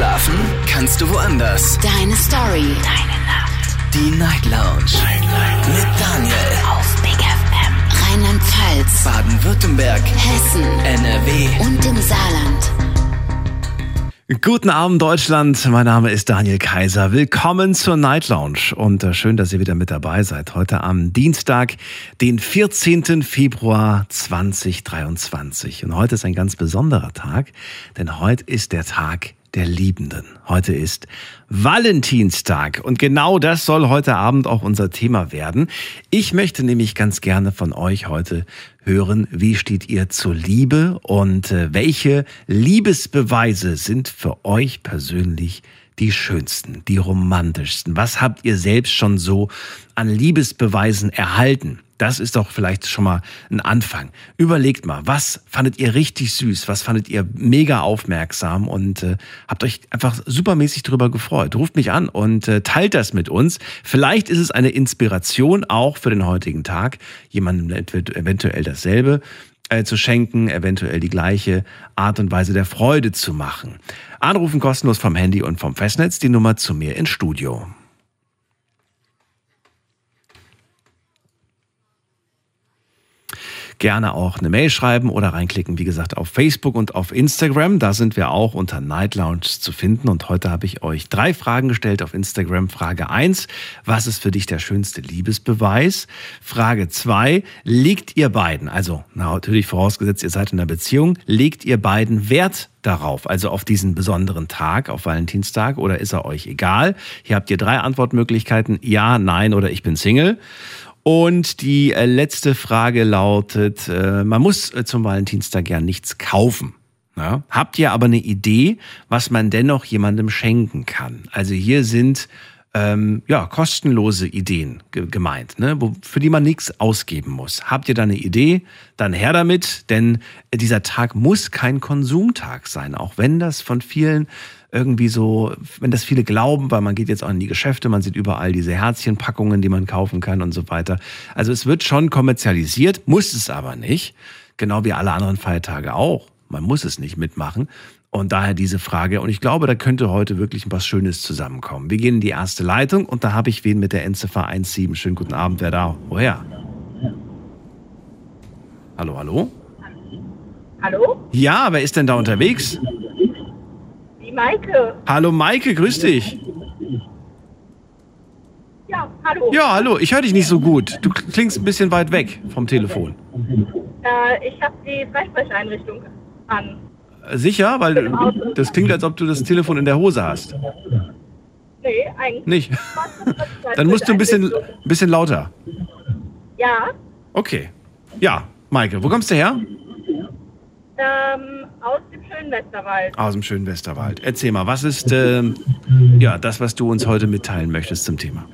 Schlafen kannst du woanders. Deine Story. Deine Nacht. Die Night Lounge. Night, Night. Mit Daniel. Auf Big FM. Rheinland-Pfalz. Baden-Württemberg. Hessen. NRW. Und im Saarland. Guten Abend Deutschland, mein Name ist Daniel Kaiser. Willkommen zur Night Lounge und äh, schön, dass ihr wieder mit dabei seid. Heute am Dienstag, den 14. Februar 2023. Und heute ist ein ganz besonderer Tag, denn heute ist der Tag der Liebenden. Heute ist Valentinstag und genau das soll heute Abend auch unser Thema werden. Ich möchte nämlich ganz gerne von euch heute hören, wie steht ihr zur Liebe und äh, welche Liebesbeweise sind für euch persönlich die schönsten, die romantischsten? Was habt ihr selbst schon so an Liebesbeweisen erhalten? Das ist doch vielleicht schon mal ein Anfang. Überlegt mal, was fandet ihr richtig süß? Was fandet ihr mega aufmerksam? Und äh, habt euch einfach supermäßig drüber gefreut. Ruft mich an und äh, teilt das mit uns. Vielleicht ist es eine Inspiration auch für den heutigen Tag, jemandem eventuell dasselbe äh, zu schenken, eventuell die gleiche Art und Weise der Freude zu machen. Anrufen kostenlos vom Handy und vom Festnetz die Nummer zu mir ins Studio. Gerne auch eine Mail schreiben oder reinklicken, wie gesagt, auf Facebook und auf Instagram. Da sind wir auch unter Night Lounge zu finden. Und heute habe ich euch drei Fragen gestellt auf Instagram. Frage eins: was ist für dich der schönste Liebesbeweis? Frage zwei: legt ihr beiden, also na, natürlich vorausgesetzt, ihr seid in einer Beziehung, legt ihr beiden Wert darauf, also auf diesen besonderen Tag, auf Valentinstag, oder ist er euch egal? Hier habt ihr drei Antwortmöglichkeiten, ja, nein oder ich bin Single. Und die äh, letzte Frage lautet, äh, man muss äh, zum Valentinstag ja nichts kaufen. Ja? Habt ihr aber eine Idee, was man dennoch jemandem schenken kann? Also hier sind ähm, ja, kostenlose Ideen ge gemeint, ne? Für die man nichts ausgeben muss. Habt ihr da eine Idee? Dann her damit, denn dieser Tag muss kein Konsumtag sein, auch wenn das von vielen irgendwie so, wenn das viele glauben, weil man geht jetzt auch in die Geschäfte, man sieht überall diese Herzchenpackungen, die man kaufen kann und so weiter. Also es wird schon kommerzialisiert, muss es aber nicht. Genau wie alle anderen Feiertage auch. Man muss es nicht mitmachen. Und daher diese Frage. Und ich glaube, da könnte heute wirklich was Schönes zusammenkommen. Wir gehen in die erste Leitung und da habe ich wen mit der Endziffer 17. Schönen guten Abend, wer da? Woher? Hallo, hallo? Hallo? Ja, wer ist denn da unterwegs? Die Maike. Hallo Maike, grüß dich. Ja, hallo. Ja, hallo, ich höre dich nicht so gut. Du klingst ein bisschen weit weg vom Telefon. Äh, ich habe die Freisprecheinrichtung an. Sicher? Weil das klingt, als ob du das Telefon in der Hose hast. Nee, eigentlich Nicht? Dann musst du ein bisschen, bisschen lauter. Ja, Okay. Ja, Maike, wo kommst du her? Ähm, aus dem schönen Westerwald. Aus dem schönen Westerwald. Erzähl mal, was ist ähm, ja, das, was du uns heute mitteilen möchtest zum Thema?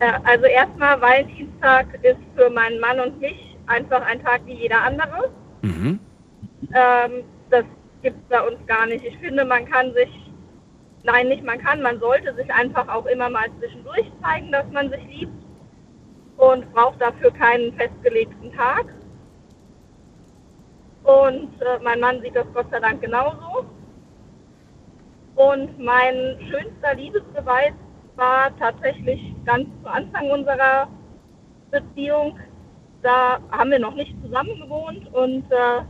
Äh, also erstmal, Valentinstag ist für meinen Mann und mich einfach ein Tag wie jeder andere. Mhm. Ähm, das gibt es bei uns gar nicht. Ich finde, man kann sich, nein, nicht man kann, man sollte sich einfach auch immer mal zwischendurch zeigen, dass man sich liebt und braucht dafür keinen festgelegten Tag. Und äh, mein Mann sieht das Gott sei Dank genauso. Und mein schönster Liebesbeweis war tatsächlich ganz zu Anfang unserer Beziehung. Da haben wir noch nicht zusammen gewohnt und äh,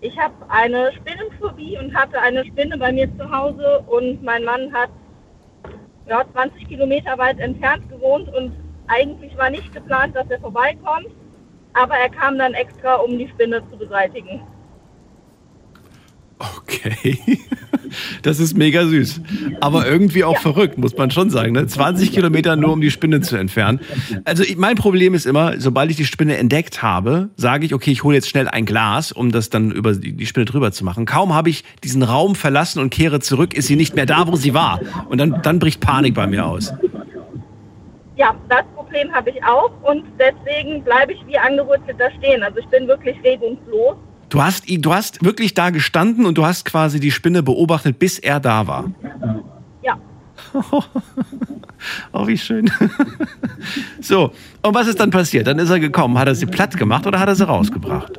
ich habe eine Spinnenphobie und hatte eine Spinne bei mir zu Hause und mein Mann hat ja, 20 Kilometer weit entfernt gewohnt und eigentlich war nicht geplant, dass er vorbeikommt, aber er kam dann extra, um die Spinne zu beseitigen. Okay. Das ist mega süß. Aber irgendwie auch verrückt, muss man schon sagen. Ne? 20 Kilometer nur, um die Spinne zu entfernen. Also ich, mein Problem ist immer, sobald ich die Spinne entdeckt habe, sage ich, okay, ich hole jetzt schnell ein Glas, um das dann über die die Spinne drüber zu machen. Kaum habe ich diesen Raum verlassen und kehre zurück, ist sie nicht mehr da, wo sie war. Und dann, dann bricht Panik bei mir aus. Ja, das Problem habe ich auch und deswegen bleibe ich wie angewurzelt da stehen. Also ich bin wirklich regungslos. Du hast, du hast wirklich da gestanden und du hast quasi die Spinne beobachtet, bis er da war. Ja, Oh, wie schön. So, und was ist dann passiert? Dann ist er gekommen. Hat er sie platt gemacht oder hat er sie rausgebracht?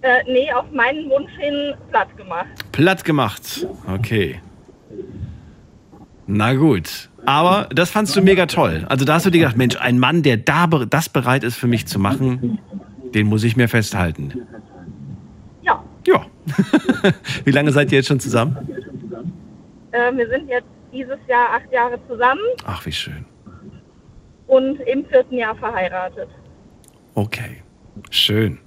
Äh, nee, auf meinen Wunsch hin platt gemacht. Platt gemacht. Okay. Na gut. Aber das fandst du mega toll. Also da hast du dir gedacht, Mensch, ein Mann, der da das bereit ist für mich zu machen, den muss ich mir festhalten. Ja, Ja. Wie lange seid ihr jetzt schon zusammen? äh, wir sind jetzt dieses Jahr acht Jahre zusammen Ach, wie schön. und im vierten Jahr verheiratet. Okay. Schön.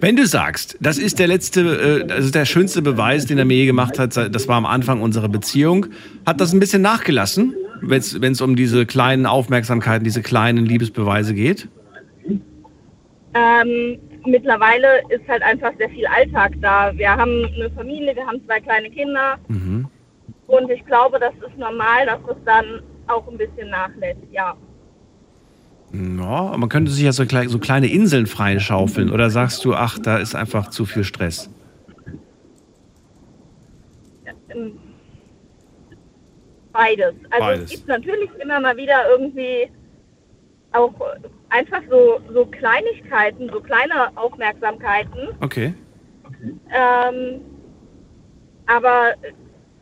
Wenn du sagst, das ist der letzte, äh, also der schönste Beweis, den er mir je gemacht hat, das war am Anfang unserer Beziehung, hat das ein bisschen nachgelassen, wenn es um diese kleinen Aufmerksamkeiten, diese kleinen Liebesbeweise geht? Ähm, mittlerweile ist halt einfach sehr viel Alltag da. Wir haben eine Familie, wir haben zwei kleine Kinder Mhm. und ich glaube, das ist normal, dass es dann auch ein bisschen nachlässt, ja. Ja, man könnte sich ja so, klei- so kleine Inseln freischaufeln. Oder sagst du, ach, da ist einfach zu viel Stress? Beides. Also Beides. es gibt natürlich immer mal wieder irgendwie auch einfach so, so Kleinigkeiten, so kleine Aufmerksamkeiten. Okay. Ähm, aber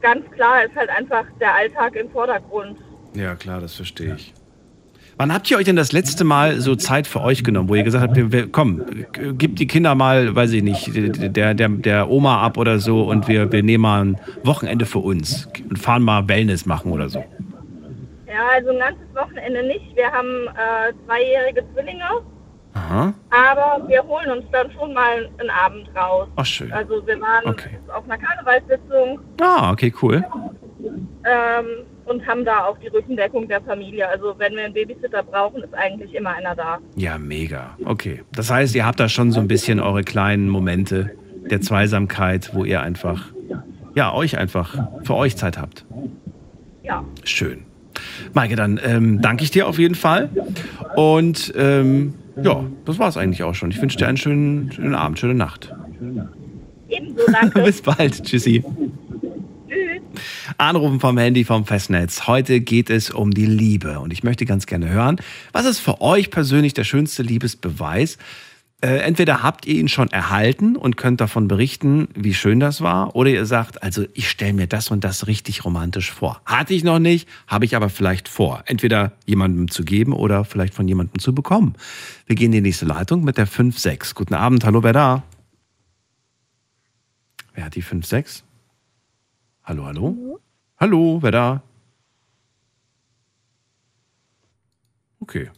ganz klar ist halt einfach der Alltag im Vordergrund. Ja, klar, das verstehe ich. Wann habt ihr euch denn das letzte Mal so Zeit für euch genommen, wo ihr gesagt habt, komm, gib die Kinder mal, weiß ich nicht, der, der, der Oma ab oder so und wir, wir nehmen mal ein Wochenende für uns und fahren mal Wellness machen oder so? Ja, also ein ganzes Wochenende nicht. Wir haben äh, zweijährige Zwillinge, Aha. aber wir holen uns dann schon mal einen Abend raus. Ach, schön. Also wir waren Okay. auf einer Karnevalssitzung Ah, okay, cool. ähm, und haben da auch die Rückendeckung der Familie. Also wenn wir einen Babysitter brauchen, ist eigentlich immer einer da. Ja, mega. Okay. Das heißt, ihr habt da schon so ein bisschen eure kleinen Momente der Zweisamkeit, wo ihr einfach, ja, euch einfach für euch Zeit habt. Ja, Schön. Maike, dann ähm, danke ich dir auf jeden Fall. Und ähm, ja, das war es eigentlich auch schon. Ich wünsche dir einen schönen, schönen Abend, schöne Nacht. ebenso, danke. Bis bald. Tschüssi. Anrufen vom Handy vom Festnetz. Heute geht es um die Liebe. Und ich möchte ganz gerne hören, was ist für euch persönlich der schönste Liebesbeweis? Äh, entweder habt ihr ihn schon erhalten und könnt davon berichten, wie schön das war, oder ihr sagt, also ich stelle mir das und das richtig romantisch vor. Hatte ich noch nicht, habe ich aber vielleicht vor. Entweder jemandem zu geben oder vielleicht von jemandem zu bekommen. Wir gehen in die nächste Leitung mit der 5-6. Guten Abend, hallo, wer da? Wer hat die 5-6? Hallo, hallo? Hallo, wer da? Okay.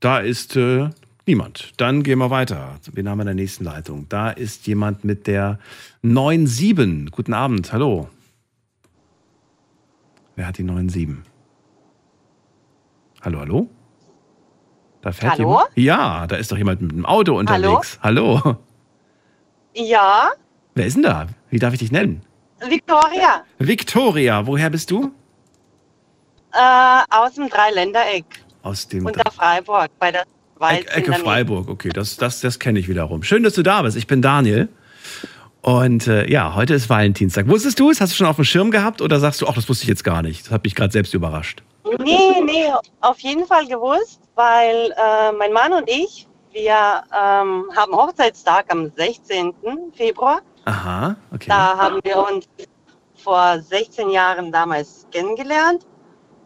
Da ist äh, niemand. Dann gehen wir weiter. Wen haben wir in der nächsten Leitung? Da ist jemand mit der 9-7. Guten Abend, hallo. Wer hat die 9-7? Hallo, hallo? Da fährt Hallo? jemand. Ja, da ist doch jemand mit einem Auto unterwegs. Hallo. Ja, Wer ist denn da? Wie darf ich dich nennen? Victoria, Victoria, woher bist du? äh, aus dem Dreiländereck Aus dem unter Freiburg bei der Schweiz. Ecke. Freiburg, okay, das, das, das kenne ich wiederum. Schön, dass du da bist. Ich bin Daniel. Und äh, ja, heute ist Valentinstag. Wusstest du es? Hast du schon auf dem Schirm gehabt oder sagst du, ach, das wusste ich jetzt gar nicht? Das hat mich gerade selbst überrascht. Nee, nee, auf jeden Fall gewusst, weil äh, mein Mann und ich, wir ähm, haben Hochzeitstag am 16. Februar. Aha, okay. Da haben wir uns vor 16 Jahren damals kennengelernt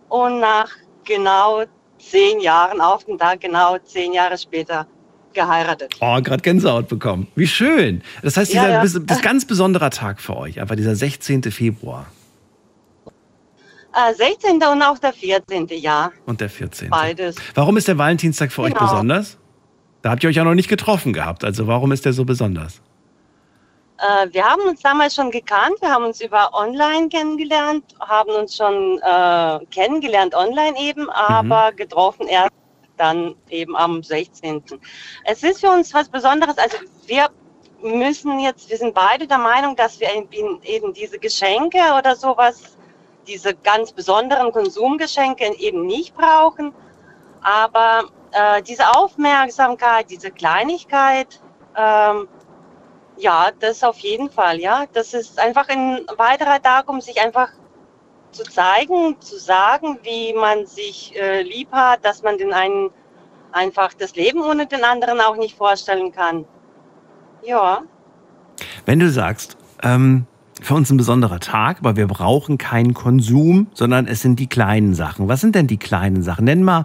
und nach genau zehn Jahren, auf den Tag genau zehn Jahre später geheiratet. Oh, gerade Gänsehaut bekommen. Wie schön. Das heißt, Ja, dieser ja. bis- das ist ganz besonderer Tag für euch, einfach dieser 16. Februar Äh, 16. und auch der 14. Jahr, und der 14. beides. Warum ist der Valentinstag für euch Genau. besonders? Da habt ihr euch ja noch nicht getroffen gehabt. Also warum ist der so besonders? Äh, wir haben uns damals schon gekannt, wir haben uns über online kennengelernt, haben uns schon äh, kennengelernt online eben, aber getroffen erst dann eben am 16. Es ist für uns was Besonderes, also wir müssen jetzt, wir sind beide der Meinung, dass wir eben, eben diese Geschenke oder sowas, diese ganz besonderen Konsumgeschenke eben nicht brauchen, aber äh, diese Aufmerksamkeit, diese Kleinigkeit, ähm, ja, das auf jeden Fall, ja. Das ist einfach ein weiterer Tag, um sich einfach zu zeigen, zu sagen, wie man sich äh, lieb hat, dass man den einen einfach das Leben ohne den anderen auch nicht vorstellen kann. Ja, Wenn du sagst, ähm, für uns ein besonderer Tag, aber wir brauchen keinen Konsum, sondern es sind die kleinen Sachen. Was sind denn die kleinen Sachen? Nenn mal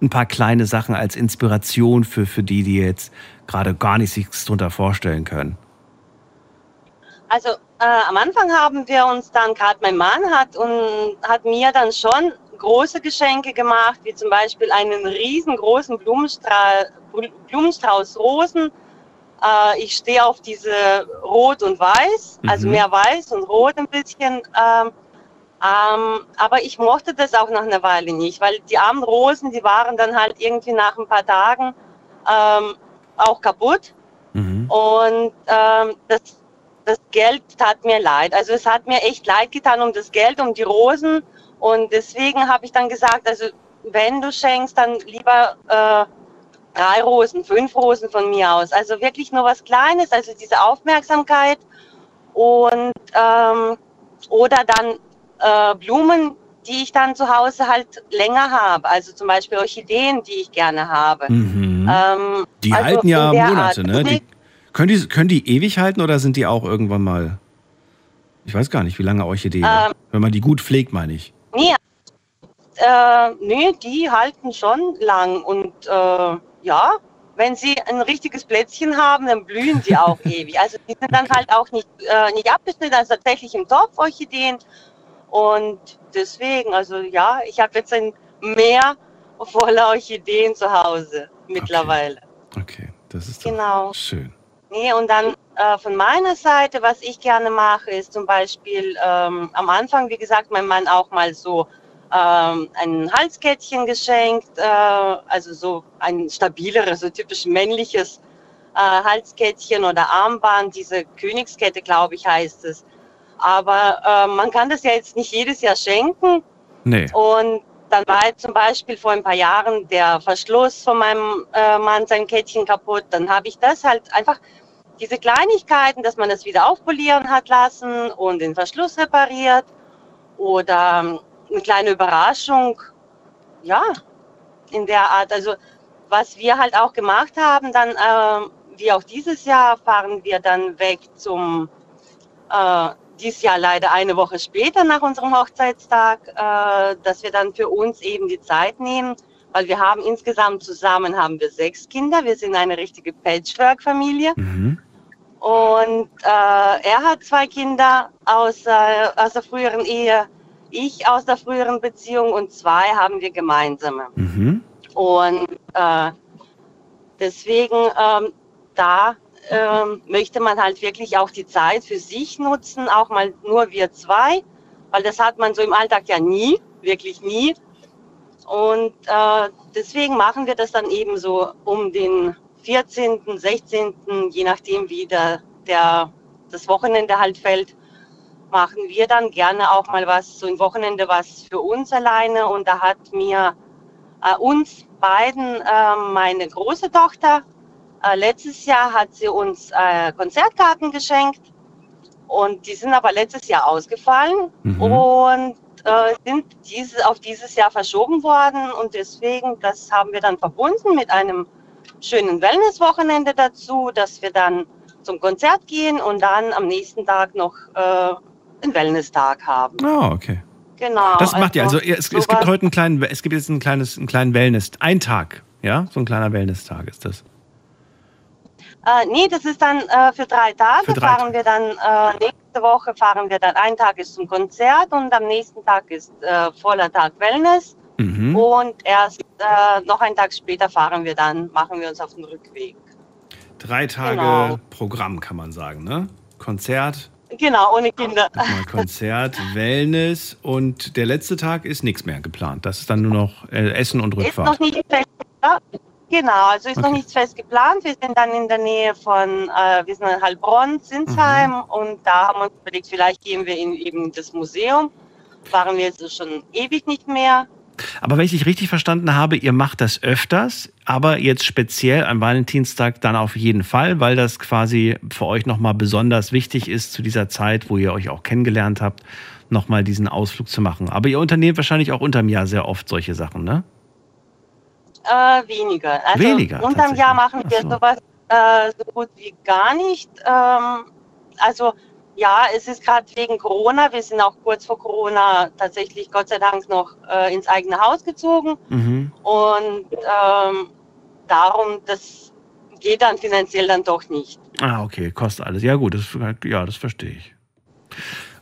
ein paar kleine Sachen als Inspiration für, für die, die jetzt gerade gar nichts sich darunter vorstellen können. Also äh, am Anfang haben wir uns dann, gerade mein Mann hat und hat mir dann schon große Geschenke gemacht, wie zum Beispiel einen riesengroßen Blumenstrauß, Blumenstrauß Rosen. Äh, ich stehe auf diese Rot und Weiß, also Mhm. mehr Weiß und Rot ein bisschen. Ähm, ähm, aber ich mochte das auch nach einer Weile nicht, weil die armen Rosen, die waren dann halt irgendwie nach ein paar Tagen ähm, auch kaputt. Mhm. Und ähm, das, das Geld tat mir leid. Also es hat mir echt leid getan um das Geld, um die Rosen. Und deswegen habe ich dann gesagt, also wenn du schenkst, dann lieber äh, drei Rosen, fünf Rosen von mir aus. Also wirklich nur was Kleines, also diese Aufmerksamkeit. Und ähm, oder dann äh, Blumen, die ich dann zu Hause halt länger habe. Also zum Beispiel Orchideen, die ich gerne habe. Mhm. Ähm, Die also halten ja Monate, Art. ne? Die, können, die, können die ewig halten oder sind die auch irgendwann mal. Ich weiß gar nicht, wie lange Orchideen. Ähm. Wenn man die gut pflegt, meine ich. Nee, äh, nee, die halten schon lang und äh, ja, wenn sie ein richtiges Plätzchen haben, dann blühen die auch ewig. Also die sind dann halt auch nicht, äh, nicht abgeschnitten, also tatsächlich im Topf Orchideen und deswegen, also ja, ich habe jetzt ein Meer voller Orchideen zu Hause mittlerweile. Okay, das ist doch Genau. schön. Nee, und dann äh, von meiner Seite, was ich gerne mache, ist zum Beispiel ähm, am Anfang, wie gesagt, mein Mann auch mal so ähm, ein Halskettchen geschenkt, äh, also so ein stabileres, so typisch männliches äh, Halskettchen oder Armband, diese Königskette, glaube ich, heißt es. Aber äh, man kann das ja jetzt nicht jedes Jahr schenken. Nee. Und dann war jetzt zum Beispiel vor ein paar Jahren der Verschluss von meinem äh, Mann sein Kettchen kaputt. Dann habe ich das halt einfach, diese Kleinigkeiten, dass man das wieder aufpolieren hat lassen und den Verschluss repariert. Oder ähm, eine kleine Überraschung. Ja, in der Art. Also was wir halt auch gemacht haben, dann ähm, wie auch dieses Jahr fahren wir dann weg zum äh, dieses Jahr leider eine Woche später nach unserem Hochzeitstag, äh, dass wir dann für uns eben die Zeit nehmen, weil wir haben insgesamt zusammen haben wir sechs Kinder. Wir sind eine richtige Patchwork-Familie Mhm. Und äh, er hat zwei Kinder aus, äh, aus der früheren Ehe, ich aus der früheren Beziehung und zwei haben wir gemeinsame. Mhm. Und äh, deswegen, ähm, da ähm, möchte man halt wirklich auch die Zeit für sich nutzen, auch mal nur wir zwei, weil das hat man so im Alltag ja nie, wirklich nie. Und äh, deswegen machen wir das dann eben so um den 14., 16., je nachdem wie der, der, das Wochenende halt fällt, machen wir dann gerne auch mal was, so ein Wochenende was für uns alleine. Und da hat mir äh, uns beiden äh, meine große Tochter, äh, letztes Jahr hat sie uns äh, Konzertkarten geschenkt und die sind aber letztes Jahr ausgefallen Mhm. und äh, sind diese, auf dieses Jahr verschoben worden und deswegen, das haben wir dann verbunden mit einem schönen Wellnesswochenende dazu, dass wir dann zum Konzert gehen und dann am nächsten Tag noch äh, einen Wellnesstag haben. Ah, okay. Genau. Das macht ihr. Also es, es gibt heute einen kleinen, es gibt jetzt ein kleines, einen kleinen Wellness, ein Tag, ja, so ein kleiner Wellness-Tag ist das. Äh, nee, das ist dann äh, für drei Tage. Für drei fahren wir dann äh, nächste Woche fahren wir dann. Ein Tag ist zum Konzert und am nächsten Tag ist äh, voller Tag Wellness Mhm. und erst äh, noch einen Tag später fahren wir dann, machen wir uns auf den Rückweg. Drei Tage Genau. Programm kann man sagen, ne? Konzert, Genau, ohne Kinder. nochmal Konzert, Wellness und der letzte Tag ist nichts mehr geplant. Das ist dann nur noch äh, Essen und Ist Rückfahrt. noch nicht fest. Ja, genau, also ist noch Okay. nichts fest geplant. Wir sind dann in der Nähe von, äh, wir sind in Heilbronn, Sinsheim Mhm. und da haben wir uns überlegt, vielleicht gehen wir in eben das Museum. Waren wir jetzt schon ewig nicht mehr. Aber wenn ich dich richtig verstanden habe, ihr macht das öfters, aber jetzt speziell am Valentinstag dann auf jeden Fall, weil das quasi für euch nochmal besonders wichtig ist zu dieser Zeit, wo ihr euch auch kennengelernt habt, nochmal diesen Ausflug zu machen. Aber ihr unternehmt wahrscheinlich auch unterm Jahr sehr oft solche Sachen, ne? Äh, weniger. Also Weniger, Unterm Jahr machen wir so. sowas äh, so gut wie gar nicht. Ähm, also ja, es ist gerade wegen Corona. Wir sind auch kurz vor Corona tatsächlich Gott sei Dank noch äh, ins eigene Haus gezogen. Mhm. Und ähm, darum, das geht dann finanziell dann doch nicht. Ah, okay, kostet alles. Ja, gut, das, ja, das verstehe ich.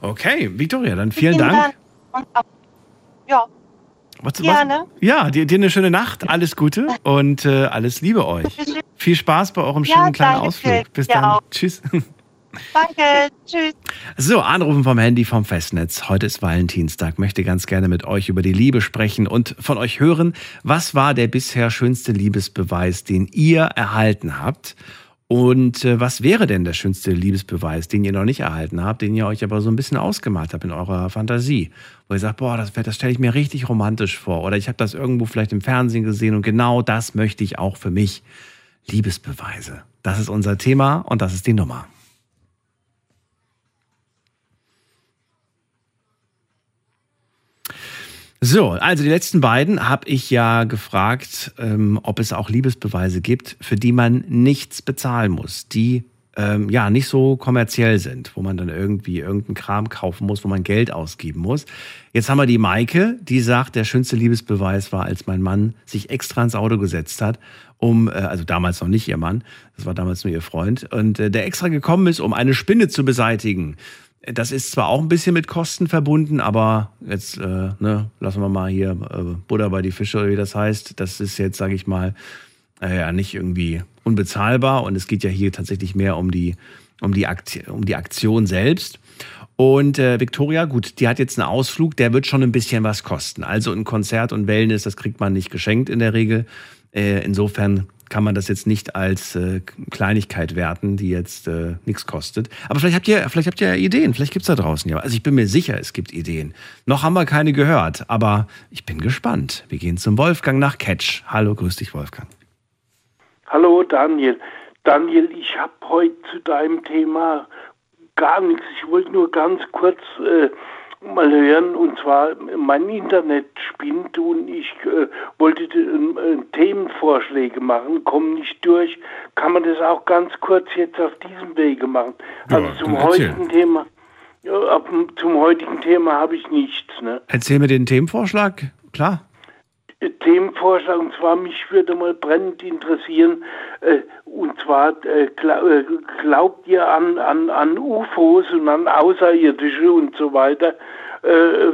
Okay, Victoria, dann vielen Dank. Und, ja. Was, Gerne. Was? Ja, dir, dir, eine schöne Nacht, alles Gute und äh, alles Liebe euch. Viel Spaß bei eurem schönen ja, kleinen Ausflug. Bis dann. Auch. Tschüss. Danke, tschüss. So, Anrufen vom Handy vom Festnetz. Heute ist Valentinstag. Möchte ganz gerne mit euch über die Liebe sprechen und von euch hören, was war der bisher schönste Liebesbeweis, den ihr erhalten habt? Und äh, was wäre denn der schönste Liebesbeweis, den ihr noch nicht erhalten habt, den ihr euch aber so ein bisschen ausgemalt habt in eurer Fantasie? Wo ihr sagt, boah, das, das stelle ich mir richtig romantisch vor. Oder ich habe das irgendwo vielleicht im Fernsehen gesehen und genau das möchte ich auch für mich. Liebesbeweise. Das ist unser Thema und das ist die Nummer. So, also die letzten beiden habe ich ja gefragt, ähm, ob es auch Liebesbeweise gibt, für die man nichts bezahlen muss, die ähm, ja nicht so kommerziell sind, wo man dann irgendwie irgendeinen Kram kaufen muss, wo man Geld ausgeben muss. Jetzt haben wir die Maike, die sagt, der schönste Liebesbeweis war, als mein Mann sich extra ins Auto gesetzt hat, um, äh, also damals noch nicht ihr Mann, das war damals nur ihr Freund, und äh, der extra gekommen ist, um eine Spinne zu beseitigen. Das ist zwar auch ein bisschen mit Kosten verbunden, aber jetzt äh, ne, lassen wir mal hier äh, Butter bei die Fische, oder wie das heißt. Das ist jetzt, sage ich mal, äh, ja nicht irgendwie unbezahlbar und es geht ja hier tatsächlich mehr um die, um die, Aktion, um die Aktion selbst. Und äh, Victoria, gut, die hat jetzt einen Ausflug, der wird schon ein bisschen was kosten. Also ein Konzert und Wellness, das kriegt man nicht geschenkt in der Regel. Äh, insofern kann man das jetzt nicht als äh, Kleinigkeit werten, die jetzt äh, nichts kostet. Aber vielleicht habt ihr, vielleicht habt ihr ja Ideen, vielleicht gibt's da draußen ja. Also ich bin mir sicher, es gibt Ideen. Noch haben wir keine gehört, aber ich bin gespannt. Wir gehen zum Wolfgang nach Catch. Hallo, grüß dich, Wolfgang. Hallo, Daniel. Daniel, ich habe heute zu deinem Thema gar nichts. Ich wollte nur ganz kurz äh, mal hören. Und zwar, mein Internet spinnt und ich äh, wollte äh, Themenvorschläge machen, komme nicht durch. Kann man das auch ganz kurz jetzt auf diesem Wege machen? Ja, also zum heutigen Thema. Ja, ab, zum heutigen Thema habe ich nichts. Ne? Erzähl mir den Themenvorschlag, klar. Themenvorschlag, und zwar mich würde mal brennend interessieren, äh, und zwar äh, äh, glaubt ihr an, an, an UFOs und an Außerirdische und so weiter, äh,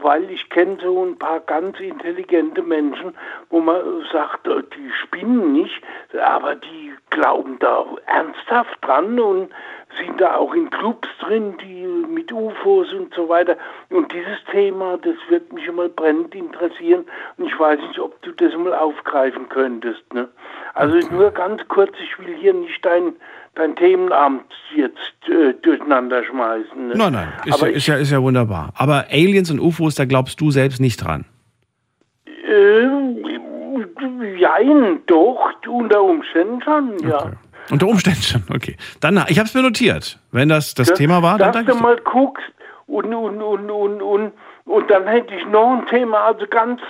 weil ich kenne so ein paar ganz intelligente Menschen, wo man sagt, äh, die spinnen nicht, aber die glauben da ernsthaft dran und sind da auch in Clubs drin, die mit UFOs und so weiter. Und dieses Thema, das wird mich immer brennend interessieren. Und ich weiß nicht, ob du das mal aufgreifen könntest. Ne? Also nur ganz kurz, ich will hier nicht dein, dein Themenamt jetzt äh, durcheinander schmeißen. Ne? Nein, nein, ist ja, ist, ja, ist ja wunderbar. Aber Aliens und UFOs, da glaubst du selbst nicht dran. Ähm, jein, doch, unter Umständen schon, ja. Okay. Unter Umständen schon, okay. Dann, ich habe es mir notiert. Wenn das das ja, Thema war, dann danke du mal guckst und, und, und, und, und, und dann hätte ich noch ein Thema, also ganz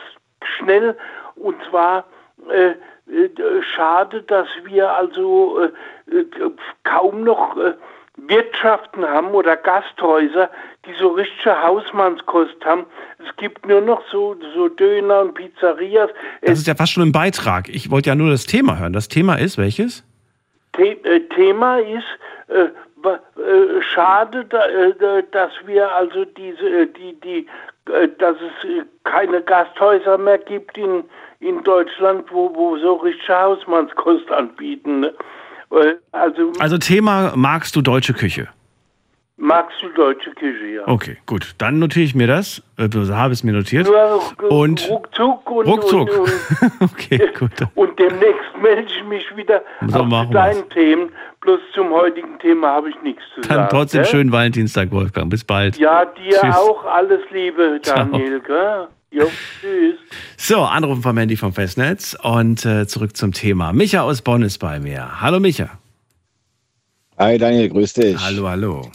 schnell, und zwar äh, äh, schade, dass wir also äh, äh kaum noch äh, Wirtschaften haben oder Gasthäuser, die so richtige Hausmannskost haben. Es gibt nur noch so, so Döner und Pizzerias. Das ist ja fast schon ein Beitrag. Ich wollte ja nur das Thema hören. Das Thema ist welches? The äh, Thema ist, äh, äh, schade, äh, dass wir also diese, die, die, dass es keine Gasthäuser mehr gibt in, in Deutschland, wo, wo so richtige Hausmannskost anbieten. Ne? Also, also Thema magst du deutsche Küche? Magst du deutsche Küche, ja. Okay, gut. Dann notiere ich mir das. Also habe es mir notiert. Nur und ruckzuck und, ruckzuck. Und, und, okay, gut. Und demnächst melde ich mich wieder so auf deinen Themen. Bloß zum heutigen Thema habe ich nichts zu Dann sagen. Dann trotzdem gell? schönen Valentinstag, Wolfgang. Bis bald. Ja, dir Tschüss. auch alles Liebe, Daniel. Jo, tschüss. So, Anrufen vom Handy vom Festnetz und äh, zurück zum Thema. Micha aus Bonn ist bei mir. Hallo Micha. Hi Daniel, grüß dich. Hallo, hallo.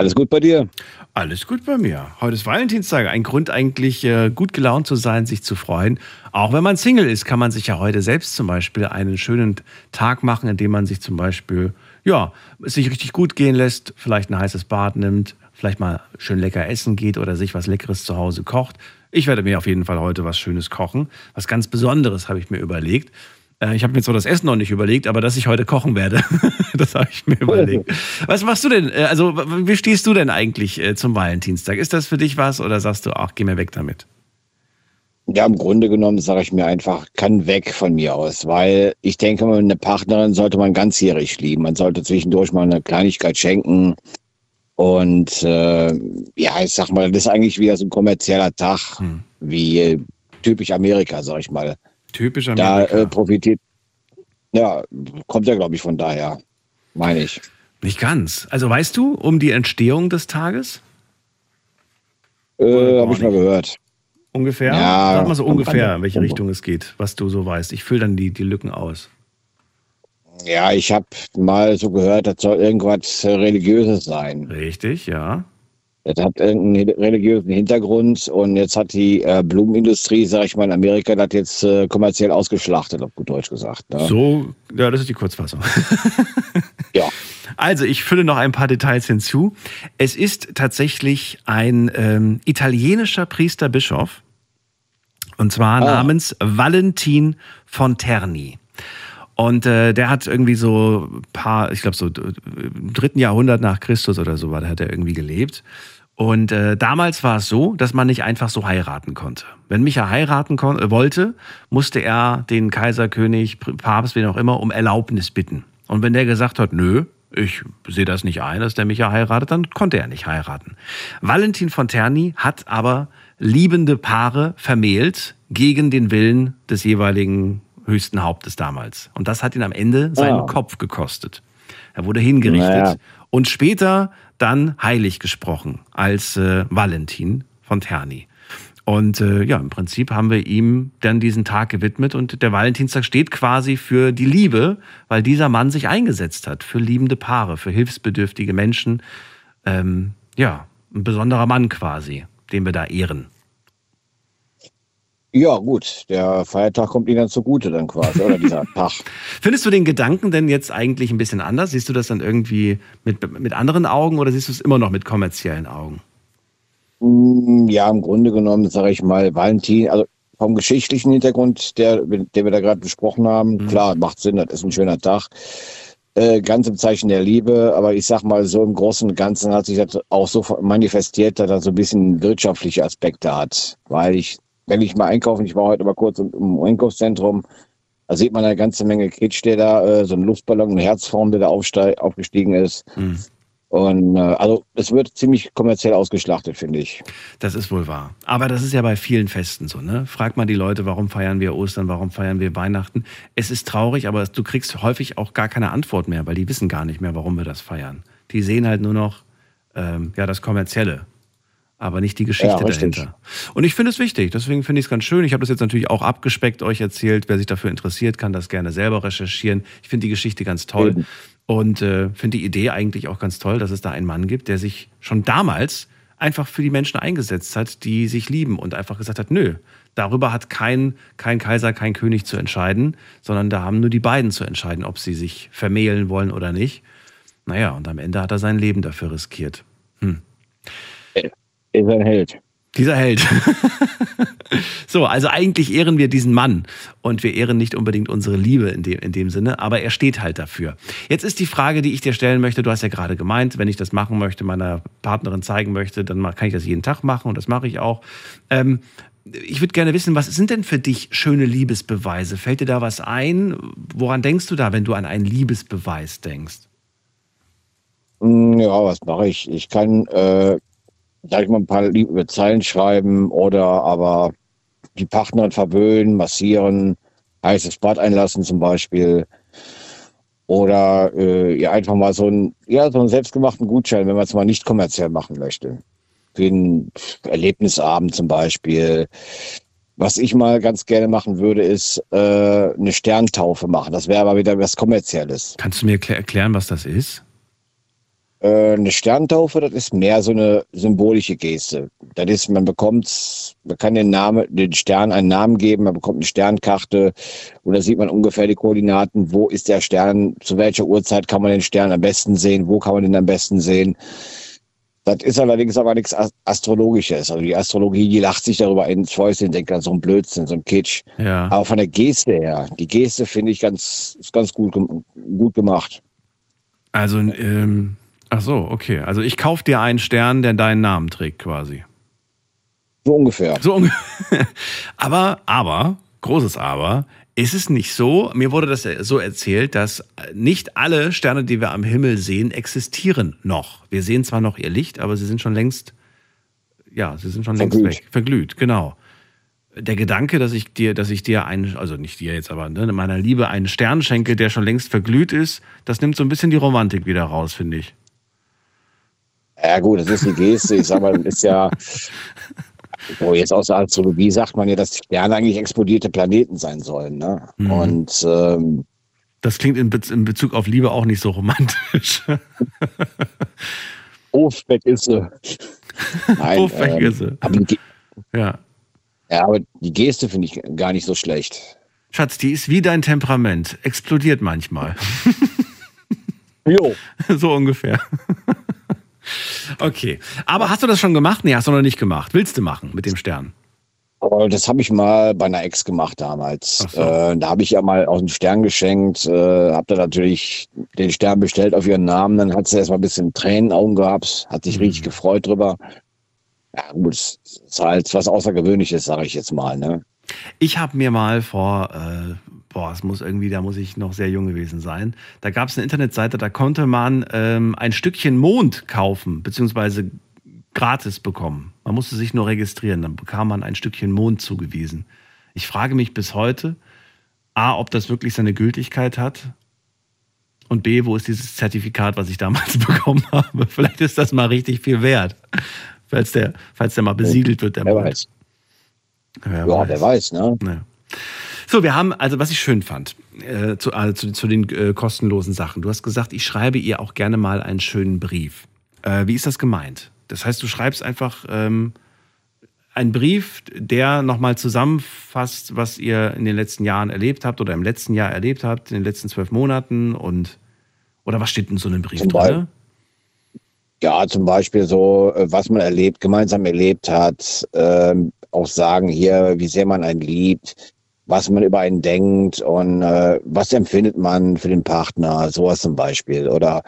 Alles gut bei dir? Alles gut bei mir. Heute ist Valentinstag. Ein Grund eigentlich, äh, gut gelaunt zu sein, sich zu freuen. Auch wenn man Single ist, kann man sich ja heute selbst zum Beispiel einen schönen Tag machen, indem man sich zum Beispiel ja, es sich richtig gut gehen lässt, vielleicht ein heißes Bad nimmt, vielleicht mal schön lecker essen geht oder sich was Leckeres zu Hause kocht. Ich werde mir auf jeden Fall heute was Schönes kochen. Was ganz Besonderes habe ich mir überlegt. Äh, Ich habe mir zwar das Essen noch nicht überlegt, aber dass ich heute kochen werde, das habe ich mir überlegt. Was machst du denn? äh, Also, wie stehst du denn eigentlich äh, zum Valentinstag? Ist das für dich was oder sagst du, ach, geh mir weg damit? Ja, im Grunde genommen sage ich mir einfach, kann weg von mir aus, weil ich denke, eine Partnerin sollte man ganzjährig lieben. Man sollte zwischendurch mal eine Kleinigkeit schenken. Und äh, ja, ich sag mal, das ist eigentlich wieder so ein kommerzieller Tag, Hm. wie typisch Amerika, sag ich mal. Typisch Da Amerika. äh, profitiert, ja, kommt ja, glaube ich, von daher, meine ich. Nicht ganz. Also, weißt du um die Entstehung des Tages? Äh, Habe ich mal gehört. Ungefähr? Ja, Sag mal so ungefähr, in welche Richtung es geht, was du so weißt. Ich fülle dann die, die Lücken aus. Ja, ich habe mal so gehört, das soll irgendwas äh, Religiöses sein. Richtig, ja. Das hat irgendeinen religiösen Hintergrund und jetzt hat die äh, Blumenindustrie, sag ich mal, in Amerika das jetzt äh, kommerziell ausgeschlachtet, auf gut Deutsch gesagt. Ne? So, ja, das ist die Kurzfassung. Ja. Also, ich fülle noch ein paar Details hinzu. Es ist tatsächlich ein ähm, italienischer Priesterbischof, und zwar Ah. namens Valentin von Terni. Und äh, der hat irgendwie so ein paar, ich glaube so im dritten Jahrhundert nach Christus oder so war, da hat er irgendwie gelebt. Und äh, damals war es so, dass man nicht einfach so heiraten konnte. Wenn Micha heiraten kon äh, wollte, musste er den Kaiser, König, Papst, wen auch immer, um Erlaubnis bitten. Und wenn der gesagt hat, nö, ich sehe das nicht ein, dass der Micha heiratet, dann konnte er nicht heiraten. Valentin von Terni hat aber liebende Paare vermählt gegen den Willen des jeweiligen höchsten Hauptes damals. Und das hat ihn am Ende seinen Ah. Kopf gekostet. Er wurde hingerichtet Naja. und später dann heilig gesprochen als äh, Valentin von Terni. Und äh, ja, im Prinzip haben wir ihm dann diesen Tag gewidmet und der Valentinstag steht quasi für die Liebe, weil dieser Mann sich eingesetzt hat für liebende Paare, für hilfsbedürftige Menschen. Ähm, ja, ein besonderer Mann quasi, den wir da ehren. Ja, gut, der Feiertag kommt Ihnen dann zugute dann quasi, oder dieser Tag. Findest du den Gedanken denn jetzt eigentlich ein bisschen anders? Siehst du das dann irgendwie mit, mit anderen Augen oder siehst du es immer noch mit kommerziellen Augen? Mm, Ja, im Grunde genommen, sage ich mal, Valentin, also vom geschichtlichen Hintergrund, der, den wir da gerade besprochen haben, Mhm. klar, macht Sinn, das ist ein schöner Tag. Äh, ganz im Zeichen der Liebe, aber ich sag mal, so im Großen und Ganzen hat sich das auch so manifestiert, dass er so ein bisschen wirtschaftliche Aspekte hat. Weil ich, wenn ich mal einkaufen, ich war heute mal kurz im, im Einkaufszentrum, da sieht man eine ganze Menge Kitsch, der da, äh, so ein Luftballon, eine Herzform, der da aufgestiegen ist. Mhm. Und äh, also es wird ziemlich kommerziell ausgeschlachtet, finde ich. Das ist wohl wahr. Aber das ist ja bei vielen Festen so, ne? Frag mal die Leute, warum feiern wir Ostern, warum feiern wir Weihnachten? Es ist traurig, aber du kriegst häufig auch gar keine Antwort mehr, weil die wissen gar nicht mehr, warum wir das feiern. Die sehen halt nur noch ähm, ja, das Kommerzielle, aber nicht die Geschichte Ja, dahinter. Und ich finde es wichtig, deswegen finde ich es ganz schön. Ich habe das jetzt natürlich auch abgespeckt euch erzählt. Wer sich dafür interessiert, kann das gerne selber recherchieren. Ich finde die Geschichte ganz toll. Eben. Und äh, finde die Idee eigentlich auch ganz toll, dass es da einen Mann gibt, der sich schon damals einfach für die Menschen eingesetzt hat, die sich lieben und einfach gesagt hat, nö, darüber hat kein, kein Kaiser, kein König zu entscheiden, sondern da haben nur die beiden zu entscheiden, ob sie sich vermählen wollen oder nicht. Naja, und am Ende hat er sein Leben dafür riskiert. Ist ein Held. Dieser Held. so, also eigentlich ehren wir diesen Mann und wir ehren nicht unbedingt unsere Liebe in dem, in dem Sinne, aber er steht halt dafür. Jetzt ist die Frage, die ich dir stellen möchte, du hast ja gerade gemeint, wenn ich das machen möchte, meiner Partnerin zeigen möchte, dann kann ich das jeden Tag machen und das mache ich auch. Ähm, ich würde gerne wissen, was sind denn für dich schöne Liebesbeweise? Fällt dir da was ein? Woran denkst du da, wenn du an einen Liebesbeweis denkst? Mm, Ja, was mache ich? Ich kann, äh, sag ich mal, ein paar liebe Zeilen schreiben oder aber die Partnerin verwöhnen, massieren, heißes Bad einlassen zum Beispiel. Oder äh, ja, einfach mal so, ein, ja, so einen selbstgemachten Gutschein, wenn man es mal nicht kommerziell machen möchte. Für einen Erlebnisabend zum Beispiel. Was ich mal ganz gerne machen würde, ist äh, eine Sterntaufe machen. Das wäre aber wieder was Kommerzielles. Kannst du mir erklä- erklären, was das ist? Äh, eine Sterntaufe, das ist mehr so eine symbolische Geste. Das ist, man bekommt, man kann den Namen, den Stern einen Namen geben, man bekommt eine Sternkarte und da sieht man ungefähr die Koordinaten, wo ist der Stern, zu welcher Uhrzeit kann man den Stern am besten sehen, wo kann man den am besten sehen. Das ist allerdings aber nichts Astrologisches. Also die Astrologie, die lacht sich darüber ins Fäustchen, denkt an so ein Blödsinn, so ein Kitsch. Ja. Aber von der Geste her, die Geste finde ich ganz, ist ganz gut, gut gemacht. Also, ähm, ach so, okay. Also ich kaufe dir einen Stern, der deinen Namen trägt, quasi. So ungefähr. So ungefähr. aber, aber, großes Aber, ist es nicht so, mir wurde das so erzählt, dass nicht alle Sterne, die wir am Himmel sehen, existieren noch. Wir sehen zwar noch ihr Licht, aber sie sind schon längst, ja, sie sind schon Verglüht. längst weg. Verglüht, genau. Der Gedanke, dass ich dir, dass ich dir einen, also nicht dir jetzt, aber ne, meiner Liebe einen Stern schenke, der schon längst verglüht ist, das nimmt so ein bisschen die Romantik wieder raus, finde ich. Ja gut, das ist eine Geste. Ich sag mal, das ist ja, so jetzt aus der Astrologie sagt man ja, dass die Sterne eigentlich explodierte Planeten sein sollen. Ne? Mhm. Und ähm, Das klingt in, Be in Bezug auf Liebe auch nicht so romantisch. Weg ist sie. Nein, weg ähm, ist sie. Aber die, ja. ja, aber die Geste finde ich gar nicht so schlecht. Schatz, die ist wie dein Temperament. Explodiert manchmal. Jo. so ungefähr. Okay. Aber hast du das schon gemacht? Nee, hast du noch nicht gemacht. Willst du machen mit dem Stern? Aber das habe ich mal bei einer Ex gemacht damals. So. Äh, da habe ich ja mal auch einen Stern geschenkt, äh, habe da natürlich den Stern bestellt auf ihren Namen. Dann hat sie erst mal ein bisschen Tränen in den Augen gehabt, hat sich Mhm. richtig gefreut drüber. Ja, gut, es ist halt was Außergewöhnliches, sage ich jetzt mal. Ne? Ich habe mir mal vor, äh, boah, es muss irgendwie, da muss ich noch sehr jung gewesen sein. Da gab es eine Internetseite, da konnte man ähm, ein Stückchen Mond kaufen, beziehungsweise gratis bekommen. Man musste sich nur registrieren, dann bekam man ein Stückchen Mond zugewiesen. Ich frage mich bis heute, A, ob das wirklich seine Gültigkeit hat. Und B, wo ist dieses Zertifikat, was ich damals bekommen habe? Vielleicht ist das mal richtig viel wert. Falls der, falls der mal besiegelt wird, der Wer Mond. weiß. Wer Ja, wer weiß, ne? ja. So, wir haben, also was ich schön fand, äh, zu, also zu, zu den äh, kostenlosen Sachen. Du hast gesagt, ich schreibe ihr auch gerne mal einen schönen Brief. Äh, wie ist das gemeint? Das heißt, du schreibst einfach ähm, einen Brief, der nochmal zusammenfasst, was ihr in den letzten Jahren erlebt habt oder im letzten Jahr erlebt habt, in den letzten zwölf Monaten und oder was steht in so einem Brief Zum drin? Ja, zum Beispiel so, äh, was man erlebt, gemeinsam erlebt hat, ähm, auch sagen hier, wie sehr man einen liebt, was man über einen denkt und äh, was empfindet man für den Partner, sowas zum Beispiel. Oder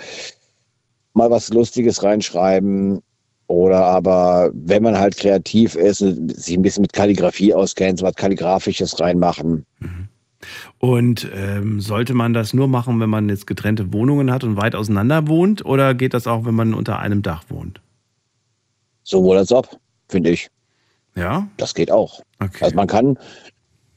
mal was Lustiges reinschreiben. Oder aber, wenn man halt kreativ ist und sich ein bisschen mit Kalligrafie auskennt, so was Kalligrafisches reinmachen. Und ähm, sollte man das nur machen, wenn man jetzt getrennte Wohnungen hat und weit auseinander wohnt? Oder geht das auch, wenn man unter einem Dach wohnt? Sowohl als ob, finde ich. Ja? Das geht auch. Okay. Also man kann,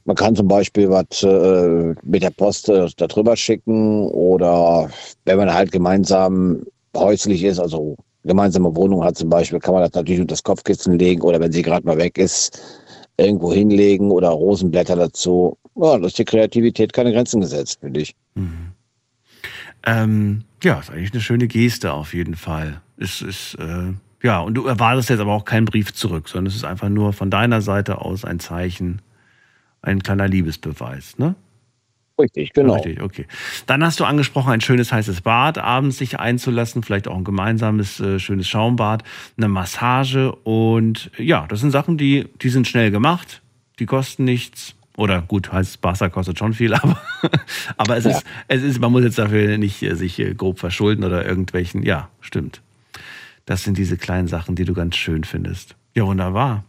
man kann zum Beispiel was äh, mit der Post äh, da drüber schicken oder wenn man halt gemeinsam häuslich ist, also gemeinsame Wohnung hat zum Beispiel, kann man das natürlich unter das Kopfkissen legen oder wenn sie gerade mal weg ist, irgendwo hinlegen oder Rosenblätter dazu. Ja, da ist die Kreativität keine Grenzen gesetzt, finde ich. Ähm, ja, ist eigentlich eine schöne Geste auf jeden Fall. Es ist, äh, ja, und du erwartest jetzt aber auch keinen Brief zurück, sondern es ist einfach nur von deiner Seite aus ein Zeichen, ein kleiner Liebesbeweis, ne? Richtig, genau. Richtig, okay. Dann hast du angesprochen, ein schönes heißes Bad abends sich einzulassen, vielleicht auch ein gemeinsames äh, schönes Schaumbad, eine Massage und ja, das sind Sachen, die, die sind schnell gemacht, die kosten nichts. Oder gut, heißes Wasser kostet schon viel, aber, aber es, Ja. ist, es ist, man muss jetzt dafür nicht äh, sich äh, grob verschulden oder irgendwelchen, ja, stimmt. Das sind diese kleinen Sachen, die du ganz schön findest. Ja, wunderbar.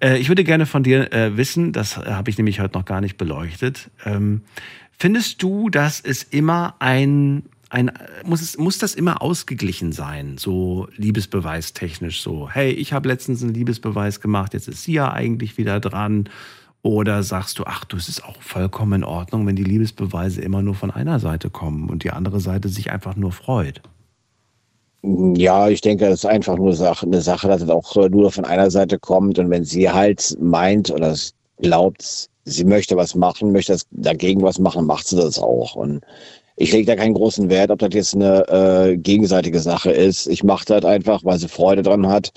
Äh, ich würde gerne von dir äh, wissen, das äh, habe ich nämlich heute noch gar nicht beleuchtet. Ähm, findest du, dass es immer ein, ein muss, es, muss das immer ausgeglichen sein, so liebesbeweistechnisch so, hey, ich habe letztens einen Liebesbeweis gemacht, jetzt ist sie ja eigentlich wieder dran. Oder sagst du, ach du, es ist auch vollkommen in Ordnung, wenn die Liebesbeweise immer nur von einer Seite kommen und die andere Seite sich einfach nur freut? Ja, ich denke, das ist einfach nur Sache, eine Sache, dass es auch nur von einer Seite kommt. Und wenn sie halt meint oder glaubt, sie möchte was machen, möchte dagegen was machen, macht sie das auch. Und ich lege da keinen großen Wert, ob das jetzt eine äh, gegenseitige Sache ist. Ich mache das einfach, weil sie Freude dran hat.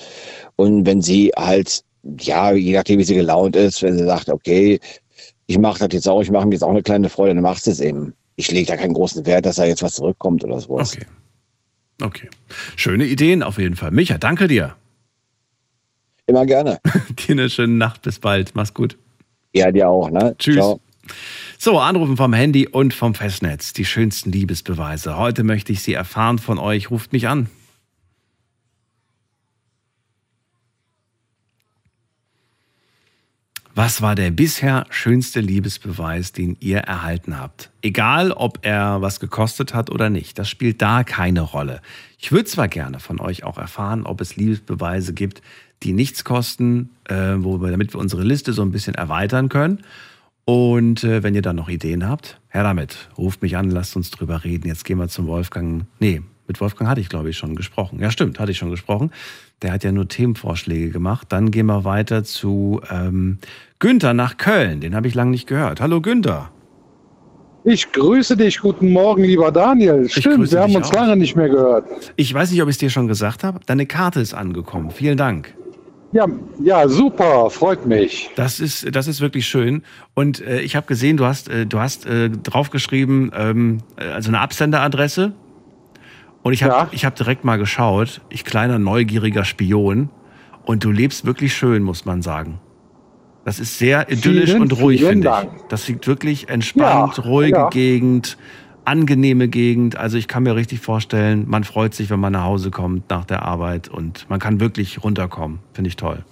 Und wenn sie halt, ja, je nachdem, wie sie gelaunt ist, wenn sie sagt, okay, ich mache das jetzt auch, ich mache mir jetzt auch eine kleine Freude, dann machst du es eben. Ich lege da keinen großen Wert, dass da jetzt was zurückkommt oder sowas. Okay. Okay. Schöne Ideen auf jeden Fall. Micha, danke dir. Immer gerne. dir eine schöne Nacht. Bis bald. Mach's gut. Ja, dir auch, ne? Tschüss. Ciao. So, Anrufen vom Handy und vom Festnetz. Die schönsten Liebesbeweise. Heute möchte ich sie erfahren von euch. Ruft mich an. Was war der bisher schönste Liebesbeweis, den ihr erhalten habt? Egal, ob er was gekostet hat oder nicht, das spielt da keine Rolle. Ich würde zwar gerne von euch auch erfahren, ob es Liebesbeweise gibt, die nichts kosten, äh, wo wir, damit wir unsere Liste so ein bisschen erweitern können. Und äh, wenn ihr da noch Ideen habt, her damit. Ruft mich an, lasst uns drüber reden. Jetzt gehen wir zum Wolfgang. Nee, mit Wolfgang hatte ich, glaube ich, schon gesprochen. Ja, stimmt, hatte ich schon gesprochen. Der hat ja nur Themenvorschläge gemacht. Dann gehen wir weiter zu ähm, Günther nach Köln. Den habe ich lange nicht gehört. Hallo Günther. Ich grüße dich. Guten Morgen, lieber Daniel. Stimmt, wir haben uns auch. lange nicht mehr gehört. Ich weiß nicht, ob ich es dir schon gesagt habe. Deine Karte ist angekommen. Vielen Dank. Ja, ja, super, freut mich. Das ist, das ist wirklich schön. Und äh, ich habe gesehen, du hast, äh, du hast äh, draufgeschrieben, ähm, also eine Absenderadresse. Und ich habe ja. Ich hab direkt mal geschaut, ich kleiner neugieriger Spion. Und du lebst wirklich schön, muss man sagen. Das ist sehr idyllisch vielen, und ruhig, finde ich. Das sieht wirklich entspannt, ja, ruhige ja. Gegend angenehme Gegend. Also ich kann mir richtig vorstellen, man freut sich, wenn man nach Hause kommt nach der Arbeit und man kann wirklich runterkommen. Finde ich toll.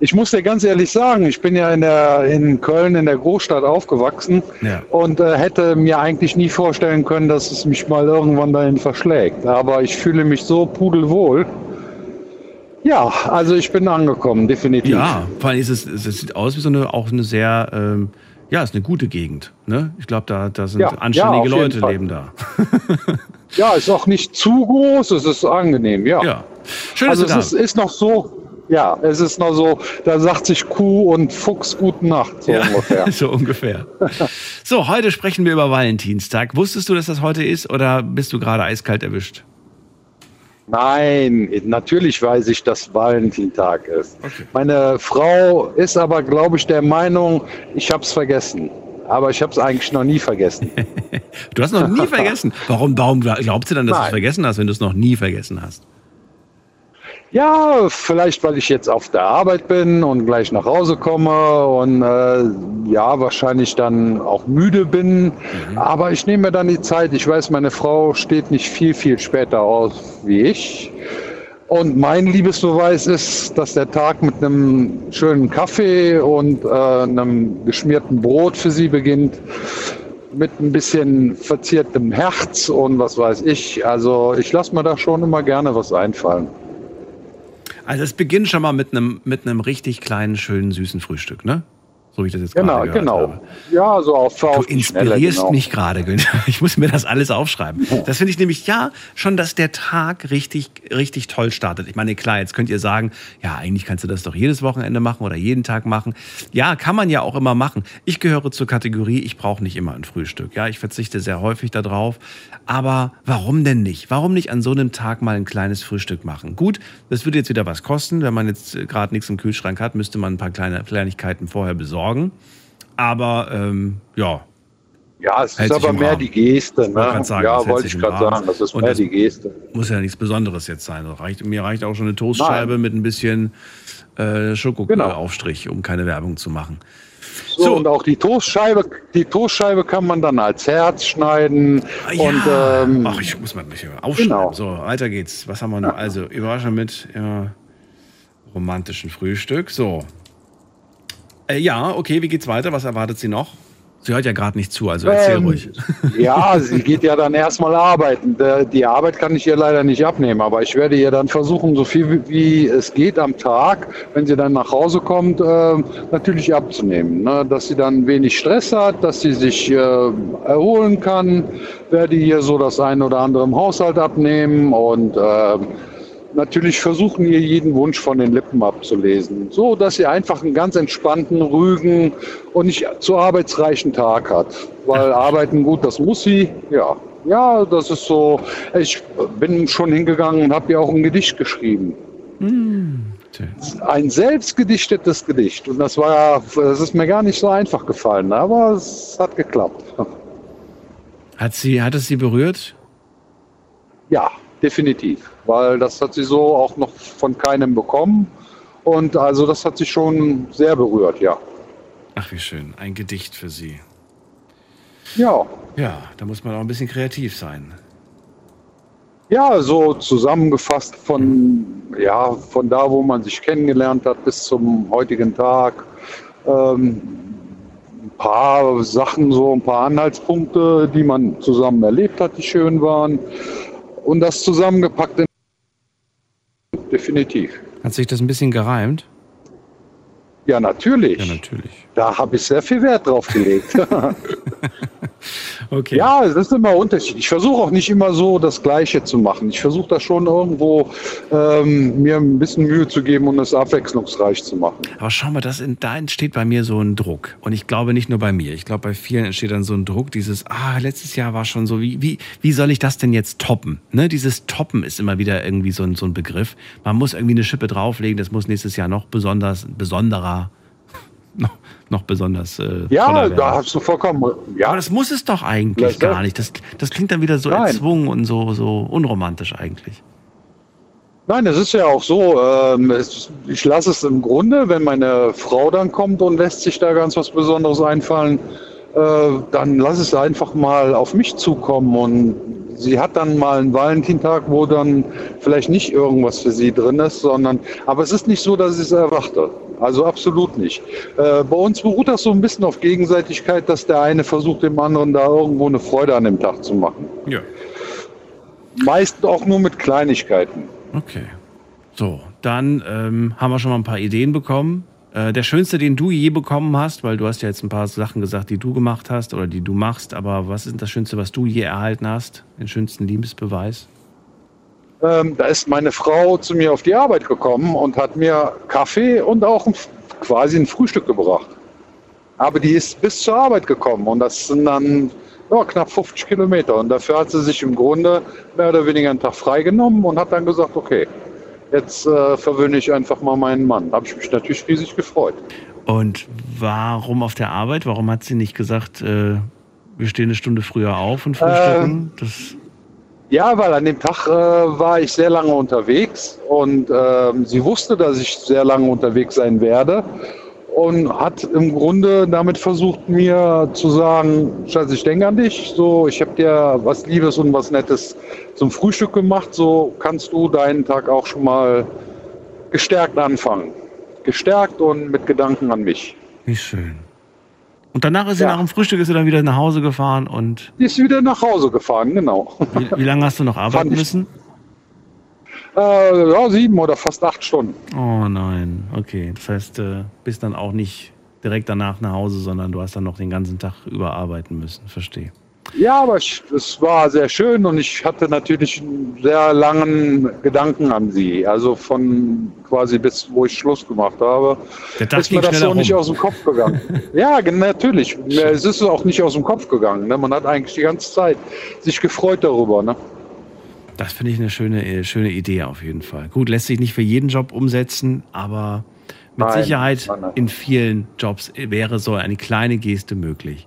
Ich muss dir ganz ehrlich sagen, ich bin ja in, der, in Köln in der Großstadt aufgewachsen ja. und äh, hätte mir eigentlich nie vorstellen können, dass es mich mal irgendwann dahin verschlägt. Aber ich fühle mich so pudelwohl. Ja, also ich bin angekommen, definitiv. Ja, vor allem ist es, es sieht aus wie so eine auch eine sehr ähm, ja, ist eine gute Gegend. Ne? Ich glaube, da, da sind ja, anständige ja, Leute leben da. ja, ist auch nicht zu groß, es ist angenehm, ja. ja. Schön, also es ist, ist, noch so, ja, es ist noch so, da sagt sich Kuh und Fuchs gute Nacht, so ja, ungefähr. so ungefähr. so, heute sprechen wir über Valentinstag. Wusstest du, dass das heute ist oder bist du gerade eiskalt erwischt? Nein, natürlich weiß ich, dass Valentintag ist. Okay. Meine Frau ist aber, glaube ich, der Meinung, ich habe es vergessen. Aber ich habe es eigentlich noch nie vergessen. du hast noch nie vergessen. Warum, warum glaubst du dann, dass du es vergessen hast, wenn du es noch nie vergessen hast? Ja, vielleicht weil ich jetzt auf der Arbeit bin und gleich nach Hause komme und äh, ja, wahrscheinlich dann auch müde bin. Mhm. Aber ich nehme mir dann die Zeit. Ich weiß, meine Frau steht nicht viel, viel später aus wie ich. Und mein Liebesbeweis ist, dass der Tag mit einem schönen Kaffee und äh, einem geschmierten Brot für sie beginnt. Mit ein bisschen verziertem Herz und was weiß ich. Also ich lasse mir da schon immer gerne was einfallen. Also es beginnt schon mal mit einem, mit richtig kleinen, schönen, süßen Frühstück, ne? So wie ich das jetzt genau, gerade genau. habe. Ja, so auf, auf Du inspirierst genau. mich gerade, Günther. Ich muss mir das alles aufschreiben. Das finde ich nämlich, ja, schon, dass der Tag richtig, richtig toll startet. Ich meine, klar, jetzt könnt ihr sagen, ja, eigentlich kannst du das doch jedes Wochenende machen oder jeden Tag machen. Ja, kann man ja auch immer machen. Ich gehöre zur Kategorie, ich brauche nicht immer ein Frühstück. Ja, ich verzichte sehr häufig darauf. Aber warum denn nicht? Warum nicht an so einem Tag mal ein kleines Frühstück machen? Gut, das würde jetzt wieder was kosten. Wenn man jetzt gerade nichts im Kühlschrank hat, müsste man ein paar kleine Kleinigkeiten vorher besorgen sorgen. Aber ähm, ja. Ja, es ist aber mehr die Geste. Ne? Sagen, ja, wollte ich gerade sagen, das ist mehr das die Geste. Muss ja nichts Besonderes jetzt sein. Reicht, mir reicht auch schon eine Toastscheibe Nein. mit ein bisschen äh, Schokoaufstrich, genau. um keine Werbung zu machen. So, so, und auch die Toastscheibe, die Toastscheibe kann man dann als Herz schneiden. Ja. Und, ähm, Ach, ich muss mal ein bisschen aufschreiben. Genau. So, weiter geht's. Was haben wir noch? Ja. Also, Überraschung mit ja, romantischen Frühstück. So, äh, ja, okay, wie geht's weiter? Was erwartet sie noch? Sie hört ja gerade nicht zu, also erzähl ähm, ruhig. Ja, sie geht ja dann erstmal arbeiten. Die Arbeit kann ich ihr leider nicht abnehmen, aber ich werde ihr dann versuchen, so viel wie es geht am Tag, wenn sie dann nach Hause kommt, äh, natürlich abzunehmen. Ne? Dass sie dann wenig Stress hat, dass sie sich äh, erholen kann, werde ihr so das ein oder andere im Haushalt abnehmen und äh, natürlich versuchen, ihr jeden Wunsch von den Lippen abzulesen, so dass sie einfach einen ganz entspannten, ruhigen und nicht zu arbeitsreichen Tag hat. Weil arbeiten gut, das muss sie, ja. Ja, das ist so. Ich bin schon hingegangen und habe ihr auch ein Gedicht geschrieben. Ein selbstgedichtetes Gedicht. Und das war, das ist mir gar nicht so einfach gefallen, aber es hat geklappt. Hat, sie, hat es sie berührt? Ja, definitiv. Weil das hat sie so auch noch von keinem bekommen. Und also das hat sie schon sehr berührt, ja. Ach, wie schön. Ein Gedicht für sie. Ja. Ja, da muss man auch ein bisschen kreativ sein. Ja, so zusammengefasst von, ja, von da, wo man sich kennengelernt hat, bis zum heutigen Tag. Ähm, ein paar Sachen, so ein paar Anhaltspunkte, die man zusammen erlebt hat, die schön waren. Und das zusammengepackt in definitiv. Hat sich das ein bisschen gereimt? Ja, natürlich. Ja, natürlich. Da habe ich sehr viel Wert drauf gelegt. Okay. Ja, es ist immer Unterschied. Ich versuche auch nicht immer so das Gleiche zu machen. Ich versuche da schon irgendwo ähm, mir ein bisschen Mühe zu geben und es abwechslungsreich zu machen. Aber schau mal, das, in- da entsteht bei mir so ein Druck. Und ich glaube nicht nur bei mir. Ich glaube, bei vielen entsteht dann so ein Druck, dieses, ah, letztes Jahr war schon so, wie, wie, wie soll ich das denn jetzt toppen? Ne? Dieses Toppen ist immer wieder irgendwie so ein, so ein Begriff. Man muss irgendwie eine Schippe drauflegen, das muss nächstes Jahr noch besonders, besonderer, noch, besonders äh, Ja, da hast du vollkommen. Ja, Aber das muss es doch eigentlich doch. gar nicht. Das, das klingt dann wieder so Nein. erzwungen und so, so unromantisch eigentlich. Nein, es ist ja auch so. Ähm, es, ich lasse es im Grunde, wenn meine Frau dann kommt und lässt sich da ganz was Besonderes einfallen, dann lass es einfach mal auf mich zukommen. Und sie hat dann mal einen Valentintag, wo dann vielleicht nicht irgendwas für sie drin ist, sondern, aber es ist nicht so, dass ich es erwarte. Also absolut nicht. Äh, bei uns beruht das so ein bisschen auf Gegenseitigkeit, dass der eine versucht, dem anderen da irgendwo eine Freude an dem Tag zu machen. Ja. Meist auch nur mit Kleinigkeiten. Okay. So, dann ähm, haben wir schon mal ein paar Ideen bekommen. Äh, der schönste, den du je bekommen hast, weil du hast ja jetzt ein paar Sachen gesagt, die du gemacht hast oder die du machst, aber was ist das Schönste, was du je erhalten hast? Den schönsten Liebesbeweis? Ähm, da ist meine Frau zu mir auf die Arbeit gekommen und hat mir Kaffee und auch ein, quasi ein Frühstück gebracht. Aber die ist bis zur Arbeit gekommen und das sind dann ja, knapp 50 Kilometer. Und dafür hat sie sich im Grunde mehr oder weniger einen Tag freigenommen und hat dann gesagt, okay, jetzt äh, verwöhne ich einfach mal meinen Mann. Da habe ich mich natürlich riesig gefreut. Und warum auf der Arbeit? Warum hat sie nicht gesagt, äh, wir stehen eine Stunde früher auf und frühstücken? das, Ja, weil an dem Tag äh, war ich sehr lange unterwegs und ähm, sie wusste, dass ich sehr lange unterwegs sein werde und hat im Grunde damit versucht, mir zu sagen, Schatz, ich denke an dich, so, ich habe dir was Liebes und was Nettes zum Frühstück gemacht, so kannst du deinen Tag auch schon mal gestärkt anfangen. Gestärkt und mit Gedanken an mich. wie schön. Und danach ist sie Ja. nach dem Frühstück ist sie dann wieder nach Hause gefahren und Die ist wieder nach Hause gefahren, genau. wie, wie lange hast du noch arbeiten Fand ich- müssen? Äh, ja, sieben oder fast acht Stunden. Oh nein, okay. Das heißt, äh, bist dann auch nicht direkt danach nach Hause, sondern du hast dann noch den ganzen Tag überarbeiten müssen. Verstehe. Ja, aber ich, es war sehr schön und ich hatte natürlich einen sehr langen Gedanken an sie. Also von quasi bis, wo ich Schluss gemacht habe, Der Tag ist mir das schneller so nicht rum. aus dem Kopf gegangen. ja, natürlich. Es ist auch nicht aus dem Kopf gegangen. Ne? Man hat eigentlich die ganze Zeit sich gefreut darüber. Ne? Das finde ich eine schöne, äh, schöne Idee auf jeden Fall. Gut, lässt sich nicht für jeden Job umsetzen, aber mit Nein, Sicherheit nein, nein. in vielen Jobs wäre so eine kleine Geste möglich.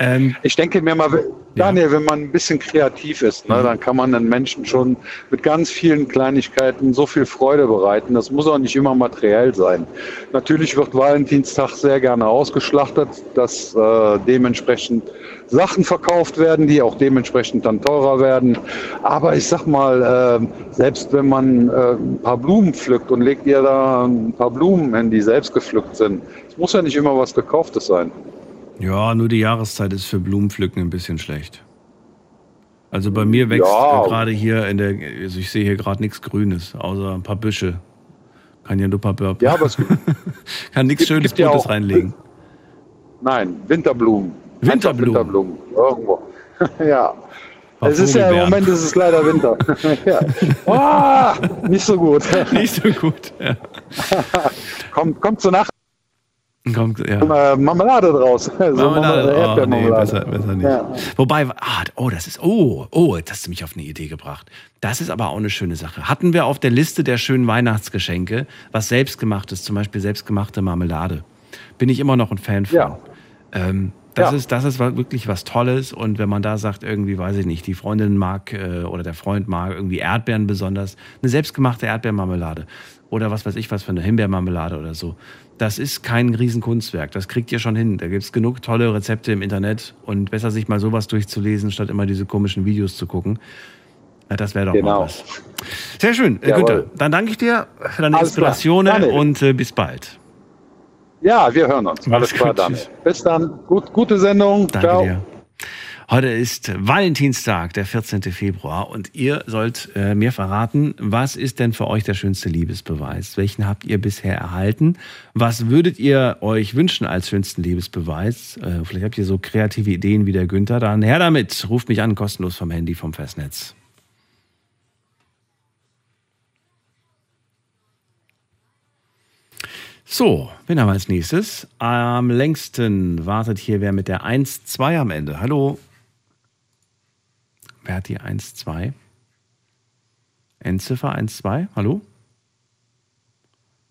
Ähm, Ich denke mir mal, Daniel, wenn man ein bisschen kreativ ist, ne, dann kann man den Menschen schon mit ganz vielen Kleinigkeiten so viel Freude bereiten. Das muss auch nicht immer materiell sein. Natürlich wird Valentinstag sehr gerne ausgeschlachtet, dass äh, dementsprechend Sachen verkauft werden, die auch dementsprechend dann teurer werden. Aber ich sag mal, äh, selbst wenn man äh, ein paar Blumen pflückt und legt ihr da ein paar Blumen hin, die selbst gepflückt sind, es muss ja nicht immer was Gekauftes sein. Ja, nur die Jahreszeit ist für Blumenpflücken ein bisschen schlecht. Also bei mir wächst Ja. gerade hier in der, also ich sehe hier gerade nichts Grünes, außer ein paar Büsche. Kann ja nur ein paar Ja, aber es gibt kann nichts Schönes gibt ja reinlegen. Nein, Winterblumen. Winterblumen. Winterblumen. Irgendwo. ja. Auf Es ist ja im. Moment ist es leider Winter. ja. oh, nicht so gut. Nicht so gut. Ja. kommt, kommt zur Nacht Kommt, ja. Marmelade draus. So Marmelade. Marmelade, Oh, nee, besser, besser nicht. Ja. Wobei, ah, oh, das ist, oh, oh, jetzt hast du mich auf eine Idee gebracht. Das ist aber auch eine schöne Sache. Hatten wir auf der Liste der schönen Weihnachtsgeschenke was selbstgemachtes, zum Beispiel selbstgemachte Marmelade. Bin ich immer noch ein Fan von. Ja. Ähm, das, Ja. ist, das ist wirklich was Tolles. Und wenn man da sagt, irgendwie, weiß ich nicht, die Freundin mag äh, oder der Freund mag irgendwie Erdbeeren besonders, eine selbstgemachte Erdbeermarmelade oder was weiß ich was für eine Himbeermarmelade oder so. Das ist kein Riesenkunstwerk. Das kriegt ihr schon hin. Da gibt es genug tolle Rezepte im Internet und besser sich mal sowas durchzulesen, statt immer diese komischen Videos zu gucken. Ja, das wäre doch mal Genau. was. Sehr schön. Äh, Jawohl. Günther, dann danke ich dir für deine Alles klar. Inspiration Gerne. und äh, bis bald. Ja, wir hören uns. Alles gut. klar, Daniel. Bis dann. Gut, gute Sendung. Danke Ciao. dir. Heute ist Valentinstag, der 14. Februar, und ihr sollt äh, mir verraten, was ist denn für euch der schönste Liebesbeweis? Welchen habt ihr bisher erhalten? Was würdet ihr euch wünschen als schönsten Liebesbeweis? Äh, vielleicht habt ihr so kreative Ideen wie der Günther. Dann her damit. Ruft mich an, kostenlos vom Handy, vom Festnetz. So, wen haben als nächstes? Am längsten wartet hier wer mit der 1-2 am Ende. Hallo. Wer hat die 1-2? Endziffer 1-2? Hallo?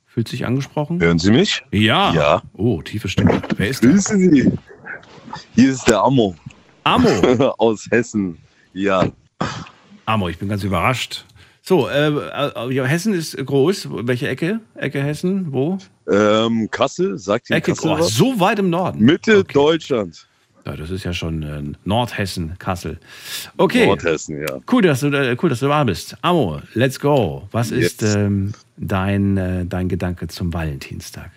Fühlt sich angesprochen? Hören Sie mich? Ja. Ja. Oh, tiefe Stimme. Wer ist da? Grüße Sie. Hier ist der Ammo Amo. aus Hessen. Ja. Amo, ich bin ganz überrascht. So, äh, äh, Hessen ist groß. Welche Ecke? Ecke Hessen? Wo? Ähm, Kassel, sagt Ihnen Ecke, Kassel oh, so weit im Norden. Mitte Okay. Deutschland. Ja, das ist ja schon äh, Nordhessen, Kassel. Okay. Nordhessen, ja. Cool, dass du, äh, cool, dass du da bist. Amo, let's go. Was ist ähm, dein, äh, dein Gedanke zum Valentinstag?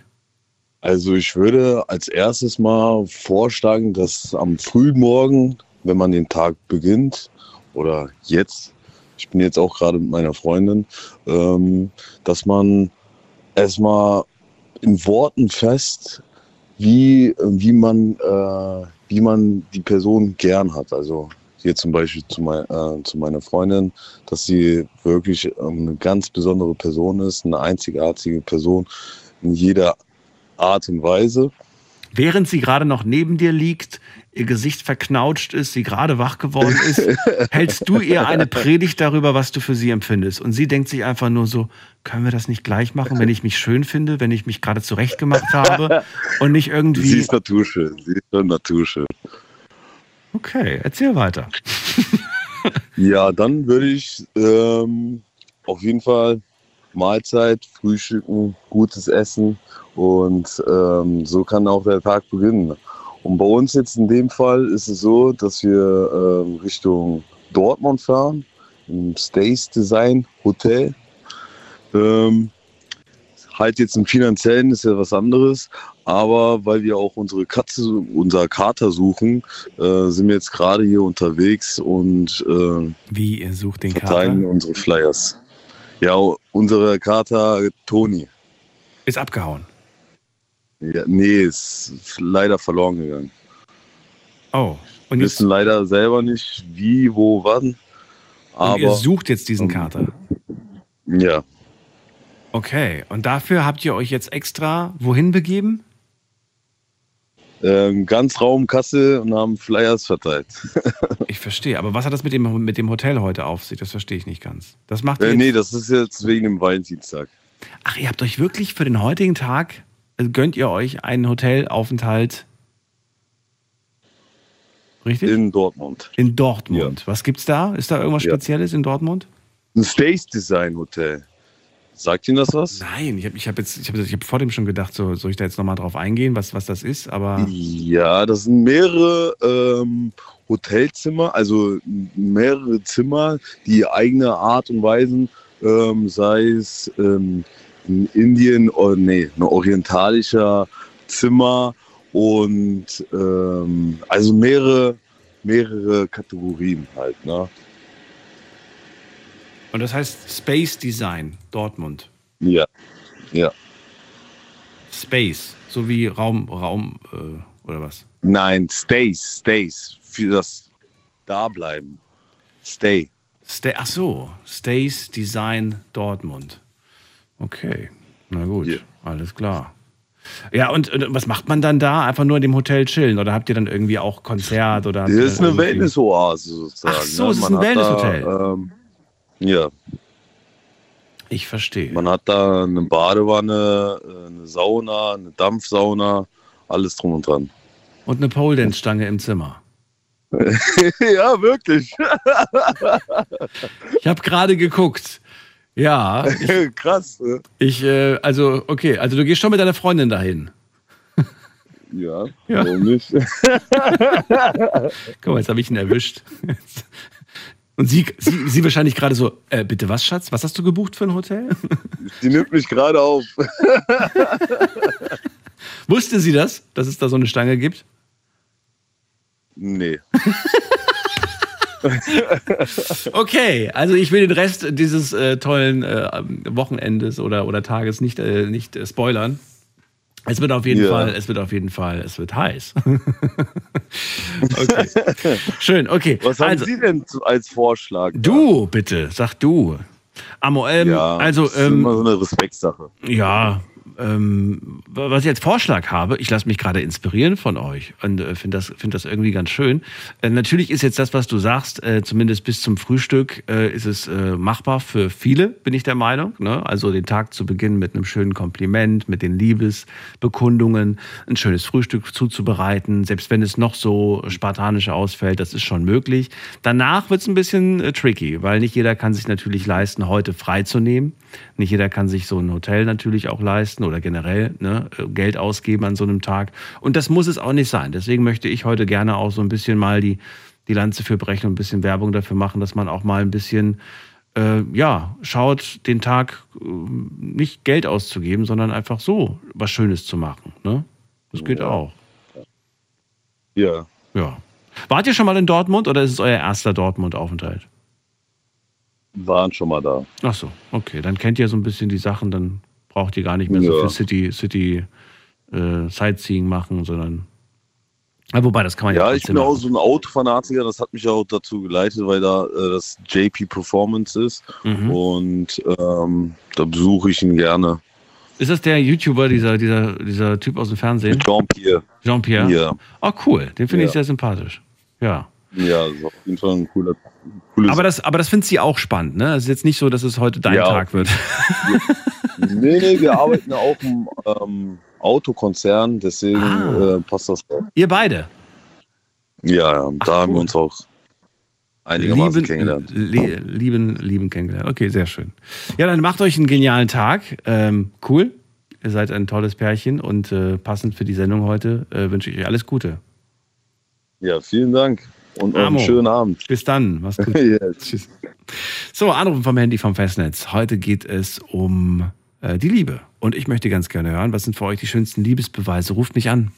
Also ich würde als erstes mal vorschlagen, dass am frühen Morgen, wenn man den Tag beginnt, oder jetzt, ich bin jetzt auch gerade mit meiner Freundin, ähm, dass man erstmal in Worten fest, wie, wie, man, äh, wie man die Person gern hat. Also hier zum Beispiel zu, mein, äh, zu meiner Freundin, dass sie wirklich ähm, eine ganz besondere Person ist, eine einzigartige Person in jeder Art und Weise. Während sie gerade noch neben dir liegt, ihr Gesicht verknautscht ist, sie gerade wach geworden ist, hältst du ihr eine Predigt darüber, was du für sie empfindest. Und sie denkt sich einfach nur so, können wir das nicht gleich machen, wenn ich mich schön finde, wenn ich mich gerade zurechtgemacht habe und nicht Sie irgendwie. ist naturschön, sie ist schon naturschön. Okay, erzähl weiter. Ja, dann würde ich ähm, auf jeden Fall Mahlzeit, Frühstücken, gutes Essen und ähm, so kann auch der Tag beginnen. Und bei uns jetzt in dem Fall ist es so, dass wir ähm, Richtung Dortmund fahren, im Stays Design Hotel. Ähm, halt jetzt im finanziellen ist ja was anderes, aber weil wir auch unsere Katze, unser Kater suchen, äh, sind wir jetzt gerade hier unterwegs und äh, Wie, ihr sucht den verteilen Kater? unsere Flyers. Ja, unsere Kater Toni. Ist abgehauen. Ja, nee, ist leider verloren gegangen. Oh. Und Wir wissen leider selber nicht, wie, wo, wann. und ihr Aber sucht jetzt diesen Kater. ja, Okay. Und dafür habt ihr euch jetzt extra wohin begeben? ähm, ganz Raum Kassel und haben Flyers verteilt. Ich verstehe. Aber was hat das mit dem, mit dem Hotel heute auf sich? Das verstehe ich nicht ganz. Das macht ihr Äh, nee, das ist jetzt wegen dem Valentinstag. Ach, ihr habt euch wirklich für den heutigen Tag, gönnt ihr euch einen Hotelaufenthalt? Richtig? In, In Dortmund. Dortmund. Was gibt's da? Ist da irgendwas Ja. Spezielles in Dortmund? Ein Space Design Hotel. Sagt Ihnen das was? Nein, ich habe ich hab jetzt, ich habe ich hab vor dem schon gedacht, so, soll ich da jetzt nochmal drauf eingehen, was, was das ist? Aber Ja, das sind mehrere ähm, Hotelzimmer, also mehrere Zimmer, die eigene Art und Weisen, ähm, sei es ähm, in Indien, oh, nee, ein orientalischer Zimmer und ähm, also mehrere, mehrere Kategorien halt. Ne? und das heißt Space Design Dortmund. Ja, ja. Space, so wie Raum, Raum äh, oder was? Nein, Stays, Stays, für das Dableiben. Stay. Stay, ach so, Stays Design Dortmund. Okay, na gut, Ja. alles klar. Ja, und, und was macht man dann da? Einfach nur in dem Hotel chillen? Oder habt ihr dann irgendwie auch Konzert? Oder Das ist eine Wellnessoase sozusagen. Ach so, ne? es ist ein Wellnesshotel. Ähm, ja, Ich verstehe. man hat da eine Badewanne, äh, eine Sauna, eine Dampfsauna, alles drum und dran. Und eine Pole Dance Stange im Zimmer. ja, wirklich. Ich habe gerade geguckt. Ja, Krass. ne? ich, äh, also, okay, also du gehst schon mit deiner Freundin dahin. Ja, Ja. warum nicht? Guck mal, jetzt habe ich ihn erwischt. Und sie, sie, sie wahrscheinlich gerade so, äh, bitte was, Schatz? Was hast du gebucht für ein Hotel? Die nimmt mich gerade auf. Wusste sie das, dass es da so eine Stange gibt? Nee. Okay, also ich will den Rest dieses äh, tollen äh, Wochenendes oder, oder Tages nicht, äh, nicht äh, spoilern. Es wird auf jeden Ja. Fall, es wird auf jeden Fall, es wird heiß. okay. Schön, okay. Was haben also, Sie denn als Vorschlag? du, bitte, sag du. Amo, ähm, Ja, also, das ist immer ähm, so eine Respektsache. ja, ähm, was ich als Vorschlag habe, ich lasse mich gerade inspirieren von euch und äh, finde das, find das irgendwie ganz schön. Äh, natürlich ist jetzt das, was du sagst, äh, zumindest bis zum Frühstück, äh, ist es äh, machbar für viele, bin ich der Meinung. Ne? Also den Tag zu beginnen mit einem schönen Kompliment, mit den Liebesbekundungen, ein schönes Frühstück zuzubereiten, selbst wenn es noch so spartanisch ausfällt, das ist schon möglich. Danach wird es ein bisschen äh, tricky, weil nicht jeder kann sich natürlich leisten, heute freizunehmen. Nicht jeder kann sich so ein Hotel natürlich auch leisten oder generell ne, Geld ausgeben an so einem Tag. Und das muss es auch nicht sein. Deswegen möchte ich heute gerne auch so ein bisschen mal die, die Lanze für brechen und ein bisschen Werbung dafür machen, dass man auch mal ein bisschen äh, ja, schaut, den Tag äh, nicht Geld auszugeben, sondern einfach so was Schönes zu machen. Ne? Das geht auch. Ja. Ja. Wart ihr schon mal in Dortmund oder ist es euer erster Dortmund-Aufenthalt? Waren schon mal da. Ach so, okay. Dann kennt ihr so ein bisschen die Sachen, dann braucht ihr gar nicht mehr so Ja. viel City, City äh, Sightseeing machen, sondern. Ja, wobei, das kann man ja, Ja, ich bin auch so ein Autofanatiker, das hat mich auch dazu geleitet, weil da äh, das JP Performance ist Mhm. und ähm, da besuche ich ihn gerne. Ist das der YouTuber, dieser, dieser, dieser Typ aus dem Fernsehen? Jean-Pierre. Jean-Pierre? Ja. Oh, cool. Den finde ich Ja. sehr sympathisch. Ja. Ja, das ist auf jeden Fall ein cooler. cooles Aber das, aber das findet sie auch spannend, ne? Es ist jetzt nicht so, dass es heute dein Ja. Tag wird. nee, nee, wir arbeiten ja auch im ähm, Autokonzern, deswegen Ah. äh, passt das auch. Ihr beide. Ja, ja, Ach, da haben wir cool. uns auch einigermaßen lieben, kennengelernt. li- lieben, lieben kennengelernt. Okay, sehr schön. Ja, dann macht euch einen genialen Tag. Ähm, cool. Ihr seid ein tolles Pärchen und äh, passend für die Sendung heute äh, wünsche ich euch alles Gute. Ja, vielen Dank und Amo. einen schönen Abend. Bis dann. Mach's gut. Yes. Tschüss. So, Anrufen vom Handy vom Festnetz. Heute geht es um äh, die Liebe. Und ich möchte ganz gerne hören, was sind für euch die schönsten Liebesbeweise? Ruft mich an.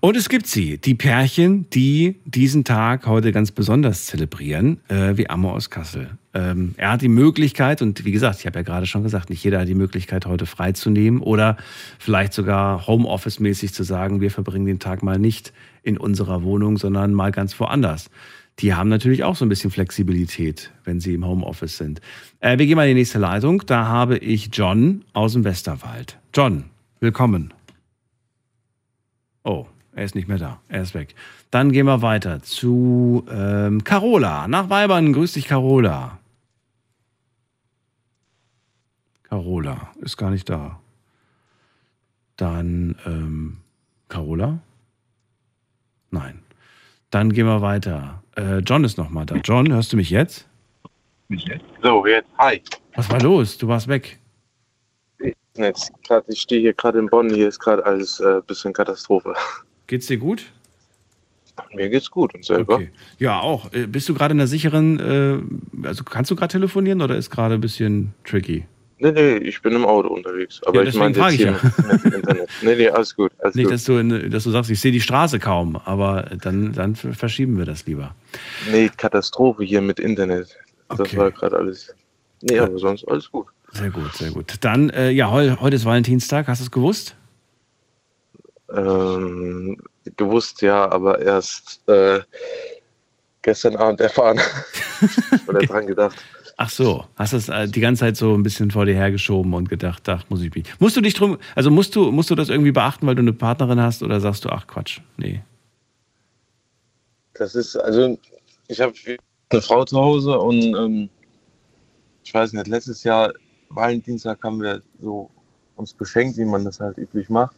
Und es gibt sie, die Pärchen, die diesen Tag heute ganz besonders zelebrieren, äh, wie Amor aus Kassel. Ähm, er hat die Möglichkeit, und wie gesagt, ich habe ja gerade schon gesagt, nicht jeder hat die Möglichkeit, heute freizunehmen oder vielleicht sogar Homeoffice-mäßig zu sagen, wir verbringen den Tag mal nicht in unserer Wohnung, sondern mal ganz woanders. Die haben natürlich auch so ein bisschen Flexibilität, wenn sie im Homeoffice sind. Äh, wir gehen mal in die nächste Leitung. Da habe ich John aus dem Westerwald. John, willkommen. Oh, er ist nicht mehr da. Er ist weg. Dann gehen wir weiter zu ähm, Carola. Nach Weibern. Grüß dich, Carola. Carola ist gar nicht da. Dann ähm, Carola? Nein. Dann gehen wir weiter. Äh, John ist noch mal da. John, hörst du mich jetzt? So, jetzt, hi. Was war los? Du warst weg. Jetzt grad, ich stehe hier gerade in Bonn, hier ist gerade alles ein äh, bisschen Katastrophe. Geht's dir gut? Mir geht's gut und selber. Okay. Ja, auch. Äh, Bist du gerade in einer sicheren, äh, also kannst du gerade telefonieren oder ist gerade ein bisschen tricky? Nee, nee, ich bin im Auto unterwegs. Aber Ja, ich meine jetzt hier ich mit, Internet. Nee, nee, alles gut. Alles Nicht, gut. dass du, in, dass du sagst, ich sehe die Straße kaum, aber dann, dann verschieben wir das lieber. Nee, Katastrophe hier mit Internet. Das Okay. war gerade alles. Nee, aber sonst alles gut. Sehr gut, sehr gut. Dann, äh, ja, heu, heute ist Valentinstag, hast du es gewusst? Ähm, gewusst, ja, aber erst äh, gestern Abend erfahren oder dran gedacht. Ach so, hast das äh, die ganze Zeit so ein bisschen vor dir hergeschoben und gedacht, ach, muss ich mich. Musst du dich drum, also musst du, musst du das irgendwie beachten, weil du eine Partnerin hast oder sagst du, ach Quatsch, nee. Das ist, also, ich habe eine Frau zu Hause und ähm, ich weiß nicht, letztes Jahr, Valentinstag, haben wir so uns beschenkt, wie man das halt üblich macht.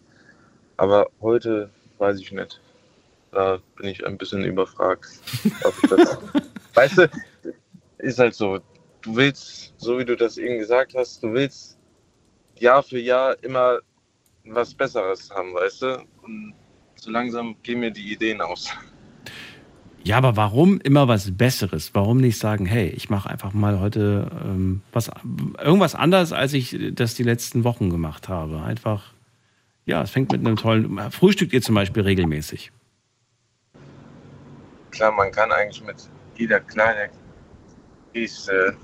Aber heute weiß ich nicht. Da bin ich ein bisschen überfragt. das, weißt du, ist halt so. Du willst, so wie du das eben gesagt hast, du willst Jahr für Jahr immer was Besseres haben, weißt du? Und so langsam gehen mir die Ideen aus. Ja, aber warum immer was Besseres? Warum nicht sagen, hey, ich mache einfach mal heute ähm, was, irgendwas anders, als ich das die letzten Wochen gemacht habe? Einfach, ja, es fängt mit einem tollen. Frühstückt ihr zum Beispiel regelmäßig? Klar, man kann eigentlich mit jeder kleinen Geste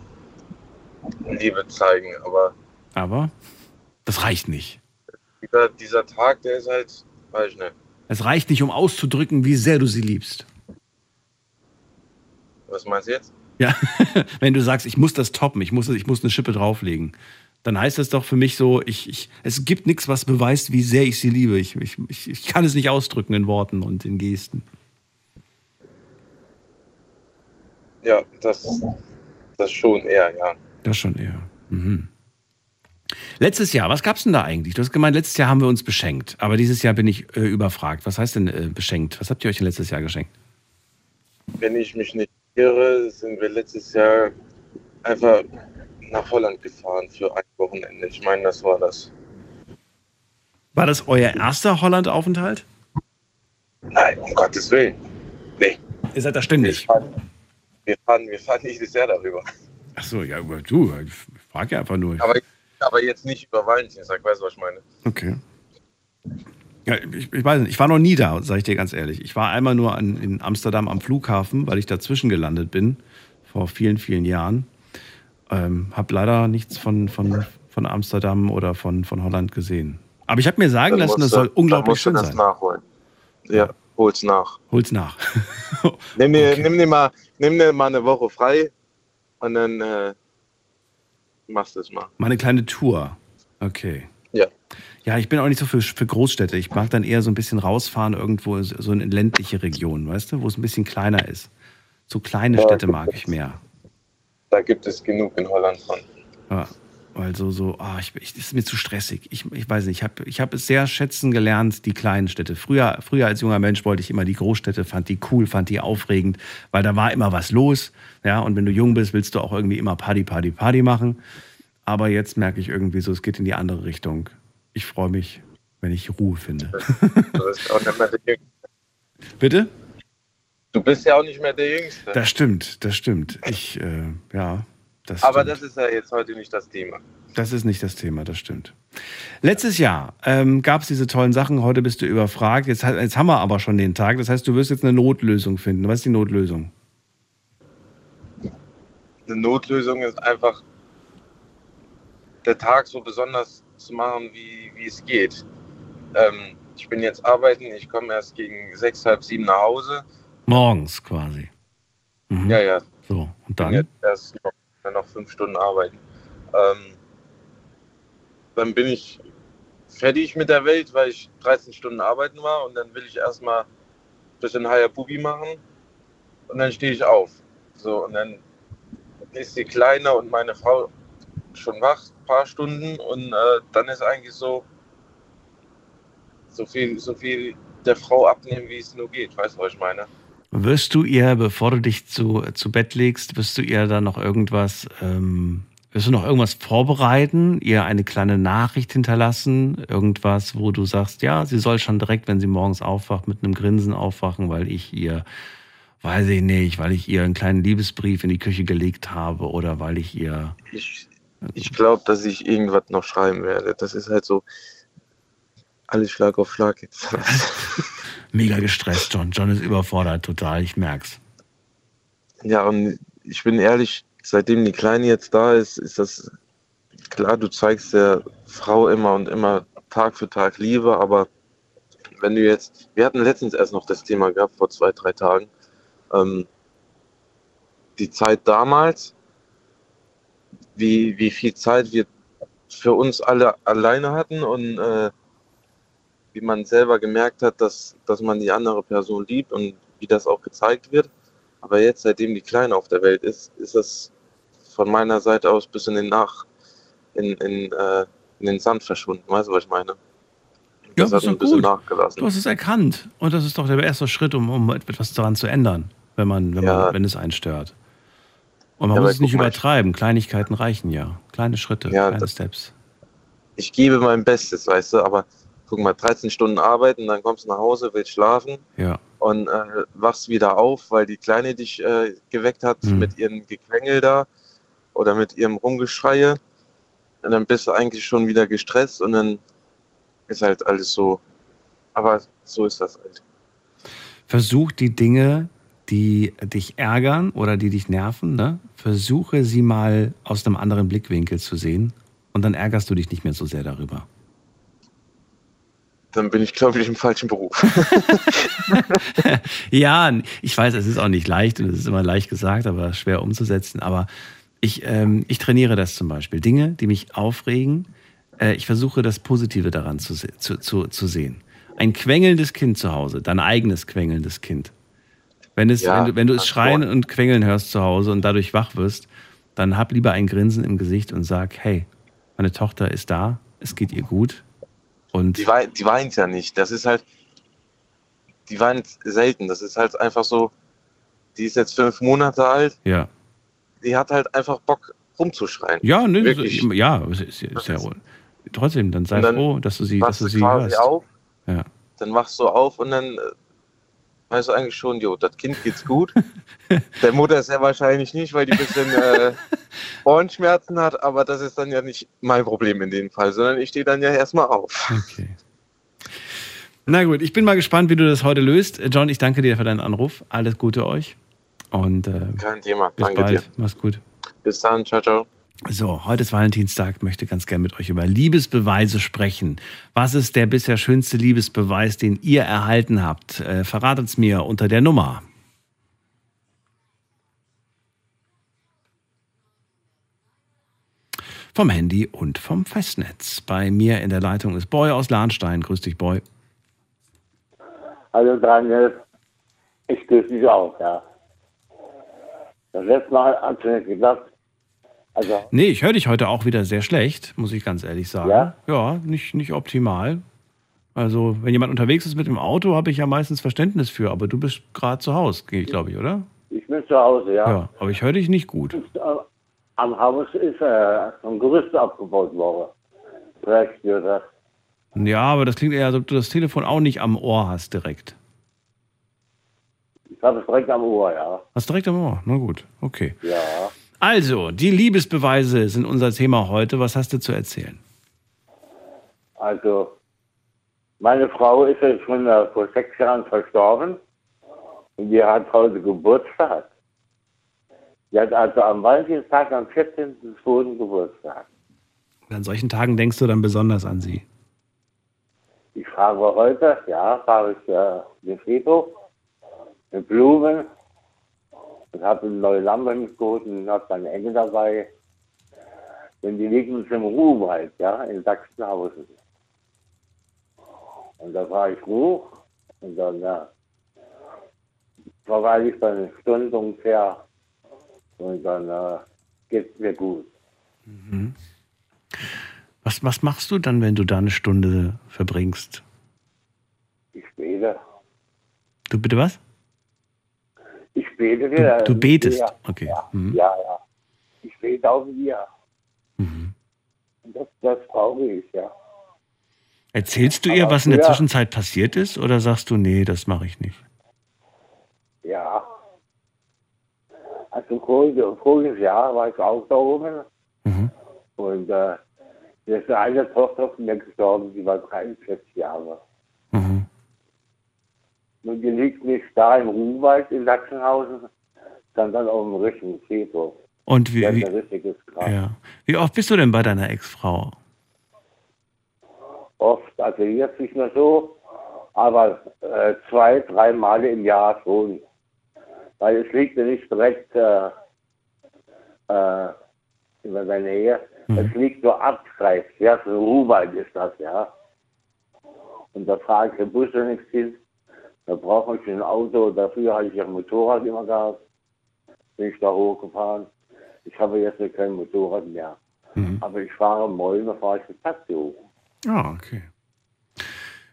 Liebe zeigen, aber. Aber das reicht nicht. Dieser, dieser Tag, der ist halt, weiß ich nicht. Es reicht nicht, um auszudrücken, wie sehr du sie liebst. Was meinst du jetzt? Ja, wenn du sagst, ich muss das toppen, ich muss, ich muss eine Schippe drauflegen, dann heißt das doch für mich so, ich, ich, es gibt nichts, was beweist, wie sehr ich sie liebe. Ich, ich, ich kann es nicht ausdrücken in Worten und in Gesten. Ja, das, das schon eher, ja. Das schon eher. Mhm. Letztes Jahr, was gab es denn da eigentlich? Du hast gemeint, letztes Jahr haben wir uns beschenkt, aber dieses Jahr bin ich äh, überfragt. Was heißt denn äh, beschenkt? Was habt ihr euch denn letztes Jahr geschenkt? Wenn ich mich nicht irre, sind wir letztes Jahr einfach nach Holland gefahren für ein Wochenende. Ich meine, das war das. War das euer erster Holland-Aufenthalt? Nein, um Gottes Willen. Nee. Ihr seid da ständig. Wir fahren, wir fahren, wir fahren nicht Jahr darüber. Ach so, ja, du, ich frage ja einfach nur. Aber, aber jetzt nicht über Valentinstag, weißt du, was ich meine? Okay. Ja, ich, ich, weiß nicht, ich war noch nie da, sage ich dir ganz ehrlich. Ich war einmal nur an, in Amsterdam am Flughafen, weil ich dazwischen gelandet bin, vor vielen, vielen Jahren. Ähm, hab leider nichts von, von, von Amsterdam oder von, von Holland gesehen. Aber ich habe mir sagen Dann lassen, das du- soll unglaublich schön sein. nachholen. Ja, hol's nach. Hol's nach. Nimm dir, nimm, dir mal, nimm dir mal eine Woche frei und dann äh, machst du es mal. Mal eine kleine Tour. Okay. Ja. Ja, ich bin auch nicht so für, für Großstädte. Ich mag dann eher so ein bisschen rausfahren irgendwo, so in ländliche Regionen, weißt du, wo es ein bisschen kleiner ist. So kleine Städte mag ich mehr. Da gibt es genug in Holland von. Ja, weil so, ah, ich, ich, das ist mir zu stressig. Ich, ich weiß nicht, ich habe ich hab es sehr schätzen gelernt, die kleinen Städte. Früher, früher als junger Mensch wollte ich immer die Großstädte, fand die cool, fand die aufregend, weil da war immer was los. Ja, und wenn du jung bist, willst du auch irgendwie immer Party, Party, Party machen. Aber jetzt merke ich irgendwie so, es geht in die andere Richtung. Ich freue mich, wenn ich Ruhe finde. Du bist auch nicht mehr der Jüngste. Bitte? Du bist ja auch nicht mehr der Jüngste. Das stimmt, das stimmt. Ich, äh, ja, das Aber stimmt. das ist ja jetzt heute nicht das Thema. Das ist nicht das Thema, das stimmt. Letztes Jahr ähm, gab es diese tollen Sachen, heute bist du überfragt. Jetzt, jetzt haben wir aber schon den Tag. Das heißt, du wirst jetzt eine Notlösung finden. Was ist die Notlösung? Eine Notlösung ist einfach, der Tag so besonders zu machen, wie, wie es geht. Ähm, ich bin jetzt arbeiten, ich komme erst gegen sechs, halb sieben nach Hause. Morgens quasi. Mhm. Ja, ja, So, und dann? jetzt erst noch, noch fünf Stunden arbeiten. Ähm, dann bin ich fertig mit der Welt, weil ich 13 Stunden arbeiten war und dann will ich erstmal ein bisschen Hayabubi machen und dann stehe ich auf. So, und dann ist die Kleine und meine Frau schon wach, ein paar Stunden und äh, dann ist eigentlich so, so viel, so viel der Frau abnehmen, wie es nur geht. Weißt du, was ich meine? Wirst du ihr, bevor du dich zu, zu Bett legst, wirst du ihr dann noch irgendwas, ähm, wirst du noch irgendwas vorbereiten, ihr eine kleine Nachricht hinterlassen, irgendwas, wo du sagst, ja, sie soll schon direkt, wenn sie morgens aufwacht, mit einem Grinsen aufwachen, weil ich ihr, weiß ich nicht, weil ich ihr einen kleinen Liebesbrief in die Küche gelegt habe oder weil ich ihr, Ich, ich glaube, dass ich irgendwas noch schreiben werde. Das ist halt so alles Schlag auf Schlag jetzt. mega gestresst, John. John ist überfordert total, ich merk's. ja, und ich bin ehrlich, seitdem die Kleine jetzt da ist, ist das klar, du zeigst der Frau immer und immer Tag für Tag Liebe, aber wenn du jetzt, wir hatten letztens erst noch das Thema gehabt, vor zwei, drei Tagen, ähm, die Zeit damals, wie, wie viel Zeit wir für uns alle alleine hatten und äh, wie man selber gemerkt hat, dass, dass man die andere Person liebt und wie das auch gezeigt wird. Aber jetzt, seitdem die Kleine auf der Welt ist, ist das von meiner Seite aus bis in den Nach, in, in, äh, in den Sand verschwunden. Weißt du, was ich meine? Ja, Das hat ist ein bisschen gut. nachgelassen. Du hast es erkannt. Und das ist doch der erste Schritt, um, um etwas daran zu ändern, wenn, man, wenn, Ja. man, wenn es einen stört. Und man Ja, muss es nicht übertreiben. Kleinigkeiten reichen ja. Kleine Schritte, Ja, kleine Steps. ich gebe mein Bestes, weißt du, aber guck mal, 13 Stunden arbeiten, dann kommst du nach Hause, willst schlafen Ja. und äh, wachst wieder auf, weil die Kleine dich äh, geweckt hat Mhm. mit ihrem Gequengel da oder mit ihrem Rumgeschreie. Und dann bist du eigentlich schon wieder gestresst und dann ist halt alles so. Aber so ist das halt. Versuch die Dinge, die dich ärgern oder die dich nerven, ne? versuche sie mal aus einem anderen Blickwinkel zu sehen. Und dann ärgerst du dich nicht mehr so sehr darüber. Dann bin ich, glaube ich, im falschen Beruf. Ja, ich weiß, es ist auch nicht leicht und es ist immer leicht gesagt, aber schwer umzusetzen. Aber ich, ähm, ich trainiere das zum Beispiel. Dinge, die mich aufregen, äh, ich versuche das Positive daran zu, zu, zu, zu sehen. Ein quengelndes Kind zu Hause, dein eigenes quengelndes Kind. Wenn, es, Ja, wenn, du, wenn du es schreien boah. und quengeln hörst zu Hause und dadurch wach wirst, dann hab lieber ein Grinsen im Gesicht und sag, hey, meine Tochter ist da, es geht ihr gut. Und Die, wei die weint ja nicht. Das ist halt, die weint selten. Das ist halt einfach so, die ist jetzt fünf Monate alt, ja. die hat halt einfach Bock rumzuschreien. Ja, ne, Wirklich. ja, ist, ist ja wohl. Trotzdem, dann sei dann froh, dass du sie, dass du sie quasi hörst. auf, Ja. dann wachst du auf und dann äh, weißt du eigentlich schon, jo, das Kind geht's gut. Der Mutter ist ja wahrscheinlich nicht, weil die ein bisschen äh, Ohrenschmerzen hat, aber das ist dann ja nicht mein Problem in dem Fall, sondern ich stehe dann ja erstmal auf. Okay. Na gut, ich bin mal gespannt, wie du das heute löst. John, ich danke dir für deinen Anruf. Alles Gute euch. Und äh, Kein Thema. bis Danke bald. dir. Mach's gut. Bis dann. Ciao, ciao. So, heute ist Valentinstag, möchte ganz gerne mit euch über Liebesbeweise sprechen. Was ist der bisher schönste Liebesbeweis, den ihr erhalten habt? Äh, verratet es mir unter der Nummer. Vom Handy und vom Festnetz. Bei mir in der Leitung ist Boy aus Lahnstein. Grüß dich, Boy. Also Daniel, ich grüße dich auch, ja. Das letzte Mal hat nicht geklappt. Also, Nee, ich höre dich heute auch wieder sehr schlecht, muss ich ganz ehrlich sagen. Ja? Ja, nicht, nicht optimal. Also, wenn jemand unterwegs ist mit dem Auto, habe ich ja meistens Verständnis für, aber du bist gerade zu Hause, glaube ich, oder? ich bin zu Hause, ja. Ja, aber ich höre dich nicht gut. Äh, Am Haus ist äh, ein Gerüst abgebaut worden. Vielleicht wird das. Ja, aber das klingt eher, als ob du das Telefon auch nicht am Ohr hast direkt. Ich habe es direkt am Ohr, ja. Hast direkt am Ohr? Na gut, okay. Ja. Also, die Liebesbeweise sind unser Thema heute. Was hast du zu erzählen? Also, meine Frau ist jetzt schon äh, vor sechs Jahren verstorben. Und die hat heute Geburtstag. Die hat also am Valentinstag am 14.02. Geburtstag. Und an solchen Tagen denkst du dann besonders an sie. Ich fahre heute, ja, fahre ich äh, den Friedhof mit Blumen und habe eine neue Lampe mitgeholt und habe meine Engel dabei. Denn die liegen uns im Ruhwald, ja, in Sachsenhausen. Und da fahre ich hoch und dann, ja, verweile ich dann eine Stunde ungefähr und dann äh, geht's mir gut. Was, was machst du dann, wenn du da eine Stunde verbringst? Ich bete. Du bitte was? Ich bete wieder. Du, du betest. Ja, Okay. ja, Mhm. ja, ja. Ich bete auch wieder. Mhm. Und das, das brauche ich, ja. Erzählst du ihr, Aber was in der Zwischenzeit passiert ist, oder sagst du, nee, das mache ich nicht? Ja. Also voriges, voriges Jahr war ich auch da oben. Mhm. Und äh, da ist eine Tochter von mir gestorben, die war 43 Jahre. Mhm. Und die liegt nicht da im Ruhwald in Sachsenhausen, sondern auf dem richtigen Friedhof. Und wie, wie, ja. wie oft bist du denn bei deiner Ex-Frau? Oft, also jetzt nicht mehr so. Aber äh, zwei, drei Male im Jahr schon. Weil es liegt ja nicht direkt äh, äh, in der Nähe. Es liegt so abseits. Ja, so Ruhwald ist das, ja. Und da fragt der Bus ja nichts hin. Da brauche ich ein Auto. Dafür hatte ich ein Motorrad immer gehabt. Bin ich da hochgefahren. Ich habe jetzt kein Motorrad mehr. Aber ich fahre morgen, da fahre ich mit Taxi hoch. Ah, okay.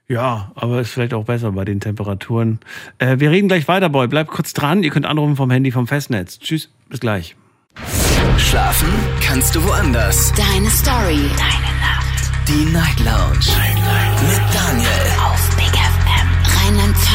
Ja, aber ist vielleicht auch besser bei den Temperaturen. Äh, wir reden gleich weiter, Boy. Bleib kurz dran. Ihr könnt anrufen vom Handy vom Festnetz. Tschüss, bis gleich. Schlafen kannst du woanders. Deine Story. Deine Nacht. Die Night Lounge. Mit Daniel. Auf.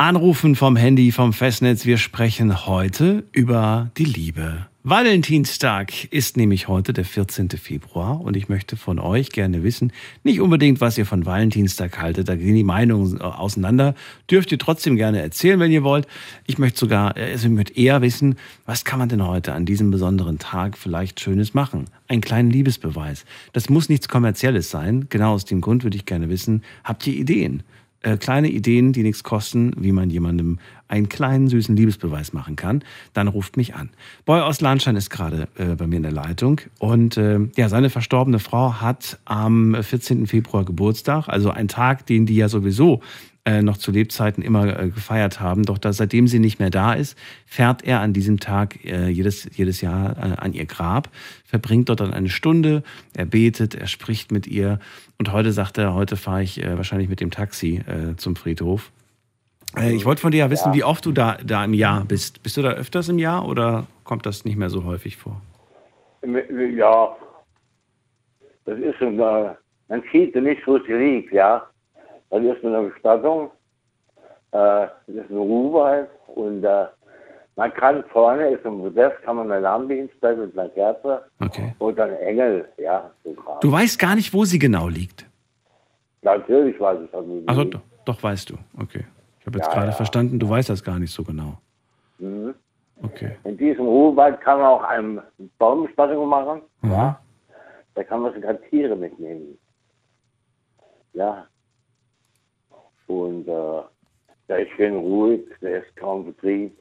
Anrufen vom Handy vom Festnetz. Wir sprechen heute über die Liebe. Valentinstag ist nämlich heute der 14. Februar und ich möchte von euch gerne wissen, nicht unbedingt, was ihr von Valentinstag haltet, da gehen die Meinungen auseinander, dürft ihr trotzdem gerne erzählen, wenn ihr wollt. Ich möchte sogar, also ich möchte eher wissen, was kann man denn heute an diesem besonderen Tag vielleicht Schönes machen? Einen kleinen Liebesbeweis. Das muss nichts Kommerzielles sein, genau aus dem Grund würde ich gerne wissen, habt ihr Ideen? Äh, kleine Ideen, die nichts kosten, wie man jemandem einen kleinen süßen Liebesbeweis machen kann, dann ruft mich an. Boy aus Lahnstein ist gerade äh, bei mir in der Leitung und äh, ja, seine verstorbene Frau hat am 14. Februar Geburtstag, also ein Tag, den die ja sowieso äh, noch zu Lebzeiten immer äh, gefeiert haben. Doch da, seitdem sie nicht mehr da ist, fährt er an diesem Tag äh, jedes, jedes Jahr äh, an ihr Grab, verbringt dort dann eine Stunde, er betet, er spricht mit ihr. Und heute sagt er, heute fahre ich äh, wahrscheinlich mit dem Taxi äh, zum Friedhof. Ich wollte von dir ja wissen, Ja. wie oft du da, da im Jahr bist. Bist du da öfters im Jahr oder kommt das nicht mehr so häufig vor? Ja, das ist ein, äh, man sieht nicht, wo sie liegt, ja. Das ist eine Bestattung, äh, das ist ein Ruhwald und äh, man kann vorne, ist ein Modest, kann man eine Lampe hinstellen mit einer Kerze Okay. und ein Engel, ja. So. Du weißt gar nicht, wo sie genau liegt. Natürlich weiß ich das nicht. Also doch, doch weißt du. Okay. Ich habe jetzt Ja, gerade ja. verstanden, du weißt das gar nicht so genau. Mhm. Okay. In diesem Ruhwald kann man auch eine Baumbestattung machen, Mhm. ja. Da kann man sogar Tiere mitnehmen. Ja. Und äh, da ist schön ruhig, da ist kaum Betrieb.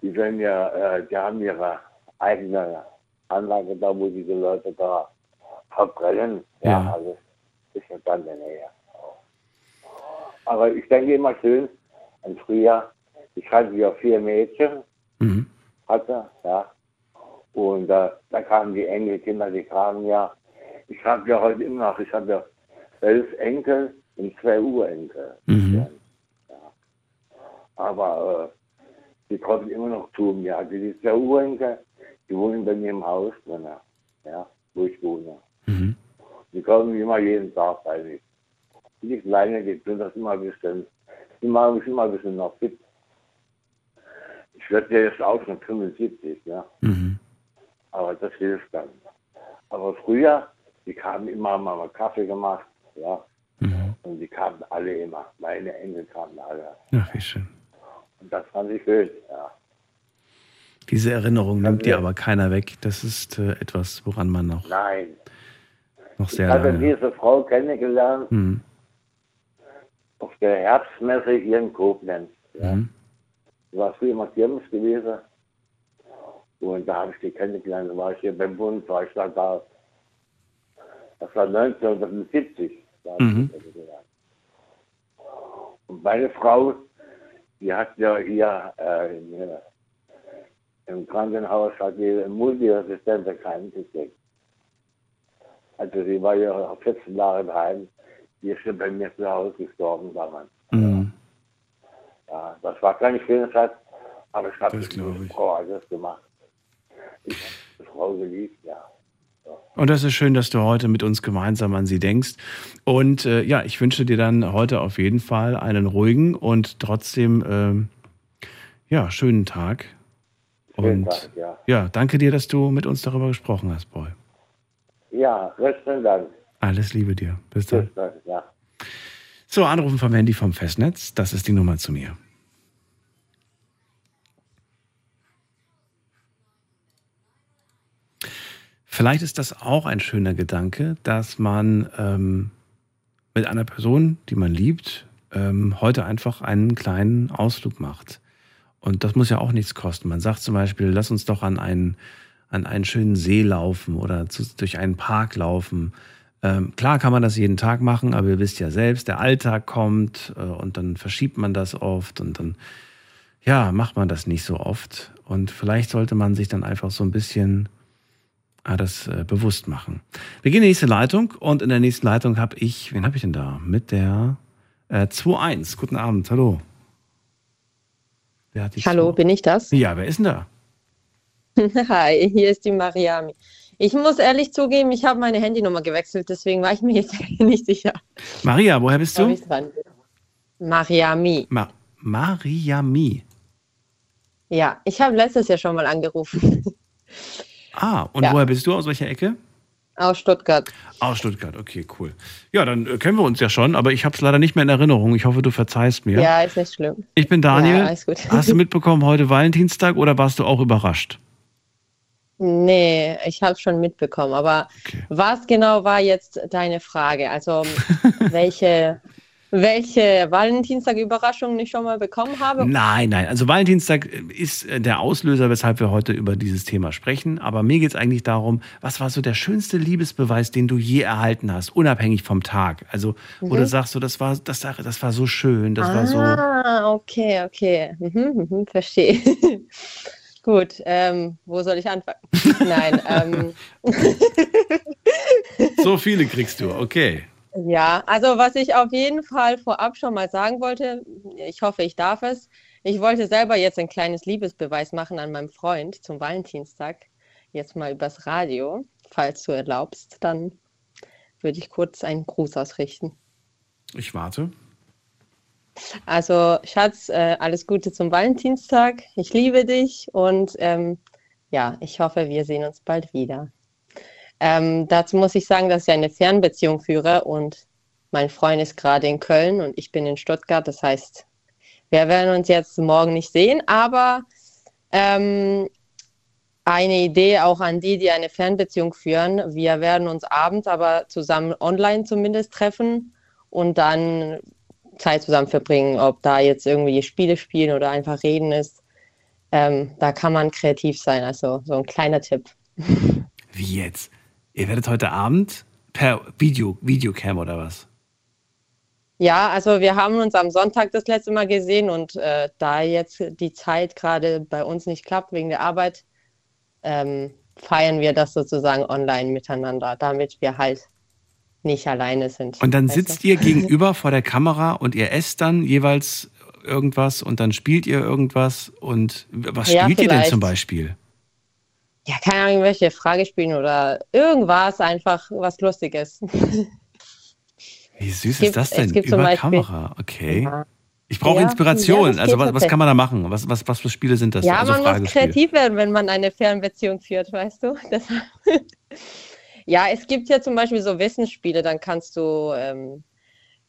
Die werden ja, äh, die haben ihre eigene Anlage da, wo diese Leute da verbrennen. Ja, Ja. also ist ja dann der Nähe. Aber ich denke immer schön an früher. Ich hatte ja vier Mädchen, Mhm. hatte, ja. Und äh, da kamen die Enkelkinder, die kamen ja. Ich habe ja heute immer noch, ich habe ja elf Enkel und zwei Urenkel. Mhm. Aber äh, die kommen immer noch zu mir. Also die zwei Urenkel, die wohnen bei mir im Haus drin, ja, wo ich wohne. Mhm. Die kommen immer jeden Tag bei mir. Die Kleine, die tun das immer ein bisschen, die machen mich immer ein bisschen noch fit. Ich werde ja jetzt auch schon 75, ja. Mhm. Aber das hilft dann. Aber früher, die kamen immer, haben mal Kaffee gemacht, ja. Die kamen alle immer. Meine Enkel kamen alle. Ach, wie schön. Und das fand ich schön, ja. Diese Erinnerung nimmt dir aber keiner weg. Das ist äh, etwas, woran man noch, Nein. noch Ich sehr habe lange. diese Frau kennengelernt Mhm. auf der Herbstmesse hier in Koblenz. Ja. Mhm. Ich war früher mal Kirmes gewesen. Und da habe ich die kennengelernt. Da war ich hier beim Bund, war ich da da. Das war 1970. Da habe ich Mhm. die kennengelernt. Und meine Frau, die hat ja hier äh, in, äh, im Krankenhaus hat die Multiresistente Keim gekriegt. Also sie war ja 14 Jahre daheim. Die ist ja bei mir zu Hause gestorben damals. Mhm. Ja, das war keine schöne Zeit, aber ich habe Das das ich. Frau alles gemacht. Ich habe die Frau geliebt, ja. Und das ist schön, dass du heute mit uns gemeinsam an sie denkst. Und äh, ja, ich wünsche dir dann heute auf jeden Fall einen ruhigen und trotzdem ähm, ja, schönen Tag. Schönen Und Tag, ja. ja, danke dir, dass du mit uns darüber gesprochen hast, Boy. Ja, besten Dank. Alles Liebe dir. Bis dann. Tschüss, danke, ja. So, anrufen vom Handy vom Festnetz. Das ist die Nummer zu mir. Vielleicht ist das auch ein schöner Gedanke, dass man ähm, mit einer Person, die man liebt, ähm, heute einfach einen kleinen Ausflug macht. Und das muss ja auch nichts kosten. Man sagt zum Beispiel, lass uns doch an einen, an einen schönen See laufen oder zu, durch einen Park laufen. Ähm, klar kann man das jeden Tag machen, aber ihr wisst ja selbst, der Alltag kommt äh, und dann verschiebt man das oft und dann, ja, macht man das nicht so oft. Und vielleicht sollte man sich dann einfach so ein bisschen das äh, bewusst machen. Wir gehen in die nächste Leitung und in der nächsten Leitung habe ich, wen habe ich denn da? Mit der äh, 2.1. Guten Abend, hallo. Hallo, 2? bin ich das? Ja, wer ist denn da? Hi, hier ist die Mariami. Ich muss ehrlich zugeben, ich habe meine Handynummer gewechselt, deswegen war ich mir jetzt nicht sicher. Maria, woher bist du? Mariami. Ma Mariami. Ja, ich habe letztes Jahr schon mal angerufen. Ah, und Ja. woher bist du? Aus welcher Ecke? Aus Stuttgart. Aus Stuttgart, okay, cool. Ja, dann äh, kennen wir uns ja schon, aber ich habe es leider nicht mehr in Erinnerung. Ich hoffe, du verzeihst mir. Ja, ist nicht schlimm. Ich bin Daniel. Ja, alles gut. Hast du mitbekommen, heute Valentinstag oder warst du auch überrascht? Nee, ich habe schon mitbekommen. Aber was genau war jetzt deine Frage? Also, welche, welche Valentinstag-Überraschungen ich schon mal bekommen habe? Nein, nein. Also Valentinstag ist äh, der Auslöser, weshalb wir heute über dieses Thema sprechen. Aber mir geht es eigentlich darum, was war so der schönste Liebesbeweis, den du je erhalten hast, unabhängig vom Tag? Also, wo Mhm. du sagst, so, das war, das, das war so schön, das war so. Ah, okay, okay. Mhm, mhm, verstehe. Gut, ähm, wo soll ich anfangen? Nein, ähm, So viele kriegst du, okay. Ja, also was ich auf jeden Fall vorab schon mal sagen wollte, ich hoffe, ich darf es. Ich wollte selber jetzt ein kleines Liebesbeweis machen an meinem Freund zum Valentinstag. Jetzt mal übers Radio. Falls du erlaubst, dann würde ich kurz einen Gruß ausrichten. Ich warte. Also, Schatz, äh, alles Gute zum Valentinstag. Ich liebe dich und ähm, ja, ich hoffe, wir sehen uns bald wieder. Ähm, dazu muss ich sagen, dass ich eine Fernbeziehung führe und mein Freund ist gerade in Köln und ich bin in Stuttgart. Das heißt, wir werden uns jetzt morgen nicht sehen, aber ähm, eine Idee auch an die, die eine Fernbeziehung führen. Wir werden uns abends aber zusammen online zumindest treffen und dann Zeit zusammen verbringen, ob da jetzt irgendwie Spiele spielen oder einfach reden ist. Ähm, da kann man kreativ sein. Also so ein kleiner Tipp. Wie jetzt? Ihr werdet heute Abend per Video, Videocam oder was? Ja, also wir haben uns am Sonntag das letzte Mal gesehen und äh, da jetzt die Zeit gerade bei uns nicht klappt wegen der Arbeit, ähm, feiern wir das sozusagen online miteinander, damit wir halt nicht alleine sind. Und dann sitzt du? ihr gegenüber vor der Kamera und ihr esst dann jeweils irgendwas und dann spielt ihr irgendwas und was Ja, spielt ihr denn vielleicht. zum Beispiel? Ja, keine Ahnung, welche Frage spielen oder irgendwas, einfach was Lustiges. Wie süß gibt- ist das denn? Über Beispiel- Kamera, okay. Ja. Ich brauche Ja, Inspiration. ja, das also was, was kann man da machen? Was, was, was für Spiele sind das? Ja, also man muss kreativ werden, wenn man eine Fernbeziehung führt, weißt du? Deshalb- ja, es gibt ja zum Beispiel so Wissensspiele, dann kannst du ähm,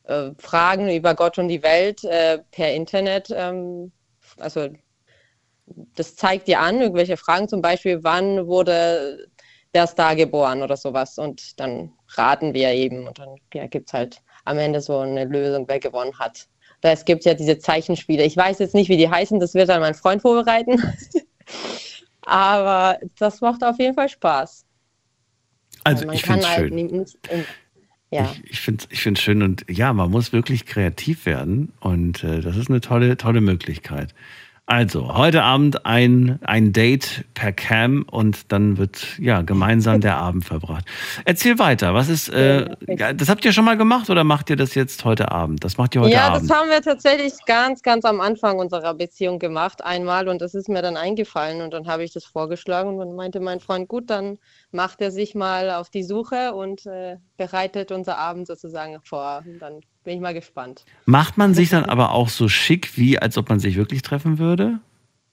äh, Fragen über Gott und die Welt äh, per Internet, ähm, also das zeigt dir an, irgendwelche Fragen, zum Beispiel, wann wurde der Star geboren oder sowas. Und dann raten wir eben und dann ja, gibt es halt am Ende so eine Lösung, wer gewonnen hat. Da es gibt ja diese Zeichenspiele. Ich weiß jetzt nicht, wie die heißen, das wird dann mein Freund vorbereiten. Aber das macht auf jeden Fall Spaß. Also ich finde es halt schön. nie- nicht, ja. Ich finde es ich find's schön und ja, man muss wirklich kreativ werden und äh, das ist eine tolle, tolle Möglichkeit. Also, heute Abend ein, ein Date per Cam und dann wird ja gemeinsam der Abend verbracht. Erzähl weiter, was ist, äh, ja, das habt ihr schon mal gemacht oder macht ihr das jetzt heute Abend? Das macht ihr heute ja, Abend. das haben wir tatsächlich ganz, ganz am Anfang unserer Beziehung gemacht, einmal, und das ist mir dann eingefallen und dann habe ich das vorgeschlagen und dann meinte mein Freund, gut, dann macht er sich mal auf die Suche und äh, bereitet unser Abend sozusagen vor. Und dann bin ich mal gespannt. Macht man sich dann aber auch so schick, wie als ob man sich wirklich treffen würde?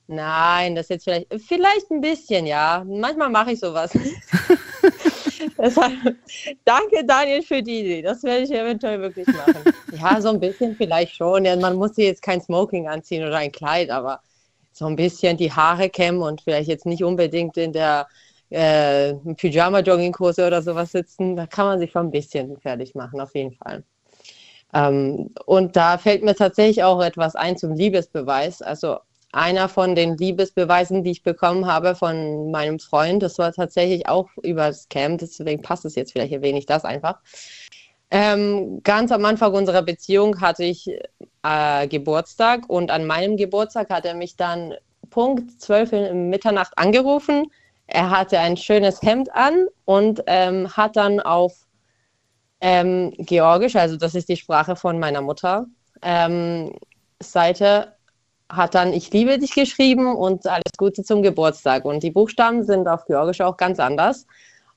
Nein, das jetzt vielleicht, vielleicht ein bisschen, ja. Manchmal mache ich sowas. Deshalb, danke Daniel für die Idee. Das werde ich eventuell wirklich machen. Ja, so ein bisschen vielleicht schon. Man muss sich jetzt kein Smoking anziehen oder ein Kleid, aber so ein bisschen die Haare kämmen und vielleicht jetzt nicht unbedingt in der äh, Pyjama-Jogginghose oder sowas sitzen, da kann man sich schon ein bisschen fertig machen, auf jeden Fall. Ähm, und da fällt mir tatsächlich auch etwas ein zum Liebesbeweis. Also einer von den Liebesbeweisen, die ich bekommen habe von meinem Freund, das war tatsächlich auch über Camp, deswegen passt es jetzt vielleicht erwähne ich das einfach. Ähm, ganz am Anfang unserer Beziehung hatte ich äh, Geburtstag und an meinem Geburtstag hat er mich dann Punkt 12 in Mitternacht angerufen. Er hatte ein schönes Hemd an und ähm, hat dann auf ähm, Georgisch, also das ist die Sprache von meiner Mutter, ähm, Seite hat dann Ich liebe dich geschrieben und alles Gute zum Geburtstag. Und die Buchstaben sind auf Georgisch auch ganz anders.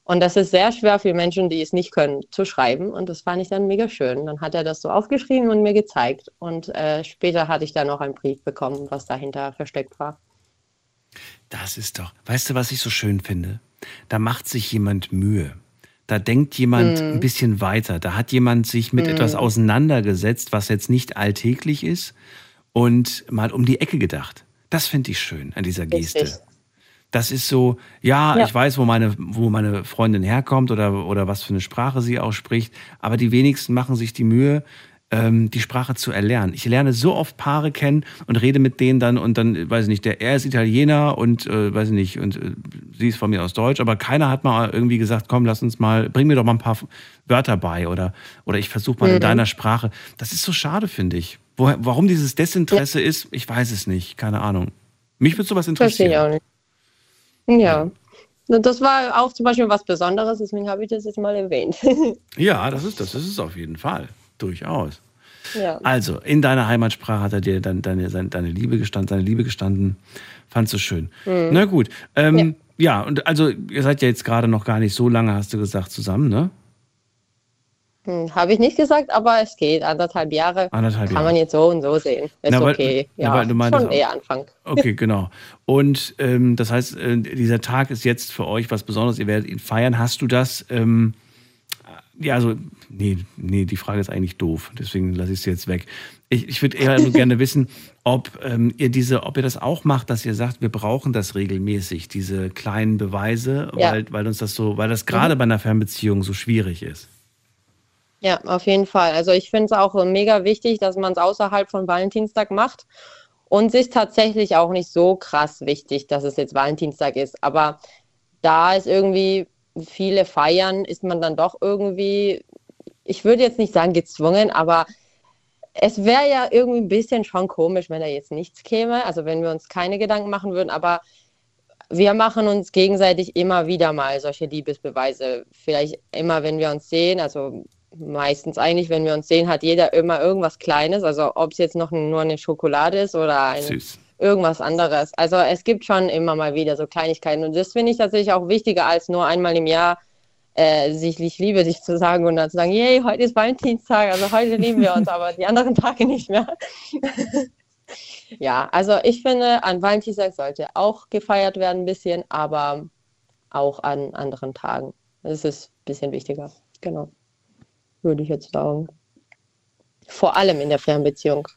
Und das ist sehr schwer für Menschen, die es nicht können, zu schreiben. Und das fand ich dann mega schön. Dann hat er das so aufgeschrieben und mir gezeigt. Und äh, später hatte ich dann noch einen Brief bekommen, was dahinter versteckt war. Das ist doch, weißt du, was ich so schön finde? Da macht sich jemand Mühe. Da denkt jemand mm. ein bisschen weiter. Da hat jemand sich mit mm. etwas auseinandergesetzt, was jetzt nicht alltäglich ist und mal um die Ecke gedacht. Das finde ich schön an dieser Geste. Richtig. Das ist so, ja, ja, ich weiß, wo meine, wo meine Freundin herkommt oder, oder was für eine Sprache sie ausspricht, aber die wenigsten machen sich die Mühe, die Sprache zu erlernen. Ich lerne so oft Paare kennen und rede mit denen dann und dann, weiß ich nicht, der, er ist Italiener und, äh, weiß ich nicht, und äh, sie ist von mir aus Deutsch, aber keiner hat mal irgendwie gesagt, komm, lass uns mal, bring mir doch mal ein paar Wörter bei oder, oder ich versuche mal mhm. in deiner Sprache. Das ist so schade, finde ich. Wo, warum dieses Desinteresse ja. ist, ich weiß es nicht, keine Ahnung. Mich würde sowas interessieren. Verstehe ich auch nicht. Ja. Das war auch zum Beispiel was Besonderes, deswegen habe ich das jetzt mal erwähnt. ja, das ist das. Das ist auf jeden Fall. Durchaus. Ja. Also, in deiner Heimatsprache hat er dir dann deine, deine Liebe gestanden, seine Liebe gestanden. Fandst du schön. Mhm. Na gut. Ähm, ja. ja, und also, ihr seid ja jetzt gerade noch gar nicht so lange, hast du gesagt, zusammen, ne? Hm, Habe ich nicht gesagt, aber es geht. Anderthalb Jahre Anderthalb kann Jahre. man jetzt so und so sehen. Ist Na, weil, okay. Ja, meinst, schon eher Anfang. Okay, genau. Und ähm, das heißt, äh, dieser Tag ist jetzt für euch was Besonderes. Ihr werdet ihn feiern. Hast du das? Ähm, ja, also, nee, nee, die Frage ist eigentlich doof. Deswegen lasse ich sie jetzt weg. Ich, ich würde eher nur gerne wissen, ob ähm, ihr diese, ob ihr das auch macht, dass ihr sagt, wir brauchen das regelmäßig, diese kleinen Beweise, ja. weil, weil uns das so, weil das gerade mhm. bei einer Fernbeziehung so schwierig ist. Ja, auf jeden Fall. Also ich finde es auch mega wichtig, dass man es außerhalb von Valentinstag macht. Und es ist tatsächlich auch nicht so krass wichtig, dass es jetzt Valentinstag ist. Aber da es irgendwie viele feiern, ist man dann doch irgendwie, ich würde jetzt nicht sagen gezwungen, aber es wäre ja irgendwie ein bisschen schon komisch, wenn da jetzt nichts käme. Also wenn wir uns keine Gedanken machen würden. Aber wir machen uns gegenseitig immer wieder mal solche Liebesbeweise. Vielleicht immer, wenn wir uns sehen. Also meistens eigentlich, wenn wir uns sehen, hat jeder immer irgendwas Kleines. Also ob es jetzt noch nur eine Schokolade ist oder ein, irgendwas anderes. Also es gibt schon immer mal wieder so Kleinigkeiten. Und das finde ich tatsächlich auch wichtiger, als nur einmal im Jahr äh, sich ich liebe dich zu sagen und dann zu sagen, yay, heute ist Valentinstag, also heute lieben wir uns, aber die anderen Tage nicht mehr. ja, also ich finde, an Valentinstag sollte auch gefeiert werden ein bisschen, aber auch an anderen Tagen. Das ist ein bisschen wichtiger. Genau würde ich jetzt sagen. Vor allem in der Fernbeziehung.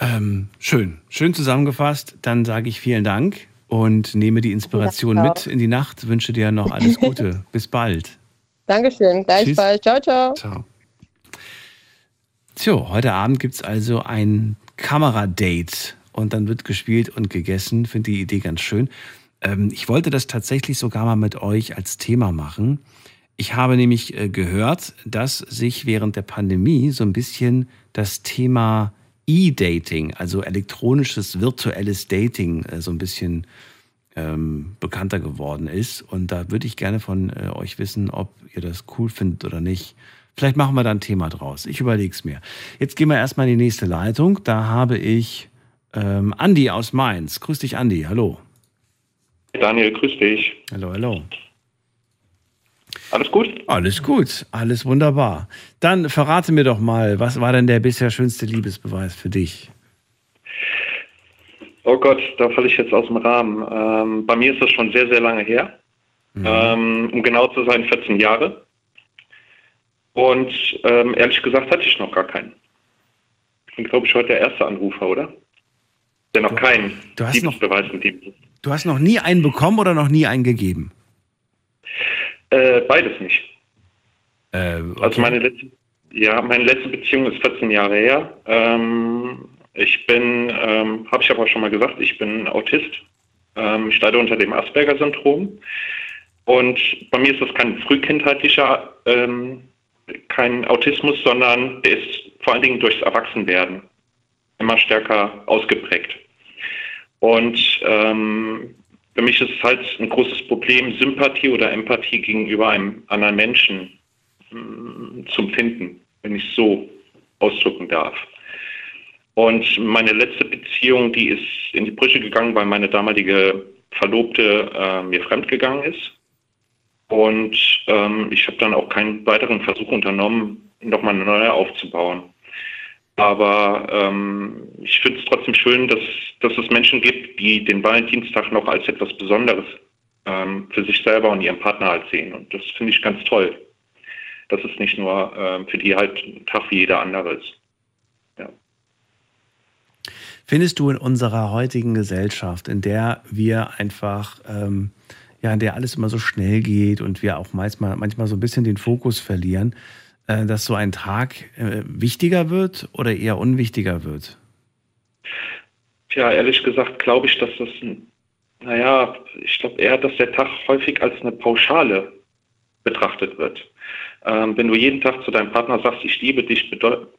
Ähm, schön, schön zusammengefasst. Dann sage ich vielen Dank und nehme die Inspiration ja, mit in die Nacht. Wünsche dir noch alles Gute. Bis bald. Dankeschön, gleichfalls. Ciao, ciao. Ciao. Tja, heute Abend gibt es also ein Kameradate und dann wird gespielt und gegessen. Finde die Idee ganz schön. Ähm, ich wollte das tatsächlich sogar mal mit euch als Thema machen. Ich habe nämlich äh, gehört, dass sich während der Pandemie so ein bisschen das Thema E-Dating, also elektronisches virtuelles Dating, äh, so ein bisschen ähm, bekannter geworden ist. Und da würde ich gerne von äh, euch wissen, ob ihr das cool findet oder nicht. Vielleicht machen wir da ein Thema draus. Ich überlege es mir. Jetzt gehen wir erstmal in die nächste Leitung. Da habe ich ähm, Andi aus Mainz. Grüß dich, Andi. Hallo. Daniel, grüß dich. Hallo, hallo. Alles gut? Alles gut, alles wunderbar. Dann verrate mir doch mal, was war denn der bisher schönste Liebesbeweis für dich? Oh Gott, da falle ich jetzt aus dem Rahmen. Ähm, bei mir ist das schon sehr, sehr lange her. Mhm. Ähm, um genau zu sein, 14 Jahre. Und ähm, ehrlich gesagt hatte ich noch gar keinen. Ich bin, glaube ich, heute der erste Anrufer, oder? Der noch keinen du hast Liebesbeweis noch, mit ihm Du hast noch nie einen bekommen oder noch nie einen gegeben? Äh, beides nicht. Äh, okay. Also meine letzte, ja, meine letzte Beziehung ist 14 Jahre her. Ähm, ich bin, ähm, habe ich aber schon mal gesagt, ich bin Autist. Ähm, ich leide unter dem Asperger-Syndrom. Und bei mir ist das kein frühkindheitlicher, ähm, kein Autismus, sondern der ist vor allen Dingen durchs Erwachsenwerden immer stärker ausgeprägt. Und ähm, für mich ist es halt ein großes Problem, Sympathie oder Empathie gegenüber einem anderen Menschen mh, zum Finden, wenn ich es so ausdrücken darf. Und meine letzte Beziehung, die ist in die Brüche gegangen, weil meine damalige Verlobte äh, mir fremdgegangen ist. Und ähm, ich habe dann auch keinen weiteren Versuch unternommen, nochmal eine neue aufzubauen. Aber ähm, ich finde es trotzdem schön, dass, dass es Menschen gibt, die den Valentinstag noch als etwas Besonderes ähm, für sich selber und ihren Partner halt sehen. Und das finde ich ganz toll. Dass es nicht nur ähm, für die halt ein Tag wie jeder andere ist. Ja. Findest du in unserer heutigen Gesellschaft, in der wir einfach, ähm, ja, in der alles immer so schnell geht und wir auch manchmal, manchmal so ein bisschen den Fokus verlieren, dass so ein Tag äh, wichtiger wird oder eher unwichtiger wird? Ja, ehrlich gesagt glaube ich, dass das, naja, ich glaube eher, dass der Tag häufig als eine Pauschale betrachtet wird. Ähm, wenn du jeden Tag zu deinem Partner sagst, ich liebe dich,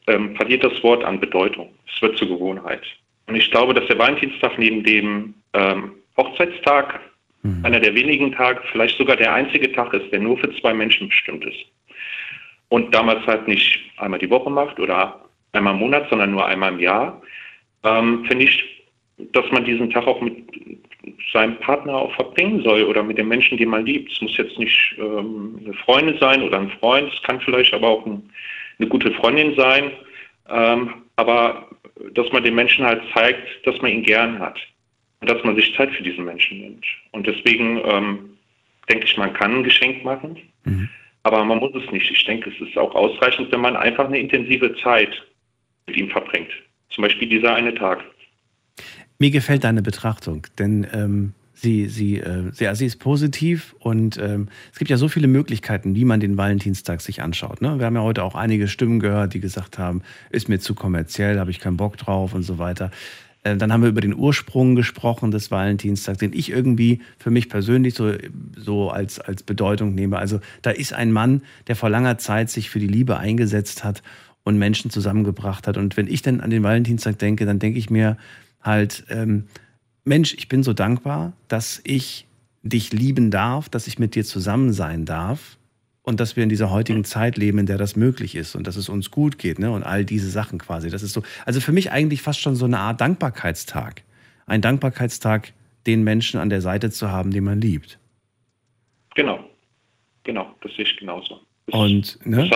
ähm, verliert das Wort an Bedeutung. Es wird zur Gewohnheit. Und ich glaube, dass der Valentinstag neben dem ähm, Hochzeitstag mhm. einer der wenigen Tage, vielleicht sogar der einzige Tag ist, der nur für zwei Menschen bestimmt ist und damals halt nicht einmal die Woche macht oder einmal im Monat, sondern nur einmal im Jahr, ähm, finde ich, dass man diesen Tag auch mit seinem Partner auch verbringen soll oder mit den Menschen, die man liebt. Es muss jetzt nicht ähm, eine Freundin sein oder ein Freund, es kann vielleicht aber auch ein, eine gute Freundin sein, ähm, aber dass man den Menschen halt zeigt, dass man ihn gern hat und dass man sich Zeit für diesen Menschen nimmt. Und deswegen ähm, denke ich, man kann ein Geschenk machen. Mhm. Aber man muss es nicht. Ich denke, es ist auch ausreichend, wenn man einfach eine intensive Zeit mit ihm verbringt. Zum Beispiel dieser eine Tag. Mir gefällt deine Betrachtung, denn ähm, sie, sie, äh, sie, sie ist positiv und ähm, es gibt ja so viele Möglichkeiten, wie man den Valentinstag sich anschaut. Ne? Wir haben ja heute auch einige Stimmen gehört, die gesagt haben, ist mir zu kommerziell, habe ich keinen Bock drauf und so weiter. Äh, dann haben wir über den Ursprung gesprochen des Valentinstags, den ich irgendwie für mich persönlich so, so als, als Bedeutung nehme. Also da ist ein Mann, der vor langer Zeit sich für die Liebe eingesetzt hat und Menschen zusammengebracht hat. Und wenn ich dann an den Valentinstag denke, dann denke ich mir halt, ähm, Mensch, ich bin so dankbar, dass ich dich lieben darf, dass ich mit dir zusammen sein darf und dass wir in dieser heutigen Zeit leben, in der das möglich ist und dass es uns gut geht, ne? Und all diese Sachen quasi. Das ist so, also für mich eigentlich fast schon so eine Art Dankbarkeitstag. Ein Dankbarkeitstag, den Menschen an der Seite zu haben, den man liebt. Genau, genau, das sehe ich genauso. Das und, ne?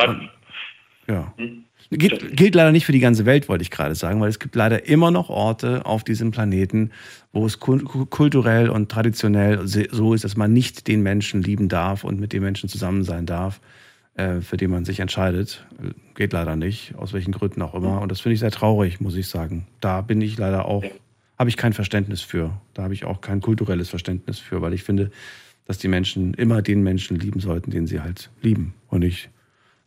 ja. Hm? Gilt, gilt leider nicht für die ganze Welt, wollte ich gerade sagen, weil es gibt leider immer noch Orte auf diesem Planeten, wo es kulturell und traditionell so ist, dass man nicht den Menschen lieben darf und mit den Menschen zusammen sein darf, äh, für den man sich entscheidet. Geht leider nicht, aus welchen Gründen auch immer. Und das finde ich sehr traurig, muss ich sagen. Da bin ich leider auch, habe ich kein Verständnis für. Da habe ich auch kein kulturelles Verständnis für, weil ich finde, dass die Menschen immer den Menschen lieben sollten, den sie halt lieben und nicht,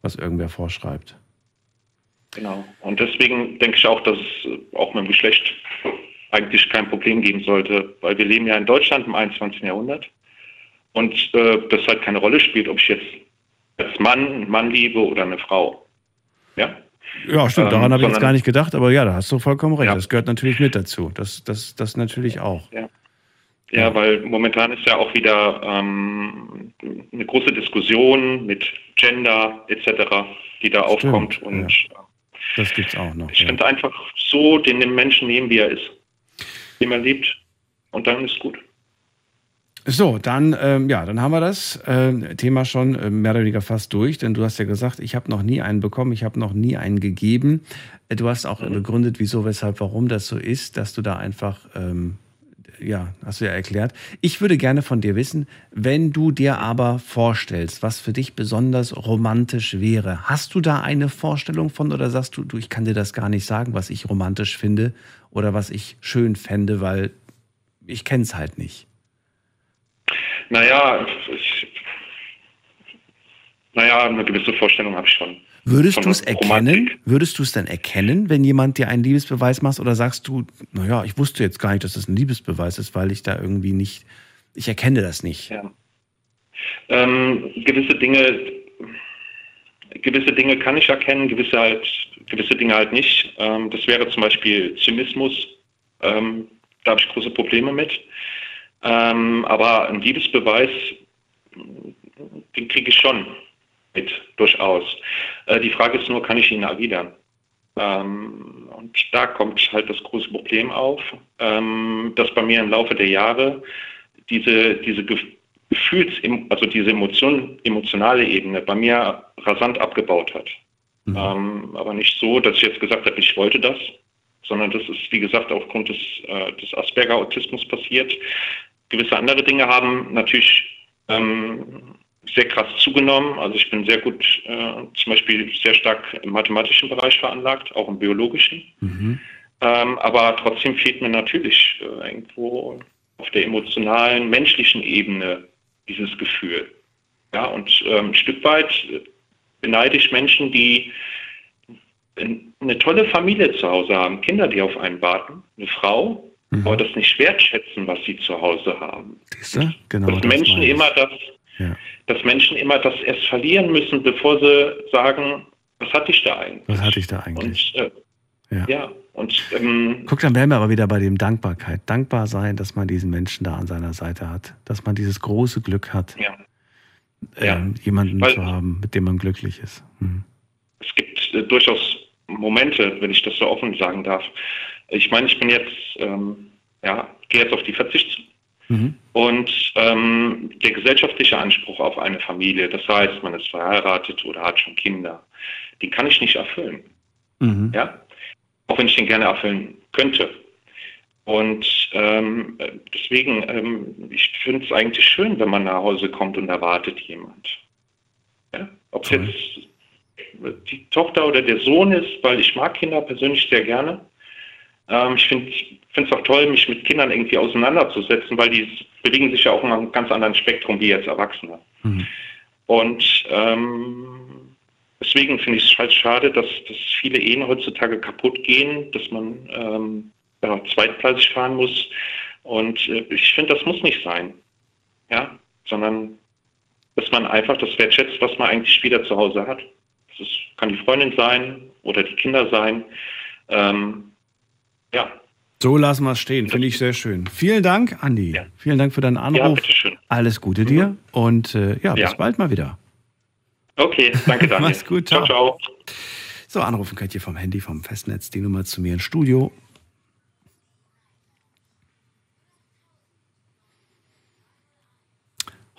was irgendwer vorschreibt. Genau. Und deswegen denke ich auch, dass es auch mit dem Geschlecht eigentlich kein Problem geben sollte, weil wir leben ja in Deutschland im 21. Jahrhundert und äh, das halt keine Rolle spielt, ob ich jetzt als Mann einen Mann liebe oder eine Frau. Ja? Ja, stimmt, daran ähm, habe ich jetzt gar nicht gedacht, aber ja, da hast du vollkommen recht. Ja. Das gehört natürlich mit dazu. Das, das, das natürlich auch. Ja. Ja, weil momentan ist ja auch wieder ähm, eine große Diskussion mit Gender etc., die da Stimmt, aufkommt. Und ja. Das gibt's auch noch. Ich ja. finde einfach so den Menschen nehmen, wie er ist. Wie man liebt. Und dann ist gut. So, dann, ähm, ja, dann haben wir das äh, Thema schon äh, mehr oder weniger fast durch, denn du hast ja gesagt, ich habe noch nie einen bekommen, ich habe noch nie einen gegeben. Äh, du hast auch mhm. begründet, wieso, weshalb, warum das so ist, dass du da einfach ähm, ja, hast du ja erklärt. Ich würde gerne von dir wissen, wenn du dir aber vorstellst, was für dich besonders romantisch wäre, hast du da eine Vorstellung von oder sagst du, du, ich kann dir das gar nicht sagen, was ich romantisch finde oder was ich schön fände, weil ich kenne es halt nicht? Naja, ich, naja, eine gewisse Vorstellung habe ich schon. Würdest du es erkennen? Würdest du es dann erkennen, wenn jemand dir einen Liebesbeweis macht? Oder sagst du, naja, ich wusste jetzt gar nicht, dass das ein Liebesbeweis ist, weil ich da irgendwie nicht, ich erkenne das nicht. Ja. Ähm, gewisse Dinge, gewisse Dinge kann ich erkennen, gewisse halt, gewisse Dinge halt nicht. Ähm, das wäre zum Beispiel Zynismus. Ähm, da habe ich große Probleme mit. Ähm, aber ein Liebesbeweis, den kriege ich schon mit, durchaus. Äh, die Frage ist nur, kann ich ihn erwidern? Ähm, und da kommt halt das große Problem auf, ähm, dass bei mir im Laufe der Jahre diese, diese Gefühls, also diese Emotion, emotionale Ebene bei mir rasant abgebaut hat. Ähm, aber nicht so, dass ich jetzt gesagt habe, ich wollte das, sondern das ist, wie gesagt, aufgrund des, äh, des Asperger-Autismus passiert. Gewisse andere Dinge haben natürlich ähm, sehr krass zugenommen. Also ich bin sehr gut, äh, zum Beispiel sehr stark im mathematischen Bereich veranlagt, auch im biologischen. Mhm. Ähm, aber trotzdem fehlt mir natürlich äh, irgendwo auf der emotionalen, menschlichen Ebene dieses Gefühl. Ja, und ähm, ein Stück weit äh, beneide ich Menschen, die ein- eine tolle Familie zu Hause haben, Kinder, die auf einen warten, eine Frau, aber das nicht wertschätzen, was sie zu Hause haben. Siehst du? Genau. dass das Menschen immer das, Ja. dass Menschen immer das erst verlieren müssen, bevor sie sagen, was hatte ich da eigentlich? Was hatte ich da eigentlich? Und, äh, Ja. ja. und ähm, Guck, dann wären wir aber wieder bei dem Dankbarkeit. Dankbar sein, dass man diesen Menschen da an seiner Seite hat. Dass man dieses große Glück hat, ja. ähm, jemanden Weil- zu haben, mit dem man glücklich ist. Mhm. es gibt äh, durchaus Momente, wenn ich das so offen sagen darf. Ich meine, ich bin jetzt, ähm, ja, gehe jetzt auf die 40 zu. Mhm. Und ähm, der gesellschaftliche Anspruch auf eine Familie, das heißt, man ist verheiratet oder hat schon Kinder, den kann ich nicht erfüllen. Mhm. Ja? Auch wenn ich den gerne erfüllen könnte. Und ähm, äh, deswegen, ähm, ich finde es eigentlich schön, wenn man nach Hause kommt und erwartet jemand. Ja? Ob es jetzt die Tochter oder der Sohn ist, weil ich mag Kinder persönlich sehr gerne. Ähm, ich finde es auch toll, mich mit Kindern irgendwie auseinanderzusetzen, weil die bewegen sich ja auch in einem ganz anderen Spektrum wie jetzt Erwachsene. Und ähm, deswegen finde ich es halt schade, dass, dass viele Ehen heutzutage kaputt gehen, dass man ähm, ja, zweitgleisig fahren muss. Und äh, ich finde, das muss nicht sein. Ja, sondern dass man einfach das wertschätzt, was man eigentlich wieder zu Hause hat. Das ist, kann die Freundin sein oder die Kinder sein. Ähm, ja, So lassen wir es stehen. Finde ich sehr schön. Vielen Dank, Andi. Vielen Dank für deinen Anruf. Ja, bitteschön. Mhm. Alles Gute dir und äh, ja, bis Ja. bald mal wieder. okay, danke Daniel. Mach's gut, ciao. ciao. So, anrufen könnt ihr vom Handy, vom Festnetz, die Nummer zu mir ins Studio.